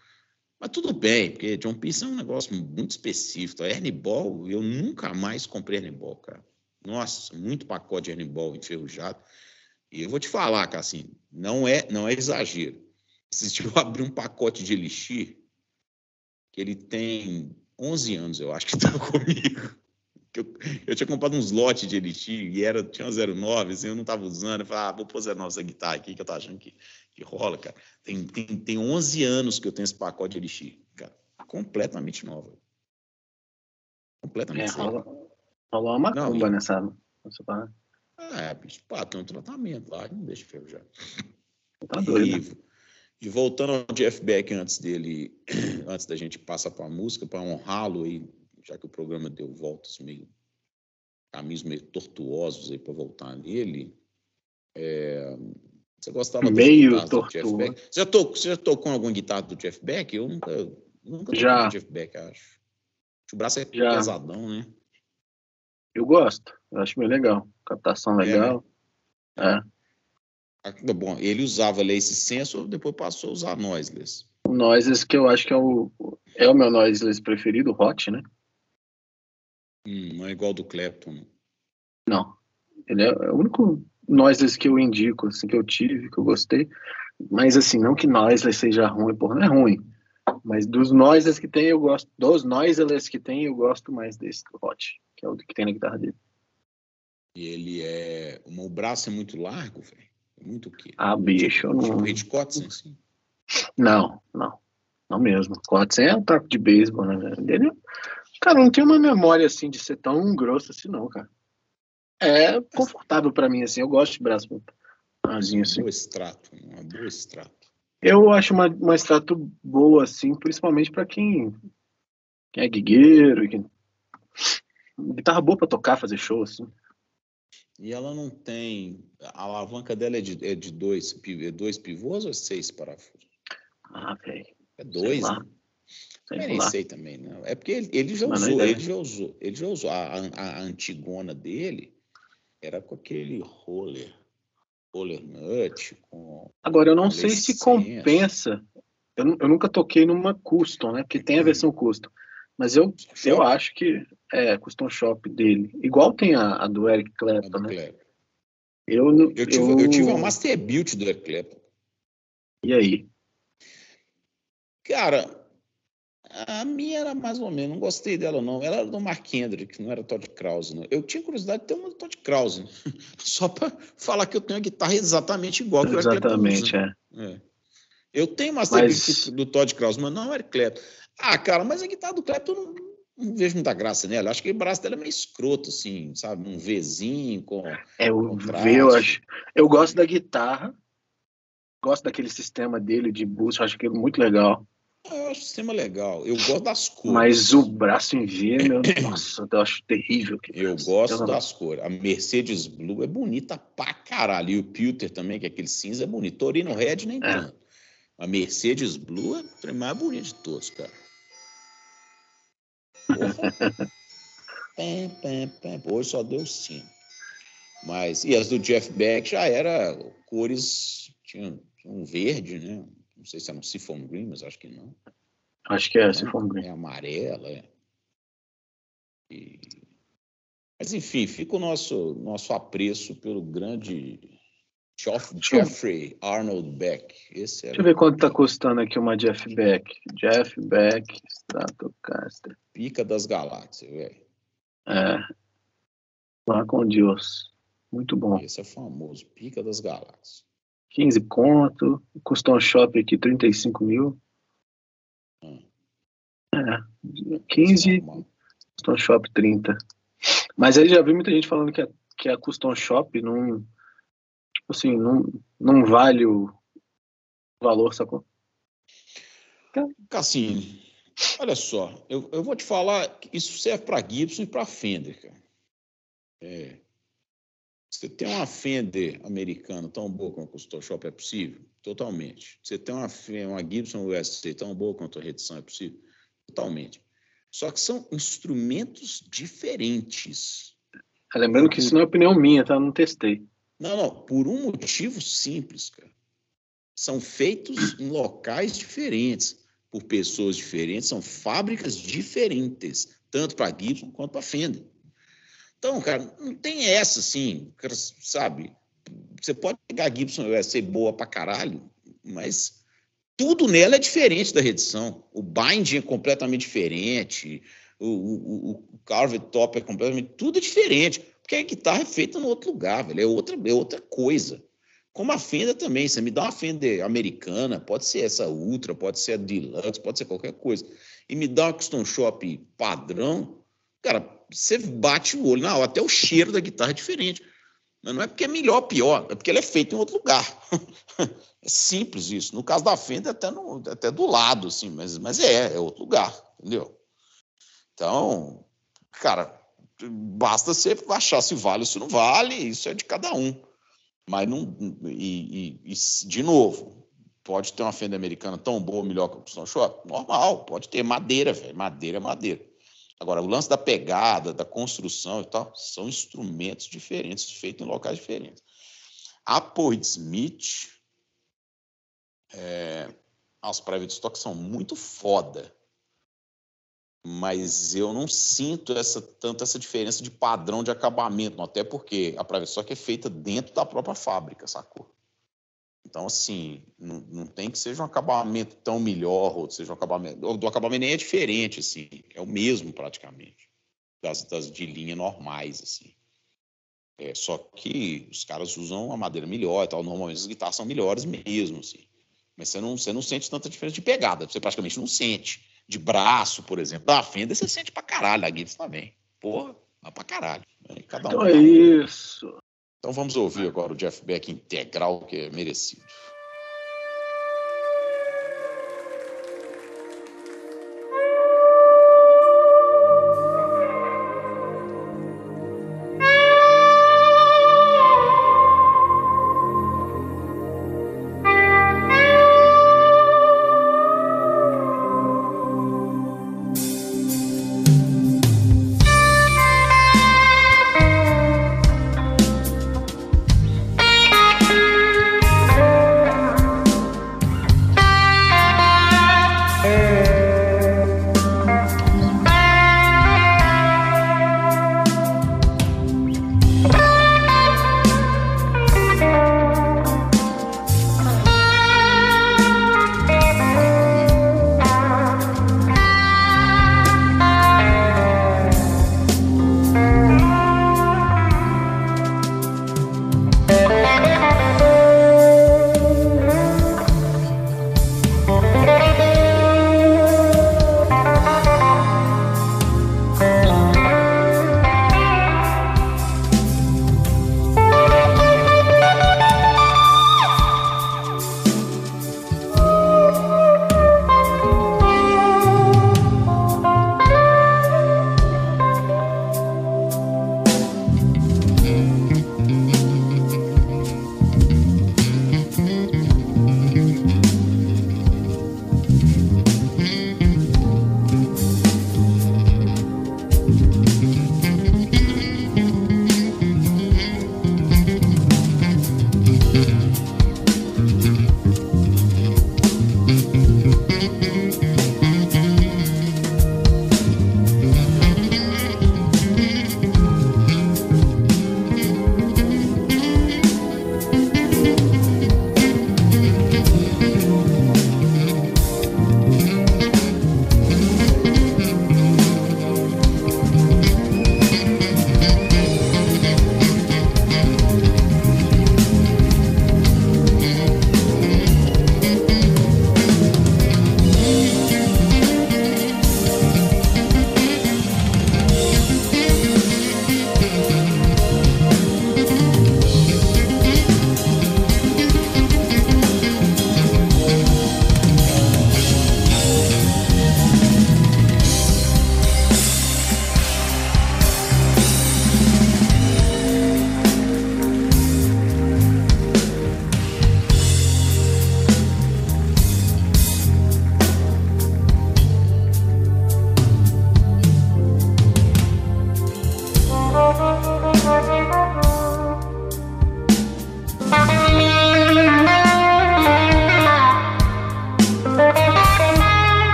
Speaker 2: Mas tudo bem, porque John Pierce é um negócio muito específico. A Ball, eu nunca mais comprei Ball, cara. Nossa, muito pacote de Ball enferrujado. E eu vou te falar, cara, assim, não é, não é exagero. Se eu abrir um pacote de Elixir, que ele tem 11 anos, eu acho que tá comigo eu, eu tinha comprado uns lotes de Elixir e era, tinha uma 09, assim, eu não estava usando. Eu falei, ah, vou pôr 09 essa guitarra aqui que eu tô achando que, que rola, cara. Tem, tem, tem 11 anos que eu tenho esse pacote de Elixir, cara. Completamente nova. Completamente
Speaker 1: é, rola, rola uma macumba nessa, nessa parada.
Speaker 2: É, bicho, pá, tem um tratamento lá, não deixa ferro já.
Speaker 1: Tá doido.
Speaker 2: E, e voltando ao Jeff Beck antes dele, antes da gente passar para a música, para honrá-lo aí já que o programa deu voltas meio caminhos meio tortuosos aí para voltar nele. É, você gostava
Speaker 1: meio do Jeff Beck?
Speaker 2: Você já, tocou, você já tocou alguma guitarra do Jeff Beck? Eu nunca, nunca
Speaker 1: já.
Speaker 2: Jeff Beck, acho. O braço é já. pesadão, né?
Speaker 1: Eu gosto, eu acho meio legal. Captação é, legal. É. é.
Speaker 2: Bom, ele usava Lace Sensor, depois passou a usar Noiseless.
Speaker 1: O Noiseless que eu acho que é o, é o meu Noiseless preferido, o Hot, né?
Speaker 2: Hum, não é igual do Clapton.
Speaker 1: Não. Ele é o único noiseless que eu indico, assim, que eu tive, que eu gostei. Mas, assim, não que noiseless seja ruim, porra, não é ruim. Mas dos noiseless que tem, eu gosto. Dos noiseless que tem, eu gosto mais desse do Hot, que é o que tem na guitarra dele.
Speaker 2: E ele é. O braço é muito largo, velho. É muito o quê?
Speaker 1: Ah, bicho, eu
Speaker 2: não. Tipo Hitchcock, assim?
Speaker 1: Não, não. Não mesmo. Cotson é um taco de beisebol, né? Ele é Cara, não tem uma memória assim de ser tão grosso assim, não, cara. É confortável para mim, assim. Eu gosto de braço
Speaker 2: rasinho assim. Um extrato, um bom extrato.
Speaker 1: Eu acho uma, uma extrato boa, assim, principalmente para quem, quem é guigueiro. Quem... Guitarra boa para tocar, fazer show, assim.
Speaker 2: E ela não tem. A alavanca dela é de, é de dois, é dois pivôs ou é seis parafusos?
Speaker 1: Ah, velho.
Speaker 2: É dois, né? Eu nem sei também, não. É porque ele, ele já usou, ele já usou, ele já usou. A, a, a, antigona dele era com aquele roller, roller nut. Com
Speaker 1: Agora, eu não sei se compensa. Eu, eu, nunca toquei numa custom, né? Porque tem a versão custom. Mas eu, eu acho que é custom shop dele. Igual tem a, a do Eric Clapton, né? Clapton.
Speaker 2: Eu, eu, tive, eu... eu tive uma Master Build do Eric Clapton.
Speaker 1: E aí?
Speaker 2: Cara, a minha era mais ou menos, não gostei dela não. Ela era do Mark Hendrick, não era Todd Krause. Não. Eu tinha curiosidade de ter uma do Todd Krause, só para falar que eu tenho a guitarra exatamente igual que
Speaker 1: exatamente, o Eric
Speaker 2: Clapton. É. é. Eu tenho uma mas... do Todd Krause, mas não o Eric Clapton. Ah, cara, mas a guitarra do Clapton não, não vejo muita graça nela. Acho que o braço dela é meio escroto, assim, sabe? Um Vzinho com.
Speaker 1: É, o V, eu acho. Eu gosto da guitarra, gosto daquele sistema dele de boost, acho que é muito legal.
Speaker 2: Eu acho o sistema legal. Eu gosto das cores.
Speaker 1: Mas o braço em V, meu, nossa, eu acho terrível.
Speaker 2: Eu gosto das cores. A Mercedes Blue é bonita pra caralho. E o Pilter também, que é aquele cinza, é bonito. Torino Red nem é. tanto. A Mercedes Blue é a mais bonita de todos, cara. pé, pé, pé. Hoje só deu sim. Mas, e as do Jeff Beck já era cores, tinha, tinha um verde, né? Não sei se é um Siphon Green, mas acho que não.
Speaker 1: Acho que é, é Siphon Green.
Speaker 2: É amarela, é. E... Mas, enfim, fica o nosso, nosso apreço pelo grande Geoffrey Arnold Beck. Esse
Speaker 1: Deixa eu ver quanto está custando aqui uma Jeff Beck. Jeff Beck Stratocaster.
Speaker 2: Pica das galáxias, velho.
Speaker 1: É. Lá com Deus. Muito bom.
Speaker 2: Esse é famoso, Pica das Galáxias.
Speaker 1: 15 conto, custou um shopping aqui 35 mil. Hum. É, 15, custom shop 30. Mas aí já vi muita gente falando que a, que a custom shop não, assim, não, não vale o valor, sacou?
Speaker 2: Cassini, olha só, eu, eu vou te falar que isso serve para Gibson e para Fender, cara. É, você tem uma Fender americana tão boa quanto o Custom Shop é possível? Totalmente. Você tem uma, uma Gibson USA tão boa quanto a Redição é possível? Totalmente. Só que são instrumentos diferentes.
Speaker 1: Lembrando que isso não é opinião minha, tá? Eu não testei.
Speaker 2: Não, não. Por um motivo simples, cara. São feitos em locais diferentes, por pessoas diferentes, são fábricas diferentes, tanto para Gibson quanto para Fender. Então, cara, não tem essa, assim, sabe? Você pode pegar a Gibson vai ser boa pra caralho, mas tudo nela é diferente da redição. O binding é completamente diferente, o, o, o top é completamente... Tudo é diferente, porque a guitarra é feita em outro lugar, velho, é outra, é outra coisa. Como a Fender também, você me dá uma Fender americana, pode ser essa Ultra, pode ser a Deluxe, pode ser qualquer coisa, e me dá uma Custom Shop padrão, cara, você bate o olho na hora, até o cheiro da guitarra é diferente. Mas não é porque é melhor ou pior, é porque ele é feito em outro lugar. é simples isso. No caso da Fender, até, no, até do lado, assim, mas, mas é, é outro lugar, entendeu? Então, cara, basta você achar se vale ou se não vale, isso é de cada um. Mas não. E, e, e de novo, pode ter uma Fender americana tão boa ou melhor que o Custom Shop? Normal, pode ter madeira, velho. Madeira é madeira. Agora, o lance da pegada, da construção e tal, são instrumentos diferentes, feitos em locais diferentes. A Poet Smith, é, as private stock são muito foda, mas eu não sinto essa, tanto essa diferença de padrão de acabamento, até porque a private stock é feita dentro da própria fábrica, sacou? Então, assim, não, não, tem que seja um acabamento tão melhor, ou seja um acabamento. Do acabamento nem é diferente, assim, é o mesmo praticamente, das, das de linha normais, assim. É, só que os caras usam a madeira melhor e tal. Normalmente as guitarras são melhores mesmo, assim. Mas você não, você não sente tanta diferença de pegada, você praticamente não sente. De braço, por exemplo. Da Fender você sente pra caralho, a Gibson também. Porra, mas pra caralho.
Speaker 1: Cada um. Então é isso.
Speaker 2: Então vamos ouvir agora o Jeff Beck integral, que é merecido.